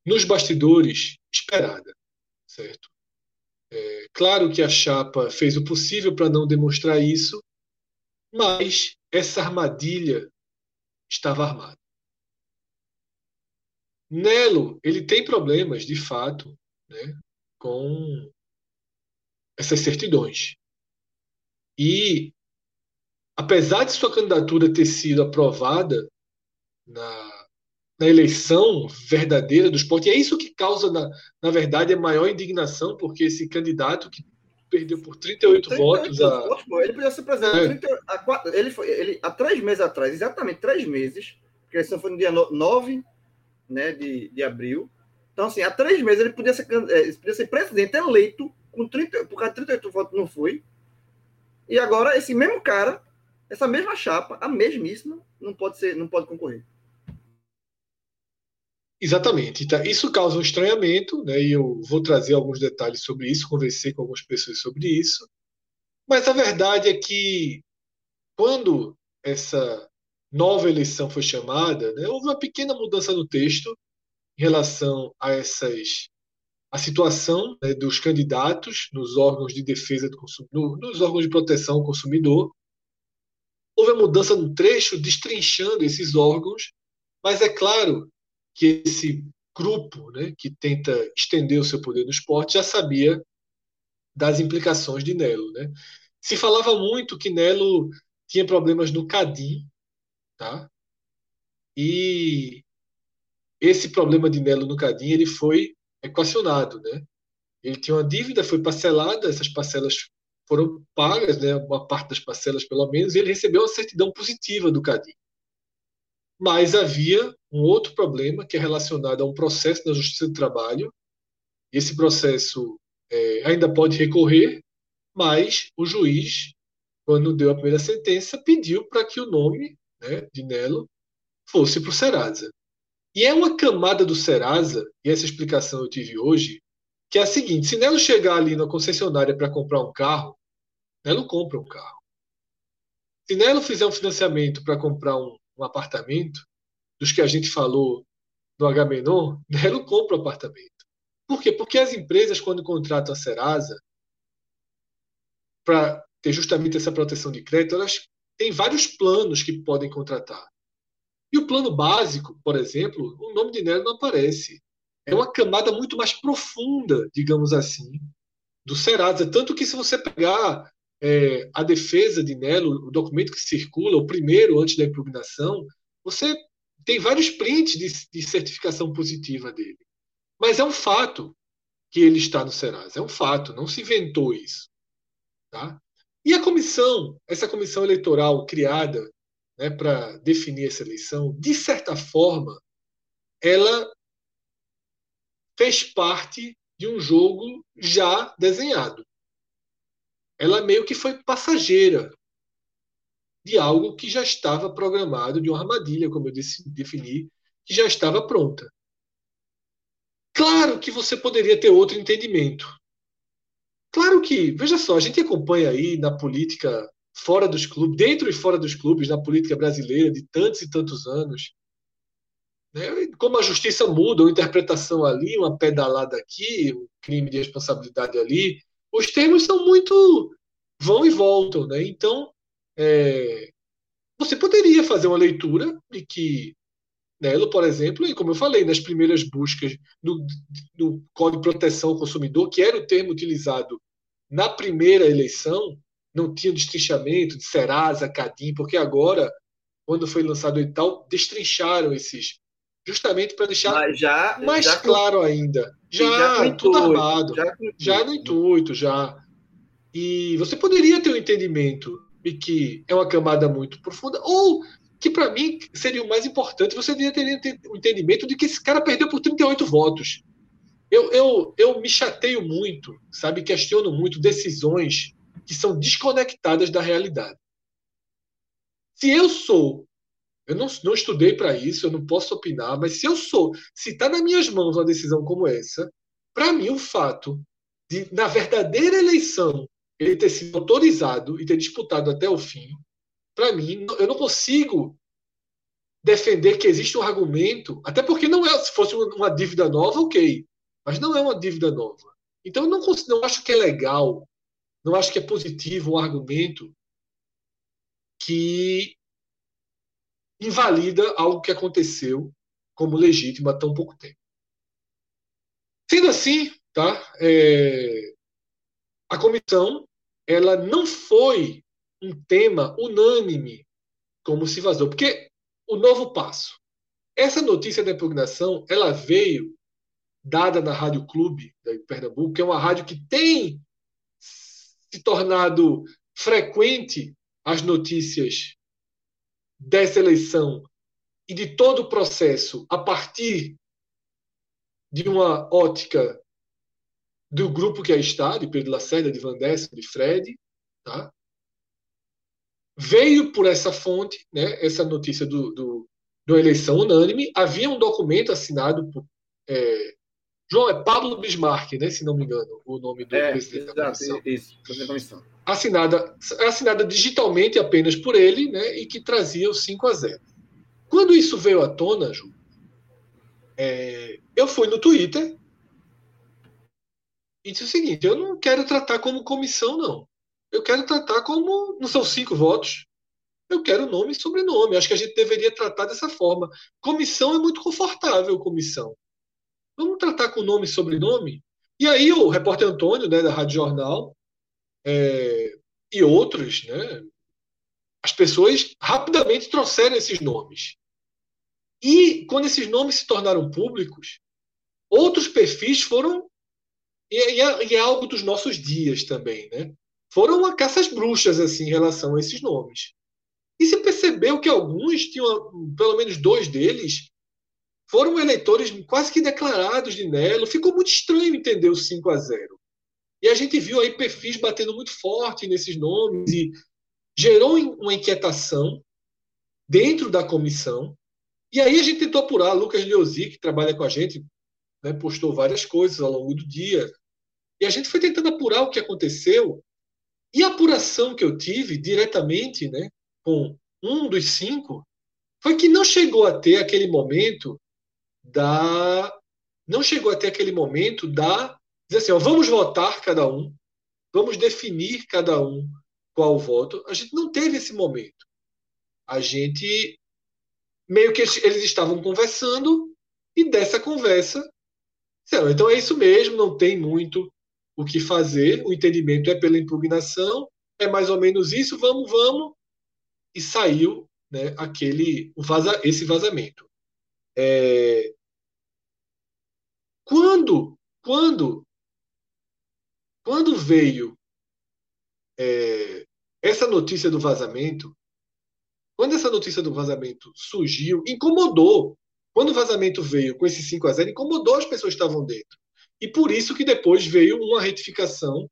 nos bastidores esperada, certo? É, claro que a chapa fez o possível para não demonstrar isso, mas essa armadilha estava armada. Nelo, ele tem problemas, de fato, né, com essas certidões. E, apesar de sua candidatura ter sido aprovada na, na eleição verdadeira do esporte, e é isso que causa, na, na verdade, a maior indignação, porque esse candidato que perdeu por 38, 38 votos. A... Votos, ele podia ser presidente. É. 30, a, ele foi, ele, há três meses atrás, exatamente três meses, porque a eleição foi no dia 9 né, de, de abril. Então, assim, há três meses ele podia ser, é, ele podia ser presidente eleito, com 30, por causa de 38 votos não foi. E agora esse mesmo cara, essa mesma chapa, a mesmíssima, não pode ser, não pode concorrer. Exatamente. Então, isso causa um estranhamento, né? E eu vou trazer alguns detalhes sobre isso, conversei com algumas pessoas sobre isso. Mas a verdade é que quando essa nova eleição foi chamada, né, houve uma pequena mudança no texto em relação a essas a situação né, dos candidatos nos órgãos de defesa do consumidor, nos órgãos de proteção ao consumidor. Houve a mudança no trecho, destrinchando esses órgãos, mas é claro que esse grupo né, que tenta estender o seu poder no esporte já sabia das implicações de Nelo. Né? Se falava muito que Nelo tinha problemas no Cadim, tá? e esse problema de Nelo no Cadim ele foi equacionado, né? Ele tinha uma dívida, foi parcelada, essas parcelas foram pagas, né, uma parte das parcelas pelo menos, e ele recebeu uma certidão positiva do CADI. Mas havia um outro problema que é relacionado a um processo na Justiça do Trabalho. Esse processo é, ainda pode recorrer, mas o juiz, quando deu a primeira sentença, pediu para que o nome né, de Nelo fosse para o Serasa. E é uma camada do Serasa, e essa explicação eu tive hoje, que é a seguinte: se Nelo chegar ali na concessionária para comprar um carro, Nelo compra um carro. Se Nelo fizer um financiamento para comprar um, um, apartamento, dos que a gente falou no Agamenon, Nelo compra o um apartamento. Por quê? Porque as empresas, quando contratam a Serasa, para ter justamente essa proteção de crédito, elas têm vários planos que podem contratar. E o plano básico, por exemplo, o nome de Nelo não aparece. É uma camada muito mais profunda, digamos assim, do Serasa. Tanto que, se você pegar é, a defesa de Nelo, o documento que circula, o primeiro antes da impugnação, você tem vários prints de, de certificação positiva dele. Mas é um fato que ele está no Serasa. É um fato, não se inventou isso. Tá? E a comissão, essa comissão eleitoral criada né, para definir essa eleição, de certa forma, ela fez parte de um jogo já desenhado. Ela meio que foi passageira de algo que já estava programado, de uma armadilha, como eu disse, defini, que já estava pronta. Claro que você poderia ter outro entendimento. Claro que, veja só, a gente acompanha aí na política fora dos clubes, dentro e fora dos clubes, na política brasileira de tantos e tantos anos. Né? Como a justiça muda, uma interpretação ali, uma pedalada aqui, um crime de responsabilidade ali, os termos são muito vão e voltam, né? Então, é, você poderia fazer uma leitura de que Nelo, por exemplo, e como eu falei, nas primeiras buscas do, Código de Proteção ao Consumidor, que era o termo utilizado na primeira eleição, não tinha destrinchamento de Serasa, Cadim, porque agora, quando foi lançado o edital, destrincharam esses, justamente para deixar já, mais já claro ainda. Já, já tudo armado, já, já no intuito, já. E você poderia ter um entendimento de que é uma camada muito profunda, ou que para mim seria o mais importante, você deveria ter o um entendimento de que esse cara perdeu por 38 votos. Eu, eu, eu me chateio muito, sabe? Questiono muito decisões que são desconectadas da realidade. Se eu sou, eu não, não estudei para isso, eu não posso opinar, mas se eu sou, se está nas minhas mãos uma decisão como essa, para mim o fato de, na verdadeira eleição, ele ter sido autorizado e ter disputado até o fim, para mim, eu não consigo defender que existe um argumento, até porque não é, se fosse uma dívida nova, ok, mas não é uma dívida nova. Então, eu não, não acho que é legal não acho que é positivo um argumento que invalida algo que aconteceu como legítimo há tão pouco tempo. Sendo assim, tá, é, a comissão ela não foi um tema unânime como se vazou, porque o novo passo. Essa notícia da impugnação ela veio dada na Rádio Clube de Pernambuco, que é uma rádio que tem se tornado frequente as notícias dessa eleição e de todo o processo a partir de uma ótica do grupo que aí está, de Pedro Lacerda, de Van Dessen, de Fred, tá? veio por essa fonte, né, essa notícia do, do, do eleição unânime. Havia um documento assinado por é, João, é Pablo Bismarck, né, se não me engano, o nome do é, presidente exato, da comissão. Isso, presidente da comissão. Assinada, assinada digitalmente apenas por ele, né, e que trazia o 5 a 0. Quando isso veio à tona, Ju, é, eu fui no Twitter e disse o seguinte: eu não quero tratar como comissão, não. Eu quero tratar como. Não são cinco votos. Eu quero nome e sobrenome. Acho que a gente deveria tratar dessa forma. Comissão é muito confortável, comissão. Vamos tratar com nome e sobrenome? E aí o repórter Antônio, né, da Rádio Jornal, é, e outros, né, as pessoas rapidamente trouxeram esses nomes. E quando esses nomes se tornaram públicos, outros perfis foram E, é, e, é, algo dos nossos dias também, né? Foram uma bruxas, assim, em relação a esses nomes. E se percebeu que alguns tinham, pelo menos dois deles, foram eleitores quase que declarados de Nelo. Ficou muito estranho entender o 5 a 0 E a gente viu aí perfis batendo muito forte nesses nomes e gerou uma inquietação dentro da comissão. E aí a gente tentou apurar. Lucas Leozzi, que trabalha com a gente, né, postou várias coisas ao longo do dia. E a gente foi tentando apurar o que aconteceu. E a apuração que eu tive diretamente né, com um dos cinco foi que não chegou a ter aquele momento da. Não chegou a ter aquele momento da. Dizer assim, ó, vamos votar cada um, vamos definir cada um qual voto. A gente não teve esse momento. A gente. Meio que eles estavam conversando, e dessa conversa. Então é isso mesmo, não tem muito o que fazer, o entendimento é pela impugnação, é mais ou menos isso, vamos, vamos, e saiu né, aquele vaza, esse vazamento. É, quando, quando, quando veio é, essa notícia do vazamento, quando essa notícia do vazamento surgiu, incomodou. Quando o vazamento veio com esse 5 a 0 incomodou as pessoas que estavam dentro. E por isso que depois veio uma retificação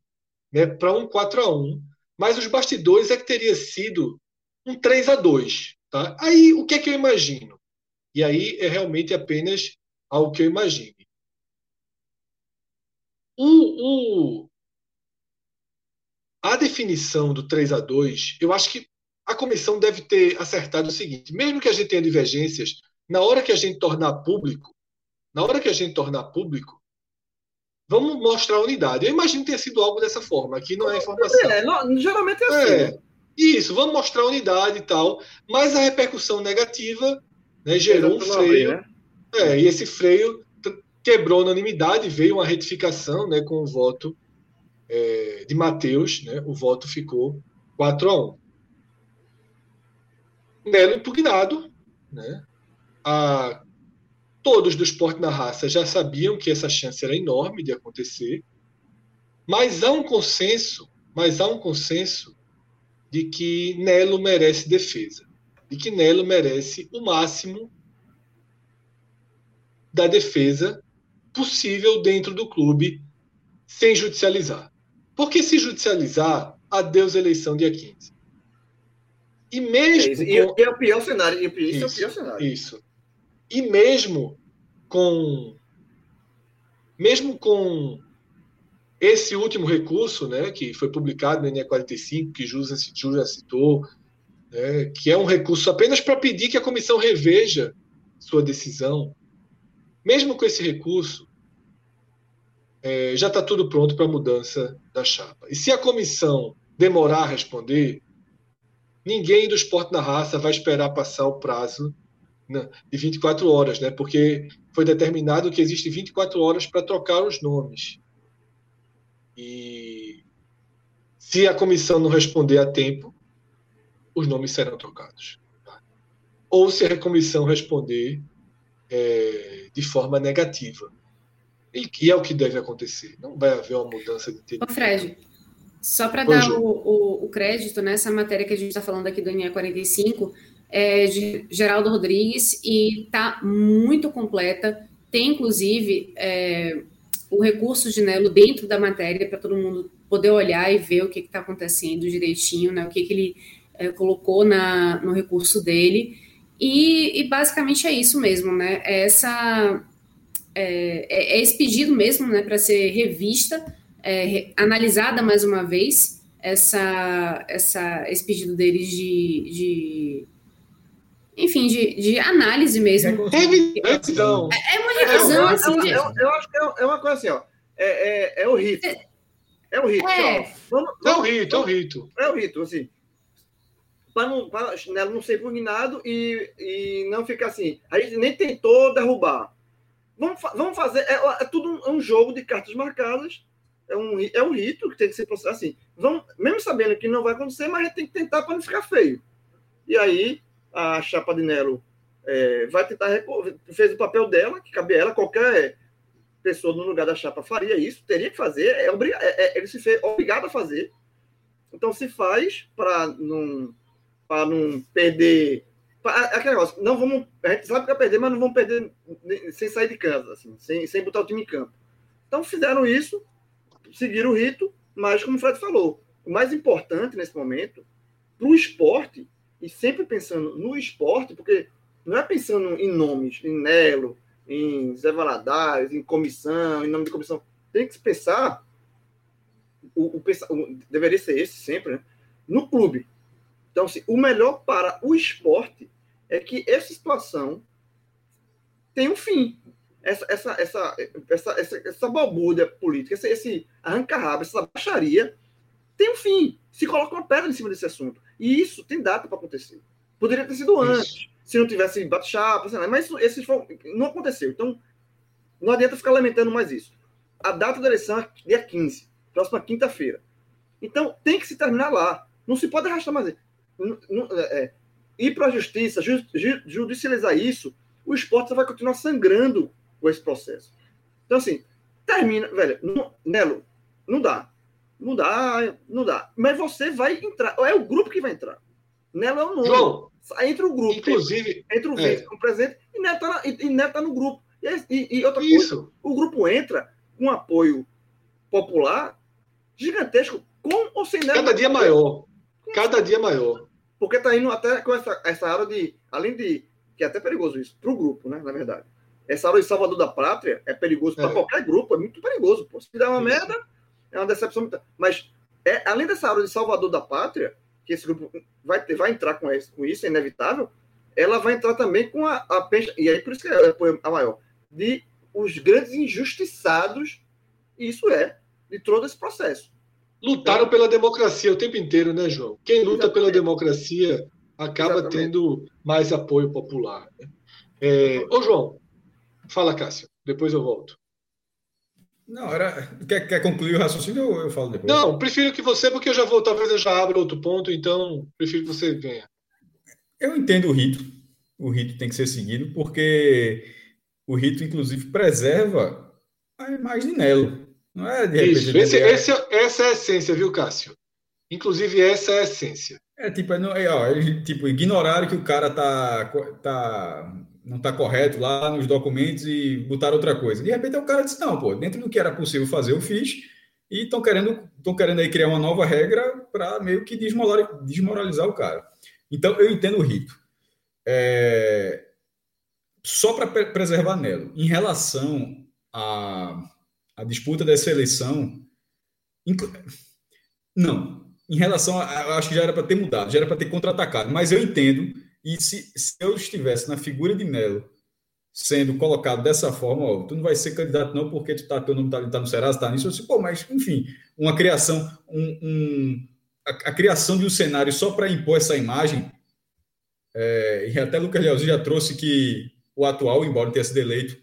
né, para um 4 a 1 Mas os bastidores é que teria sido um 3 a 2 tá? Aí, o que é que eu imagino? E aí é realmente apenas algo que eu imagine. O, o, a definição do 3 a 2 eu acho que a comissão deve ter acertado o seguinte: mesmo que a gente tenha divergências, na hora que a gente tornar público, na hora que a gente tornar público, vamos mostrar a unidade. Eu imagino que tenha sido algo dessa forma, aqui não é informação. É, não, geralmente é assim. É, isso, vamos mostrar a unidade e tal, mas a repercussão negativa né, gerou um freio. Né? É, e esse freio quebrou a unanimidade, veio uma retificação né, com o voto é, de Mateus, né, o voto ficou 4 a 1. Nelo impugnado, né, a, todos do esporte na raça já sabiam que essa chance era enorme de acontecer, mas há um consenso, mas há um consenso de que Nelo merece defesa, de que Nelo merece o máximo da defesa possível dentro do clube sem judicializar. Porque se judicializar, adeus eleição dia 15. E mesmo. É com... e, é o pior cenário. Isso, isso, é o pior cenário. Isso. E mesmo com. Mesmo com esse último recurso, né, que foi publicado no NE 45, que Júlia já citou, né, que é um recurso apenas para pedir que a comissão reveja sua decisão, mesmo com esse recurso, é, já está tudo pronto para a mudança da chapa. E se a comissão demorar a responder, ninguém do esporte na raça vai esperar passar o prazo né, de 24 horas, né? porque foi determinado que existe 24 horas para trocar os nomes. E se a comissão não responder a tempo, os nomes serão trocados. Tá? Ou se a comissão responder é, de forma negativa. E, e, é o que deve acontecer. Não vai haver uma mudança de entendimento. Ô Fred, só para dar o, o, o, crédito nessa matéria que a gente está falando aqui do NE 45, é de Geraldo Rodrigues e está muito completa. Tem, inclusive, é, o recurso de Nelo dentro da matéria para todo mundo poder olhar e ver o que está acontecendo direitinho, né, o que, que ele é, colocou na, no recurso dele. E, e, basicamente é isso mesmo, né? É essa é, é, é esse pedido mesmo, né, para ser revista, é, analisada mais uma vez essa, essa esse pedido deles de, de enfim, de, de análise mesmo. Revisão. É, é uma revisão, é, assim. de... eu, acho que é, uma coisa assim, ó. É, é, o rito. É o rito. É, vamos, vamos, é o rito, é o rito. É o rito, assim para não, pra não ser impugnado e, e não ficar assim. A gente nem tentou derrubar. Vamos, vamos fazer. É, é tudo um, um, jogo de cartas marcadas. É um, é um rito que tem que ser assim. Vamos, mesmo sabendo que não vai acontecer, mas a gente tem que tentar para não ficar feio. E aí, a chapa de Nelo é, vai tentar. Fez o papel dela, que cabe a ela, qualquer pessoa no lugar da chapa faria isso, teria que fazer, é, é, é ele se fez obrigado a fazer. Então se faz para não, não perder. Aquele negócio, não vamos. A gente sabe que vai perder, mas não vamos perder sem sair de casa, assim, sem, sem botar o time em campo. Então fizeram isso, seguiram o rito, mas como o Fred falou, o mais importante nesse momento, para o esporte, e sempre pensando no esporte, porque não é pensando em nomes, em Nelo, em Zé Valadares, em comissão, em nome de comissão. Tem que se pensar, o, o, o deveria ser esse sempre, né? no clube. Então, assim, o melhor para o esporte é que essa situação tem um fim. Essa, essa, essa, essa, essa, essa balbúrdia política, esse, esse arranca-rabo, essa baixaria, tem um fim. Se coloca uma pedra em cima desse assunto. E isso tem data para acontecer. Poderia ter sido antes. Isso se não tivesse bate-chapa, mas isso, esse não aconteceu. Então, não adianta ficar lamentando mais isso. A data da eleição é dia 15, próxima quinta-feira. Então, tem que se terminar lá. Não se pode arrastar mais. É, é ir para a justiça, ju, ju, judicializar isso, o esporte vai continuar sangrando com esse processo. Então, assim, termina, velho. Não, Nelo, não dá. Não dá, não dá. Mas você vai entrar. É o grupo que vai entrar. Nelo é o nome. João, entre o grupo. Inclusive. Entre o vice é. com o presidente e Neto está e, Neto tá no grupo. E, e, e outra Isso. coisa, o grupo entra com apoio popular gigantesco, com ou sem Neto. Cada dia maior. Cada dia maior. Porque está indo até com essa, essa área de. Além de. Que é até perigoso isso, para o grupo, né? Na verdade. Essa área de Salvador da Pátria é perigoso para é. qualquer grupo, é muito perigoso. Pô. Se der uma merda, é uma decepção. Mas, é, além dessa área de Salvador da Pátria, que esse grupo vai, ter, vai entrar com, esse, com isso, é inevitável, ela vai entrar também com a, a pencha, e aí por isso que é a maior, de os grandes injustiçados, isso é, de todo esse processo. Lutaram então, pela democracia o tempo inteiro, né, João? Quem luta exatamente. pela democracia acaba exatamente. tendo mais apoio popular. Né? É, ô, João, fala, Cássio, depois eu volto. Não, era. Quer, quer concluir o raciocínio ou eu falo depois? Não, prefiro que você, porque eu já vou, talvez eu já abra outro ponto, então prefiro que você venha. Eu entendo o rito. O rito tem que ser seguido, porque o rito, inclusive, preserva a imagem de Nelo. Não é de repente. Isso, esse, esse, essa é a essência, viu, Cássio? Inclusive, essa é a essência. É tipo, é, é ó, eles, tipo, ignoraram que o cara tá, tá não está correto lá nos documentos e botar outra coisa. De repente o cara disse, não, pô, dentro do que era possível fazer, eu fiz, e estão querendo, estão querendo aí criar uma nova regra para meio que desmoralizar, desmoralizar o cara. Então, eu entendo o rito. É... Só para preservar Nelo, em relação à, à disputa dessa eleição, não. Em relação a, acho que já era para ter mudado, já era para ter contra-atacado, mas eu entendo e se, se eu estivesse na figura de Melo, sendo colocado dessa forma, ó, tu não vai ser candidato não porque tu tá, teu nome está tá no Serasa, está nisso, eu disse, pô, mas enfim, uma criação, um, um a, a, criação de um cenário só para impor essa imagem, é, e até Lucas Leozinho já trouxe que o atual, embora tenha sido eleito,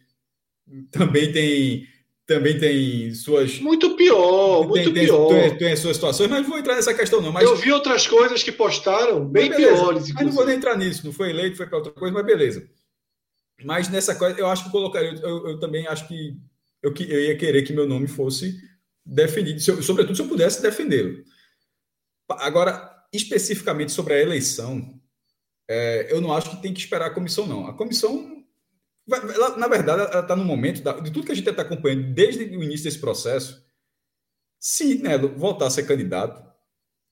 também tem também tem suas. Muito pior, tem, muito tem, pior. Tem, tem, as suas situações, mas não vou entrar nessa questão, não. Mas... Eu vi outras coisas que postaram bem piores. Mas não vou nem entrar nisso, não foi eleito, foi para outra coisa, mas beleza. Mas nessa coisa, eu acho que colocaria, eu, eu também acho que eu, eu ia querer que meu nome fosse defendido, se eu, sobretudo se eu pudesse defendê-lo. Agora, especificamente sobre a eleição, é, eu não acho que tem que esperar a comissão, não. A comissão ela, na verdade, ela está no momento da, de tudo que a gente está acompanhando desde o início desse processo. Se Nelo voltar a ser candidato,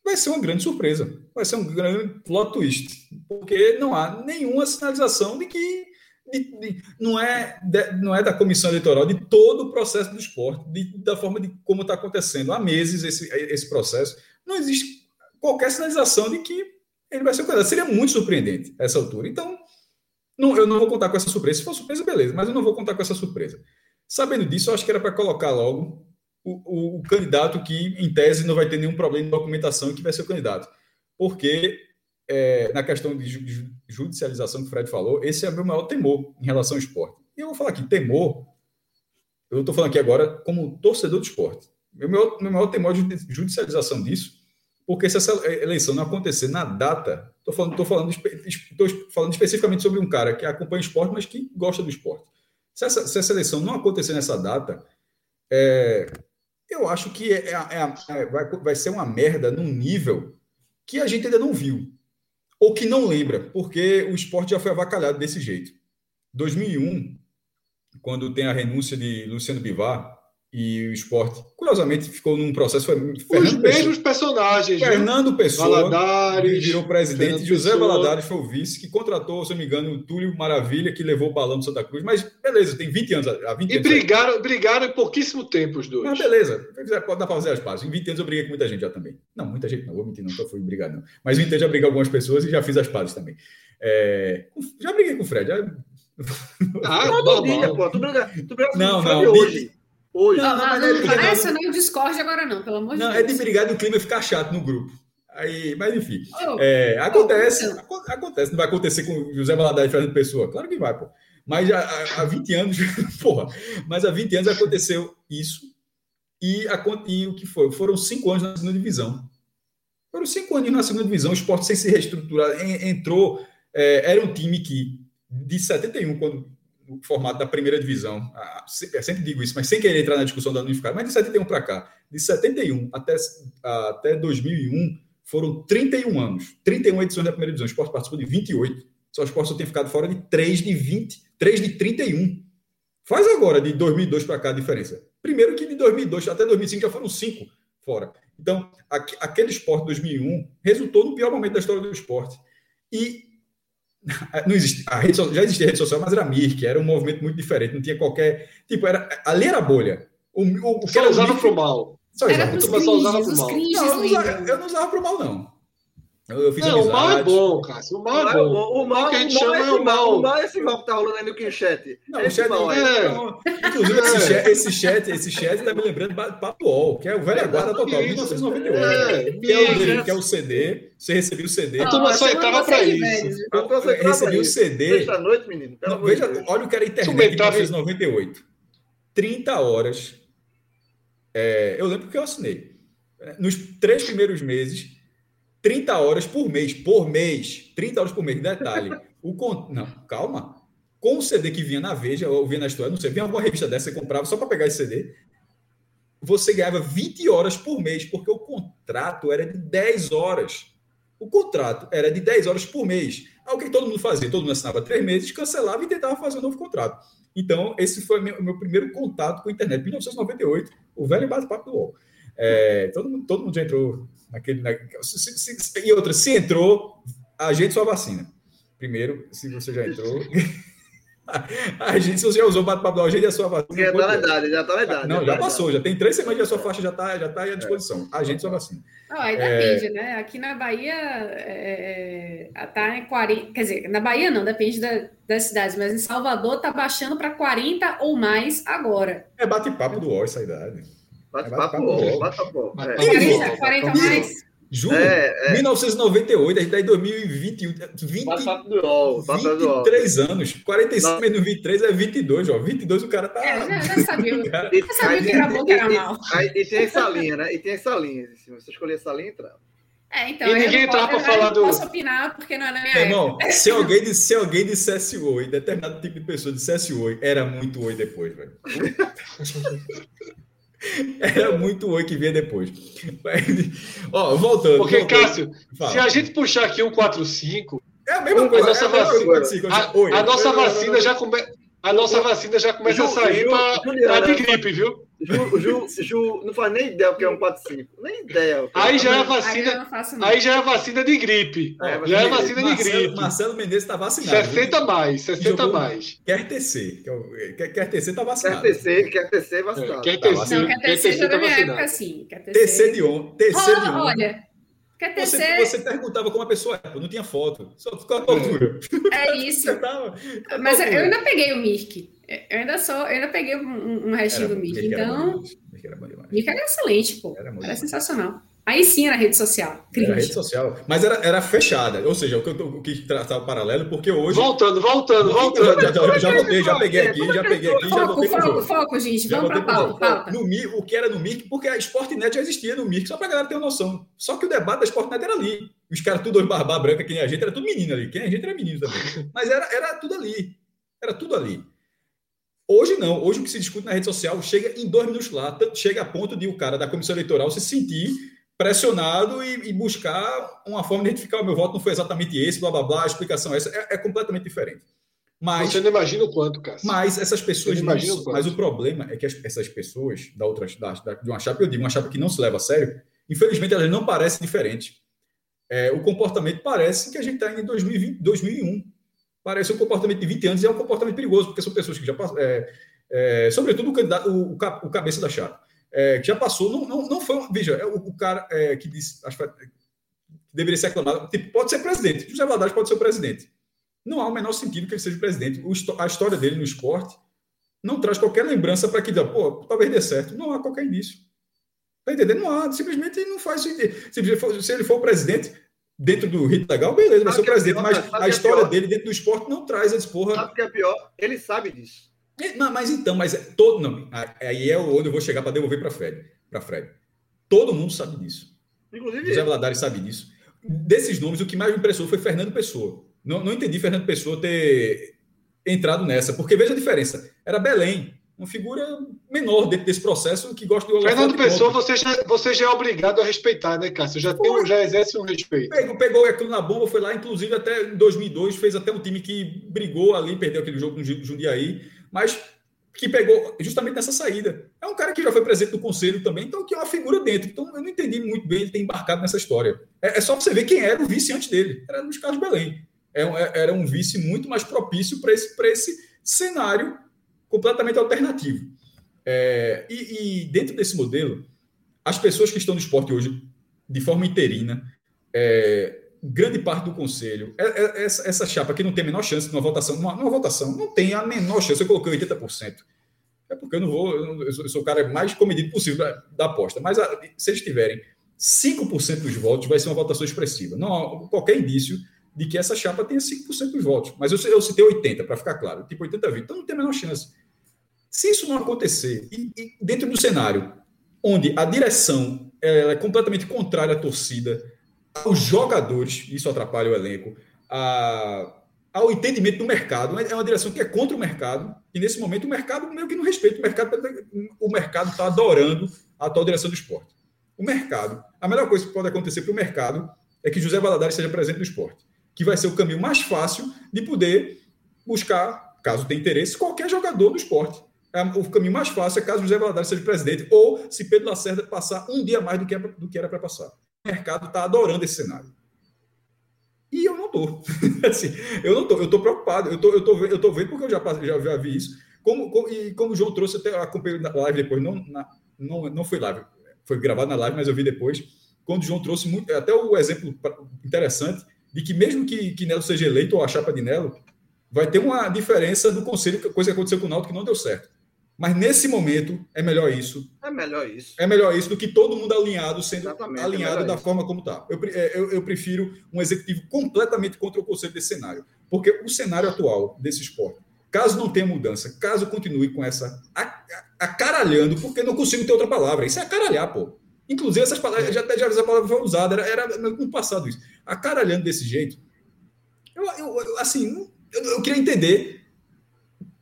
vai ser uma grande surpresa. Vai ser um grande plot twist. Porque não há nenhuma sinalização de que de, de, não, é, de, não é da comissão eleitoral, de todo o processo do esporte, da forma de como está acontecendo há meses esse, esse processo. Não existe qualquer sinalização de que ele vai ser candidato. Seria muito surpreendente essa altura. Então, não, eu não vou contar com essa surpresa. Se for surpresa, beleza, mas eu não vou contar com essa surpresa. Sabendo disso, eu acho que era para colocar logo o, o, o, candidato que, em tese, não vai ter nenhum problema de documentação e que vai ser o candidato. Porque, é, na questão de judicialização que o Fred falou, esse é o meu maior temor em relação ao esporte. E eu vou falar aqui, temor, eu estou falando aqui agora como torcedor do esporte. Meu meu maior temor é judicialização disso, porque se essa eleição não acontecer na data, estou falando, tô falando, tô falando especificamente sobre um cara que acompanha esporte, mas que gosta do esporte. Se essa, se essa eleição não acontecer nessa data, é, eu acho que é, é, é, vai, vai ser uma merda num nível que a gente ainda não viu. Ou que não lembra, porque o esporte já foi avacalhado desse jeito. 2001, quando tem a renúncia de Luciano Bivar, e o esporte, curiosamente, ficou num processo. Foi Os mesmos Pessoa, personagens. Fernando? Pessoa Valadares, virou presidente, Fernando José Pessoa. Valadares foi o vice, que contratou, se não me engano, o Túlio Maravilha, que levou o balão do Santa Cruz. Mas beleza, tem 20 anos. Há 20 e anos, brigaram, brigaram em pouquíssimo tempo os dois. Mas beleza, pode dar para fazer as pazes. Em 20 anos eu briguei com muita gente já também. Não, muita gente não, vou mentir, não, só fui brigar, não. Mas 20 anos já briguei com algumas pessoas e já fiz as pazes também. É... Já briguei com o Fred. Já... Ah, todo dia, pô. Tu briga, tu briga não, não, hoje. Hoje. Não, não, não, não parece não Discord agora, não, pelo amor de Deus. Não, é de brigar do clima ficar chato no grupo. Aí, mas enfim. Oh, é, acontece, oh, acontece. Não vai acontecer com José Valadares e Fernando Pessoa? Claro que vai, pô. Mas há, há 20 anos, porra, mas há 20 anos aconteceu isso. E, a, e o que foi? Foram cinco anos na segunda divisão. Foram cinco anos na segunda divisão, o esporte sem se reestruturar. Entrou, é, era um time que, de 71, quando no formato da primeira divisão. Eu sempre digo isso, mas sem querer entrar na discussão da unificada, mas de 71 para cá, de 71 até, até 2001, foram 31 anos, 31 edições da primeira divisão. O esporte participou de 28. Só o esporte só tem ficado fora de 3 de 20, 3 de 31. Faz agora de 2002 para cá a diferença. Primeiro que de 2002 até 2005 já foram 5 fora. Então, aquele esporte 2001 resultou no pior momento da história do esporte. E não existe, a rede, já existia rede social, mas era Mirk, era um movimento muito diferente, não tinha qualquer. Tipo, era, ali era bolha. O, o, o que era usava para o mal. Só usava, só usava para o mal. Não, eu, não usava, eu não usava para o mal, não. Eu, fiz não, amizade. o mal é bom, Cássio. O mal é, é bom. O mal, que a gente chama é o mal. O mal é esse mal que tá rolando aí no chat. Não, o chat mal, é. Inclusive, esse chat, esse chat, esse chat tá me lembrando do Papo UOL, que é o velho guarda total, 1998. É, que, é o dele, que é o CD. Você recebeu o CD. A turma só entrava para isso. Eu recebi o CD. Sexta-noite, menino. Veja, olha o que era a internet em 1998. 30 horas. Eu lembro que eu assinei. Nos três primeiros meses, 30 horas por mês, por mês, 30 horas por mês, detalhe. O con... Não, calma. Com o CD que vinha na Veja, ou vinha na História, não sei, vinha alguma revista dessa, você comprava só para pegar esse CD, você ganhava 20 horas por mês, porque o contrato era de 10 horas. O contrato era de 10 horas por mês. Algo que todo mundo fazia, todo mundo assinava três meses, cancelava e tentava fazer um novo contrato. Então, esse foi o meu, meu primeiro contato com a internet, 1998, o velho bate-papo do UOL. É, todo, mundo, todo mundo já entrou naquele. Na, se, se, e outra, se entrou, agende sua vacina. Primeiro, se você já entrou. A gente, se você já usou o bate-papo da agende a sua vacina. Já está na idade, já está na idade. Não, já, passou, já tem três semanas e a sua faixa já está já tá à disposição. É. Agende sua vacina. Não, aí depende, é... né? Aqui na Bahia é, é tá em 40. Quer dizer, na Bahia não, depende da, das cidades, mas em Salvador está baixando para 40 ou mais agora. É bate-papo do UOL essa idade. Bate-papo, bate-papo. 40, 40 mais. Juro, é, é. 1998, a gente está em 2021. 20, do UOL, 23 anos. 45 menos 23 é 22, ó. 22 o cara tá. É, já, já sabia. cara... Já sabia que era bom que era mal. E, e, tem essa linha, né? E tem essa linha. Se você escolher essa linha, entra. É, então, e ninguém entrar para falar do. Eu não posso opinar porque não é na minha Irmão, época. se alguém, se alguém dissesse oi, determinado tipo de pessoa dissesse oi, era muito oi depois, velho. Era muito oi que vinha depois. Ó, voltando. Porque, voltando. Cássio, Fala. se a gente puxar aqui um 4-5. É a mesma coisa. A nossa, é vacina, a, a nossa vacina já começa. A nossa vacina já começa a sair para de gripe, viu? Ju, Ju, Ju, não faz nem ideia o que é um 4-5. Nem ideia. Aí já é vacina. Aí, já é vacina de gripe. É, já é vacina Marcelo, de gripe. Marcelo Mendes está vacinado. 60 viu? mais, 60 mais. Quer tecer. Quer, quer tecer, está vacinado. Quer tecer, quer tecer, vacinado. Quer tecer, não, quer tecer já da minha época, sim. Tecer de ontem. Tecer de ontem. Olha. Quer você, você perguntava como a pessoa era, não tinha foto, só ficou a altura. É isso. tava, Mas eu ainda peguei o Mirk. Eu ainda sou, eu ainda peguei um, um restinho do Mirk. Então. Mirk era, excelente, pô. Era, era sensacional. Aí sim era rede social. Cringe. Era rede social. Mas era, era fechada. Ou seja, o que eu quis traçar o paralelo, porque hoje. Voltando, voltando, voltando. Já, já, já, voltei, já peguei aqui, já peguei aqui, foco, já voltei foco, foco, foco, gente. Já Vamos para pauta, pauta. No o que era no MIC, porque a Sportnet já existia no MIC, só para a galera ter uma noção. Só que o debate da Sportnet era ali. Os caras tudo dois barba branca, quem a gente, era tudo menino ali. Quem a gente era menino também. Mas era, era tudo ali. Era tudo ali. Hoje não. Hoje o que se discute na rede social chega em dois minutos lá, chega a ponto de o cara da comissão eleitoral se sentir pressionado e, e buscar uma forma de identificar o meu voto não foi exatamente esse, blá blá blá, a explicação é essa é, é completamente diferente. Mas, Você não imagina o quanto, Cássio. Mas essas pessoas. Não, o mas o problema é que as, essas pessoas da outra, da, da, de uma chapa, eu digo, uma chapa que não se leva a sério, infelizmente elas não parecem diferentes. É, o comportamento parece que a gente está em 2020, 2001. Parece um comportamento de 20 anos e é um comportamento perigoso, porque são pessoas que já passam. É, é, sobretudo o, candidato, o, o, cabeça da chapa, é, que já passou. Não, não, não foi. Veja, é o, o cara é, que disse. Acho que deveria ser aclamado. Tipo, pode ser presidente. José Valadares pode ser o presidente não há o menor sentido que ele seja presidente. O, a história dele no esporte não traz qualquer lembrança para que, pô, talvez dê certo. Não há qualquer indício. Tá entendendo? Não há, simplesmente não faz sentido. Se, ele for presidente, dentro do rito legal, beleza, vai ser o é presidente. Pior, mas a é história é dele dentro do esporte não traz essa porra. Sabe o que é pior? Ele sabe disso. É, não, mas então, mas é todo. Não, aí é onde eu vou chegar para devolver para Fred. Para Fred. Todo mundo sabe disso. Inclusive. José Vladares sabe disso. Desses nomes, o que mais me impressionou foi Fernando Pessoa. Não, não entendi Fernando Pessoa ter entrado nessa, porque veja a diferença. Era Belém, uma figura menor dentro desse processo que gosta de Fernando Pessoa, você já, você já é obrigado a respeitar, né, Cássio? Já, tem, já exerce um respeito. Pegou, pegou aquilo na bomba, foi lá, inclusive até em 2002, fez até um time que brigou ali, perdeu aquele jogo com o Jundiaí, mas que pegou justamente nessa saída. É um cara que já foi presidente do conselho também, então que é uma figura dentro. Então eu não entendi muito bem ele ter embarcado nessa história. É, é só você ver quem era o vice antes dele. Era Luiz Carlos Belém. É é, era um vice muito mais propício para esse, esse cenário completamente alternativo. É, e, e, dentro desse modelo, as pessoas que estão no esporte hoje, de forma interina, é, grande parte do conselho, é, é, essa, essa, chapa que não tem a menor chance de uma votação, uma, uma votação, não tem a menor chance, eu coloquei 80%. É porque eu não vou, eu, sou, o cara mais comedido possível da, da aposta, mas a, se eles tiverem 5% dos votos, vai ser uma votação expressiva. Não há qualquer indício de que essa chapa tenha 5% dos votos. Mas eu, eu citei 80%, para ficar claro, tipo 80 20. Então não tem a menor chance. Se isso não acontecer, e, e dentro do cenário onde a direção é completamente contrária à torcida, aos jogadores, isso atrapalha o elenco, a, ao entendimento do mercado, é uma direção que é contra o mercado, e nesse momento o mercado meio que não respeita o mercado, o mercado está adorando a atual direção do esporte. O mercado, a melhor coisa que pode acontecer para o mercado é que José Valadares seja presente no esporte que vai ser o caminho mais fácil de poder buscar, caso tenha interesse, qualquer jogador do esporte. É, o caminho mais fácil é caso José Valadares seja presidente, ou se Pedro Lacerda passar um dia mais do que, é, do que era para passar. O mercado está adorando esse cenário. E eu não estou. assim, eu não estou, eu estou preocupado. Eu tô, eu, tô, eu tô vendo porque eu já, já, já vi isso. Como, como, e como o João trouxe, até acompanhei na live depois, não, na, não, não foi live, foi gravado na live, mas eu vi depois. Quando o João trouxe muito, até o exemplo interessante de que mesmo que, que Nelo seja eleito ou a chapa de Nelo, vai ter uma diferença do conselho, coisa que aconteceu com o Náutico que não deu certo. Mas nesse momento é melhor isso. É melhor isso. É melhor isso do que todo mundo alinhado, sendo Exatamente, é alinhado é da isso. forma como está. Eu, é, eu, eu, prefiro um executivo completamente contra o conselho desse cenário. Porque o cenário atual desse esporte, caso não tenha mudança, caso continue com essa acaralhando, porque não consigo ter outra palavra. Isso é acaralhar, pô. Inclusive, essas palavras, já até já essa palavra foi usada, era, era no passado isso. A caralhando desse jeito, eu, eu assim, eu, eu, queria entender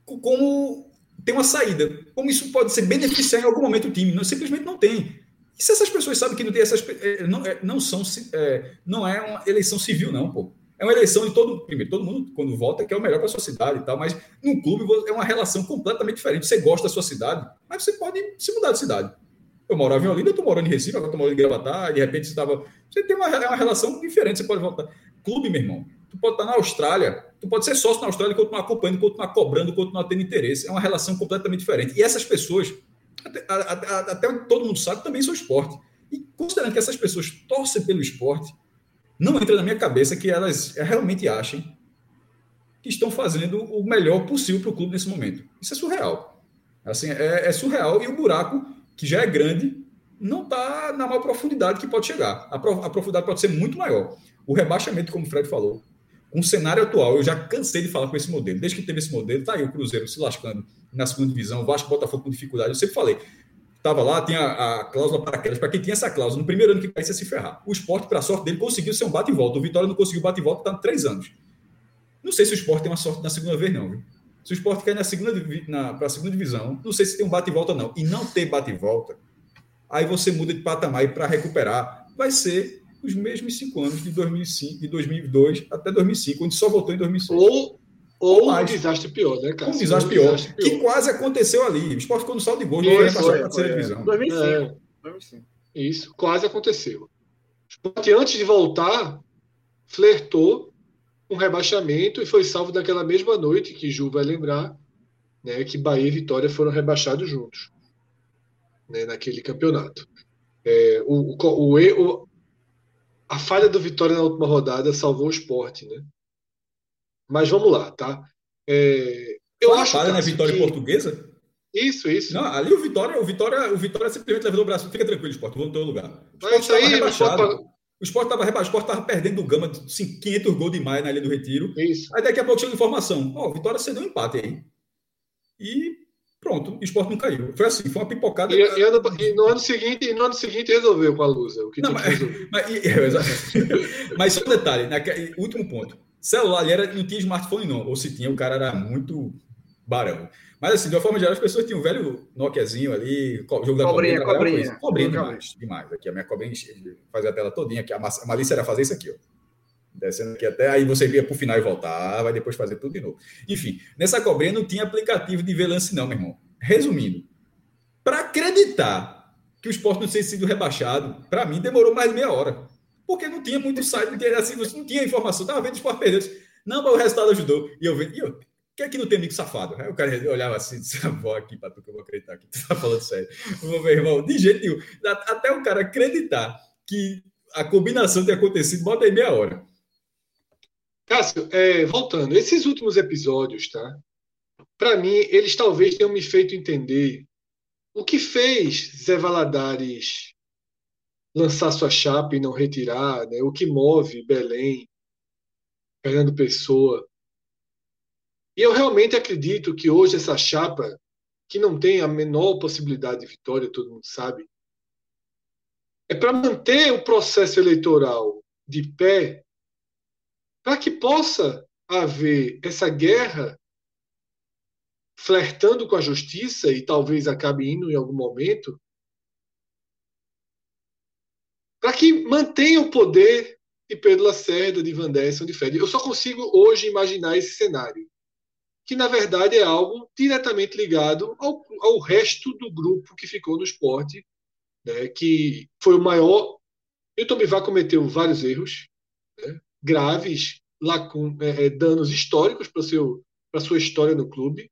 como tem uma saída, como isso pode ser beneficiar em algum momento o time. Não, simplesmente não tem. E se essas pessoas sabem que não tem essas. É, não, é, não são. É, não é uma eleição civil, não, pô. É uma eleição de todo. Primeiro, todo mundo, quando vota, quer o melhor para a sua cidade e tal, mas num clube é uma relação completamente diferente. Você gosta da sua cidade, mas você pode se mudar de cidade. Eu morava em Olinda, eu estou morando em Recife, agora estou morando em Gravatar, de repente você estava. Você tem uma, uma relação diferente, você pode voltar. Clube, meu irmão. Tu pode estar na Austrália, tu pode ser sócio na Austrália e continuar acompanhando, continuar cobrando, continuar tendo interesse. É uma relação completamente diferente. E essas pessoas, até, até, todo mundo sabe, também são esporte. E considerando que essas pessoas torcem pelo esporte, não entra na minha cabeça que elas realmente achem que estão fazendo o melhor possível para o clube nesse momento. Isso é surreal. Assim, é, é surreal e o buraco que já é grande, não está na maior profundidade que pode chegar. A profundidade pode ser muito maior. O rebaixamento, como o Fred falou, com o cenário atual, eu já cansei de falar com esse modelo. Desde que teve esse modelo, tá aí o Cruzeiro se lascando na segunda divisão, o Vasco Botafogo com dificuldade. Eu sempre falei, estava lá, tinha a, cláusula para aquelas, para quem tinha essa cláusula, no primeiro ano que caísse se ferrar. O esporte, para a sorte dele, conseguiu ser um bate e volta. O Vitória não conseguiu bate e volta, está três anos. Não sei se o esporte tem uma sorte na segunda vez, não. Viu? Se o esporte cair na segunda, para a segunda divisão, não sei se tem um bate e volta, não. E não ter bate e volta, aí você muda de patamar e para recuperar vai ser os mesmos cinco anos de 2005, de 2002 até 2005, onde só voltou em 2006. Ou, ou um desastre pior, né, cara? Um desastre, um pior, desastre pior, que quase aconteceu ali. O esporte ficou no saldo de gols, não rebaixado para a terceira divisão. 2005. É, 2005. Isso, quase aconteceu. O esporte, antes de voltar, flertou com rebaixamento e foi salvo daquela mesma noite, que Ju vai lembrar, né, que Bahia e Vitória foram rebaixados juntos né, naquele campeonato. É, o, o, o, a falha do Vitória na última rodada salvou o esporte, né? Mas vamos lá, tá? É, eu acho falha na vitória que... portuguesa? Isso, isso. Não, ali o Vitória, o Vitória, o Vitória simplesmente levantou o braço. Fica tranquilo, esporte, vou no teu lugar. O isso aí, rebaixado. O esporte estava rebaixado, o esporte estava perdendo o gama de 500 gols demais na Ilha do Retiro. Isso. Aí daqui a pouco chega informação. Ó, oh, Vitória cedeu um empate aí. E Pronto, o esporte não caiu. Foi assim, foi uma pipocada. E, e, ano, e no, ano seguinte, no ano seguinte resolveu com a Lusa. O que não, mas, mas, mas, só um detalhe, naquele, último ponto. Celular ali era, não tinha smartphone, não. Ou se tinha, o cara era muito barão. Mas assim, de uma forma geral, as pessoas tinham um velho Nokiazinho ali, jogo da cobrinha. Cobrinha, cobrinha demais, demais. Aqui a minha cobrinha fazia a tela todinha, aqui a malícia era fazer isso aqui, ó. Descendo aqui até aí você via para o final e voltar, vai depois fazer tudo de novo. Enfim, nessa cobrinha não tinha aplicativo de ver lance, não, meu irmão. Resumindo, para acreditar que o esporte não tinha sido rebaixado, para mim demorou mais meia hora. Porque não tinha muito site, porque assim, você não tinha informação. Estava vendo o esporte perder. Não, mas o resultado ajudou. E eu vendo, e eu, que aqui não tem amigo safado? Aí o cara olhava assim, disse, vou aqui para tu que eu vou acreditar que tu tá falando sério. Meu irmão, de jeito nenhum. Até o cara acreditar que a combinação tenha acontecido, bota aí meia hora. Cássio, é, voltando, esses últimos episódios, tá? Para mim, eles talvez tenham me feito entender o que fez Zé Valadares lançar sua chapa e não retirar, né? o que move Belém, Fernando Pessoa. E eu realmente acredito que hoje essa chapa, que não tem a menor possibilidade de vitória, todo mundo sabe, é para manter o processo eleitoral de pé para que possa haver essa guerra flertando com a justiça e talvez acabe indo em algum momento, para que mantenha o poder de Pedro Lacerda, de Van Derson, de Fred. Eu só consigo hoje imaginar esse cenário, que na verdade é algo diretamente ligado ao, ao resto do grupo que ficou no esporte, né, que foi o maior. Milton Bivar cometeu vários erros, né, graves lacun, é, é, danos históricos para a sua história no clube.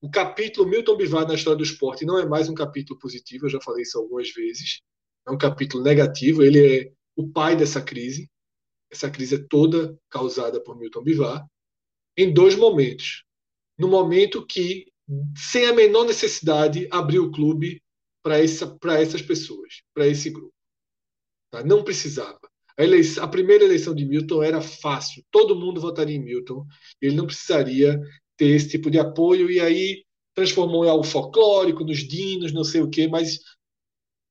O capítulo Milton Bivar na história do esporte não é mais um capítulo positivo, eu já falei isso algumas vezes. É um capítulo negativo, ele é o pai dessa crise. Essa crise é toda causada por Milton Bivar, em dois momentos. No momento que, sem a menor necessidade, abriu o clube para essa, essas pessoas, para esse grupo. Tá? Não precisava. A, eleição, a primeira eleição de Milton era fácil, todo mundo votaria em Milton, ele não precisaria ter esse tipo de apoio, e aí transformou em algo folclórico, nos dinos, não sei o quê, mas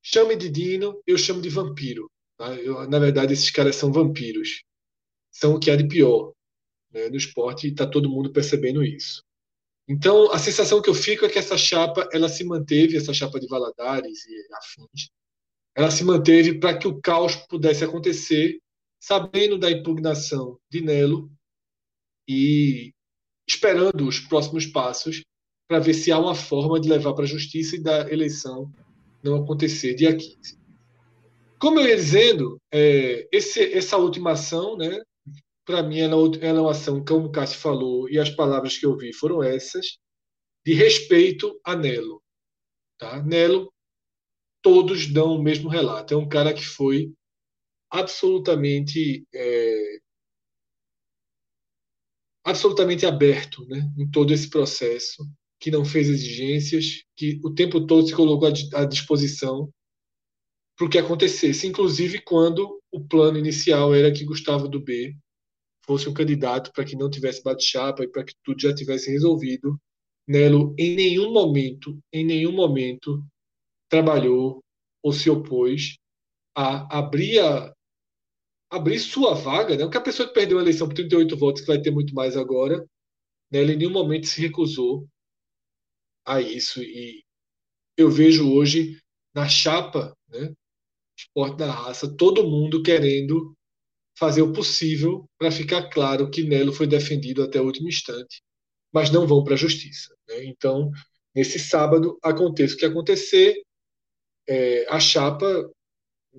chame de dino, eu chamo de vampiro. Tá? Eu, na verdade, esses caras são vampiros. São o que há de pior né, no esporte, e está todo mundo percebendo isso. Então, a sensação que eu fico é que essa chapa, ela se manteve, essa chapa de Valadares e afins, ela se manteve para que o caos pudesse acontecer, sabendo da impugnação de Nelo e esperando os próximos passos para ver se há uma forma de levar para a justiça e da eleição não acontecer dia 15. Como eu ia dizendo, é, esse, essa última ação, né, para mim, ela, ela é uma ação, como o Cássio falou, e as palavras que eu vi foram essas, de respeito a Nelo. Tá? Nelo todos dão o mesmo relato. É um cara que foi absolutamente é, absolutamente aberto né, em todo esse processo, que não fez exigências, que o tempo todo se colocou à disposição para o que acontecesse, inclusive quando o plano inicial era que Gustavo do B fosse um candidato para que não tivesse bate-chapa e para que tudo já tivesse resolvido. Nelo, em nenhum momento, em nenhum momento, trabalhou ou se opôs a abrir, a, abrir sua vaga, né? Porque a pessoa que perdeu a eleição por 38 votos, que vai ter muito mais agora, Né? Ele em nenhum momento se recusou a isso. E eu vejo hoje na chapa, né, esporte da raça, todo mundo querendo fazer o possível para ficar claro que Nelo foi defendido até o último instante, mas não vão para a justiça. Né? Então, nesse sábado, aconteça o que acontecer, é, a chapa,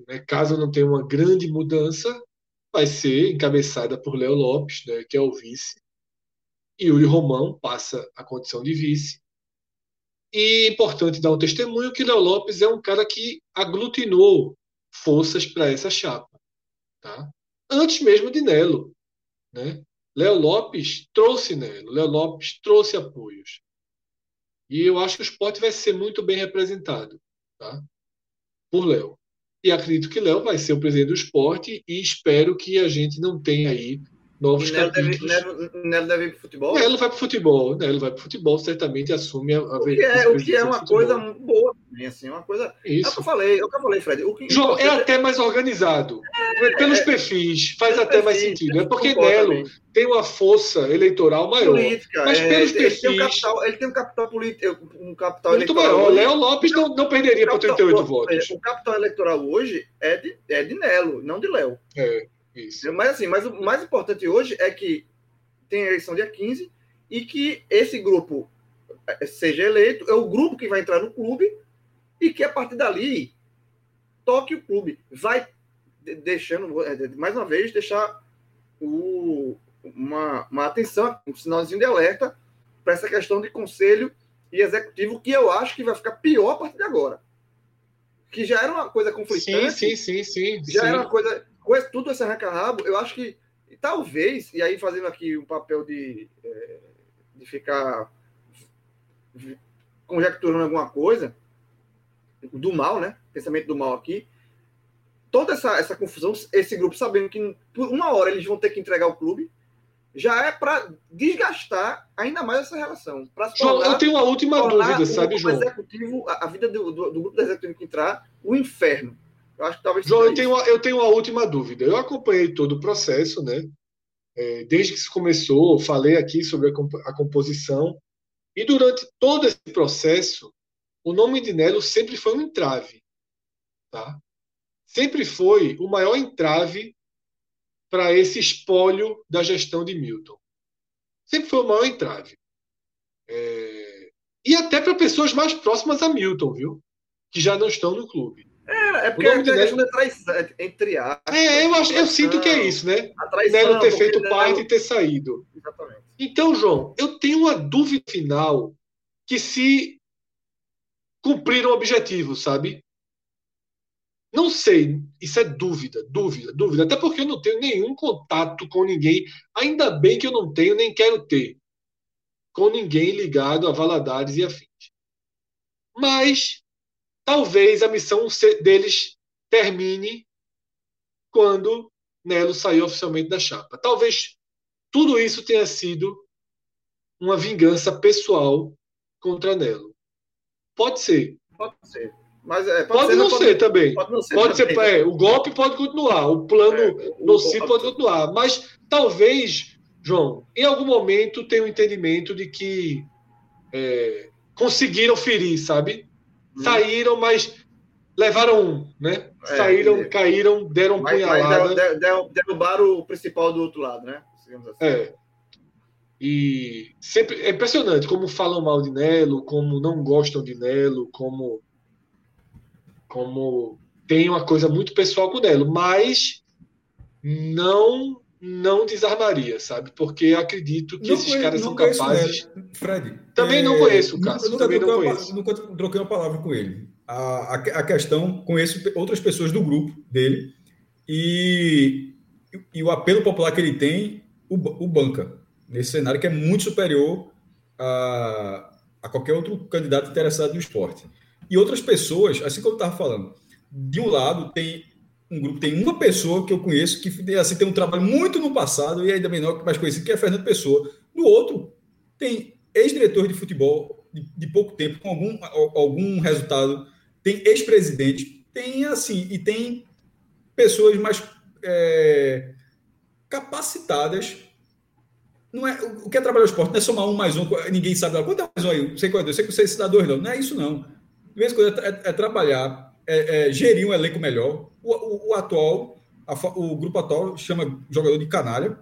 né, caso não tenha uma grande mudança, vai ser encabeçada por Léo Lopes, né, que é o vice, e Yuri Romão passa a condição de vice. E é importante dar um testemunho que Léo Lopes é um cara que aglutinou forças para essa chapa. Tá? Antes mesmo de Nelo. Né? Léo Lopes trouxe Nelo, Léo Lopes trouxe apoios. E eu acho que o esporte vai ser muito bem representado tá? Por Léo. E acredito que Léo vai ser o presidente do esporte e espero que a gente não tenha aí novos Nelo capítulos. Deve, Nelo, Nelo deve ir para futebol? Nelo vai para o futebol, Nelo vai para o futebol, certamente assume a, a o que é, o que é uma coisa boa também, assim, uma coisa. Isso. É o que eu falei, é o que eu falei, Fred. O que João, é até mais organizado. É, Pelos perfis, faz pelos até perfis, mais sentido. É porque Nelo também. tem uma força eleitoral maior. Política, mas pelos é, perfis. Ele tem, um capital, ele tem um capital político, um capital muito eleitoral. maior. Léo Lopes não, não perderia por 38 votos. O capital eleitoral hoje é de, é de Nelo, não de Léo. É. Isso. Mas assim, mas o mais importante hoje é que tem a eleição dia 15 e que esse grupo seja eleito, é o grupo que vai entrar no clube e que a partir dali toque o clube. Vai deixando, mais uma vez, deixar o, uma, uma atenção, um sinalzinho de alerta para essa questão de conselho e executivo, que eu acho que vai ficar pior a partir de agora. Que já era uma coisa conflitante. Sim, sim, sim, sim. Já sim. era uma coisa. Com tudo esse arranca-rabo, eu acho que talvez, e aí fazendo aqui um papel de, é, de ficar conjecturando alguma coisa, do mal, né? Pensamento do mal aqui. Toda essa, essa confusão, esse grupo sabendo que por uma hora eles vão ter que entregar o clube, já é para desgastar ainda mais essa relação. João, tornar, eu tenho uma última dúvida, sabe, João? Executivo, a, a vida do, do, do, grupo executivo que entrar, o inferno. Eu acho que talvez. João, eu tenho, uma, eu tenho uma última dúvida. Eu acompanhei todo o processo, né? É, desde que se começou, falei aqui sobre a, a composição. E durante todo esse processo, o nome de Nelo sempre foi um entrave. Tá? Sempre foi o maior entrave para esse espólio da gestão de Milton. Sempre foi o maior entrave. É... E até para pessoas mais próximas a Milton, viu? Que já não estão no clube. É, é porque o nome é Nelo... traição, entre aspas. É, eu, acho, eu sinto que é isso, né? Traição, Nelo ter feito parte Nelo... e ter saído. Exatamente. Então, João, eu tenho uma dúvida final que se cumpriram o objetivo, sabe? Não sei, isso é dúvida, dúvida, dúvida. Até porque eu não tenho nenhum contato com ninguém. Ainda bem que eu não tenho, nem quero ter. Com ninguém ligado a Valadares e afins. Mas talvez a missão deles termine quando Nelo saiu oficialmente da chapa. Talvez tudo isso tenha sido uma vingança pessoal contra Nelo. Pode ser. Pode ser. Mas, é, pode, pode, ser, não, pode, ser também. Pode, não ser, pode também. ser. É, o golpe pode continuar, o plano é, nocivo pode continuar. Mas talvez, João, em algum momento tenha um entendimento de que é, conseguiram ferir, sabe? Hum. Saíram, mas levaram um, né? É, Saíram, caíram, deram mas, punhalada. Mas derrubaram o principal do outro lado, né? Assim. É. E sempre é impressionante como falam mal de Nelo, como não gostam de Nelo, como como tem uma coisa muito pessoal com o Nelo, mas não não desarmaria, sabe? Porque acredito que não esses conheço, caras são capazes. Fred. Também é... não conheço o Cássio. Nunca, também não conheço. nunca troquei uma palavra com ele. A, a, a, questão, conheço outras pessoas do grupo dele e, e o apelo popular que ele tem, o, o banca, nesse cenário que é muito superior a, a qualquer outro candidato interessado no esporte. E outras pessoas, assim como eu estava falando, de um lado tem um grupo, tem uma pessoa que eu conheço que assim, tem um trabalho muito no passado e ainda menor mais conhecido, que é Fernando Pessoa. No outro, tem ex-diretor de futebol de, de, pouco tempo, com algum, algum resultado, tem ex-presidente, tem assim, e tem pessoas mais é, capacitadas não é, o que é trabalhar o esporte não é somar um mais um, ninguém sabe. Quanto é mais um aí? Sei qual é, sei que você dá dois, não. Não é isso, não. De vez em quando é, é, é trabalhar, é, é, gerir um elenco melhor. O, o, o atual, a, o grupo atual chama jogador de canalha.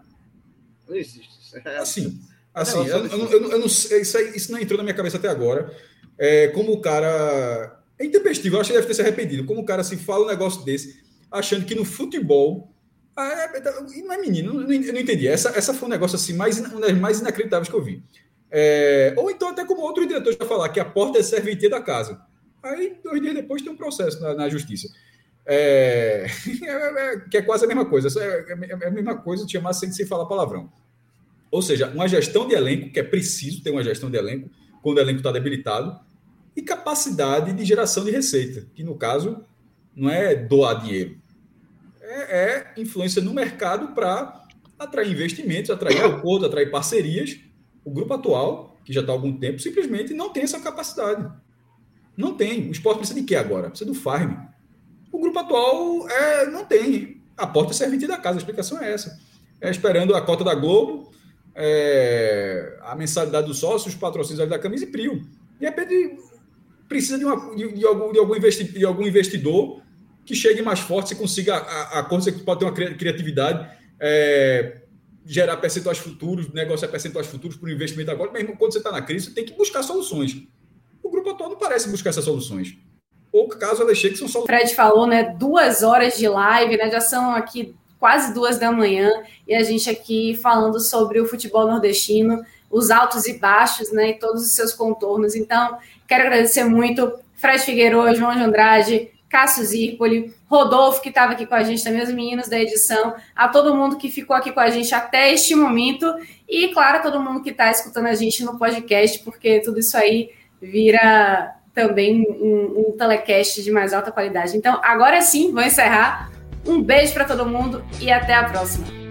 Não existe. É assim, assim, eu, eu, eu, eu, não sei, isso, aí, isso não entrou na minha cabeça até agora. É, como o cara. É intempestivo, eu acho que deve ter se arrependido. Como o cara se fala um negócio desse, achando que no futebol ah, é, é, não é menino, não, não, não entendi. Essa, essa foi um negócio assim, mais, uma das mais inacreditáveis que eu vi. É, ou então, até como outro diretor já falar, que a porta é serventia da casa. Aí, dois dias depois, tem um processo na, na justiça. É, é, é que é quase a mesma coisa. É, a mesma coisa te chamar sem, sem falar palavrão. Ou seja, uma gestão de elenco, que é preciso ter uma gestão de elenco, quando o elenco está debilitado, e capacidade de geração de receita, que no caso não é doar dinheiro, é, influência no mercado para atrair investimentos, atrair acordos, atrair parcerias. O grupo atual, que já está há algum tempo, simplesmente não tem essa capacidade. Não tem. O esporte precisa de quê agora? Precisa do farm. O grupo atual é, não tem. A porta é serventia da casa, a explicação é essa. É esperando a cota da Globo, é, a mensalidade dos sócios, os patrocínios da camisa e prio. De repente, precisa de, uma, de, de, algum, de, algum, investi, de algum investidor que chegue mais forte, você consiga a, a você pode ter uma criatividade, é, gerar percentuais futuros, negociar percentuais futuros para o investimento agora, mesmo quando você está na crise, você tem que buscar soluções. O grupo atual não parece buscar essas soluções. Ou caso Alexandre, que são soluções. Fred falou, né? Duas horas de live, né? Já são aqui quase duas da manhã, e a gente aqui falando sobre o futebol nordestino, os altos e baixos, né? E todos os seus contornos. Então, quero agradecer muito Fred Figueiredo, João de Andrade, Cássio Zirpoli, Rodolfo, que estava aqui com a gente também, os meninos da edição, a todo mundo que ficou aqui com a gente até este momento, e, claro, a todo mundo que está escutando a gente no podcast, porque tudo isso aí vira também um, um telecast de mais alta qualidade. Então, agora sim, vou encerrar. Um beijo para todo mundo e até a próxima.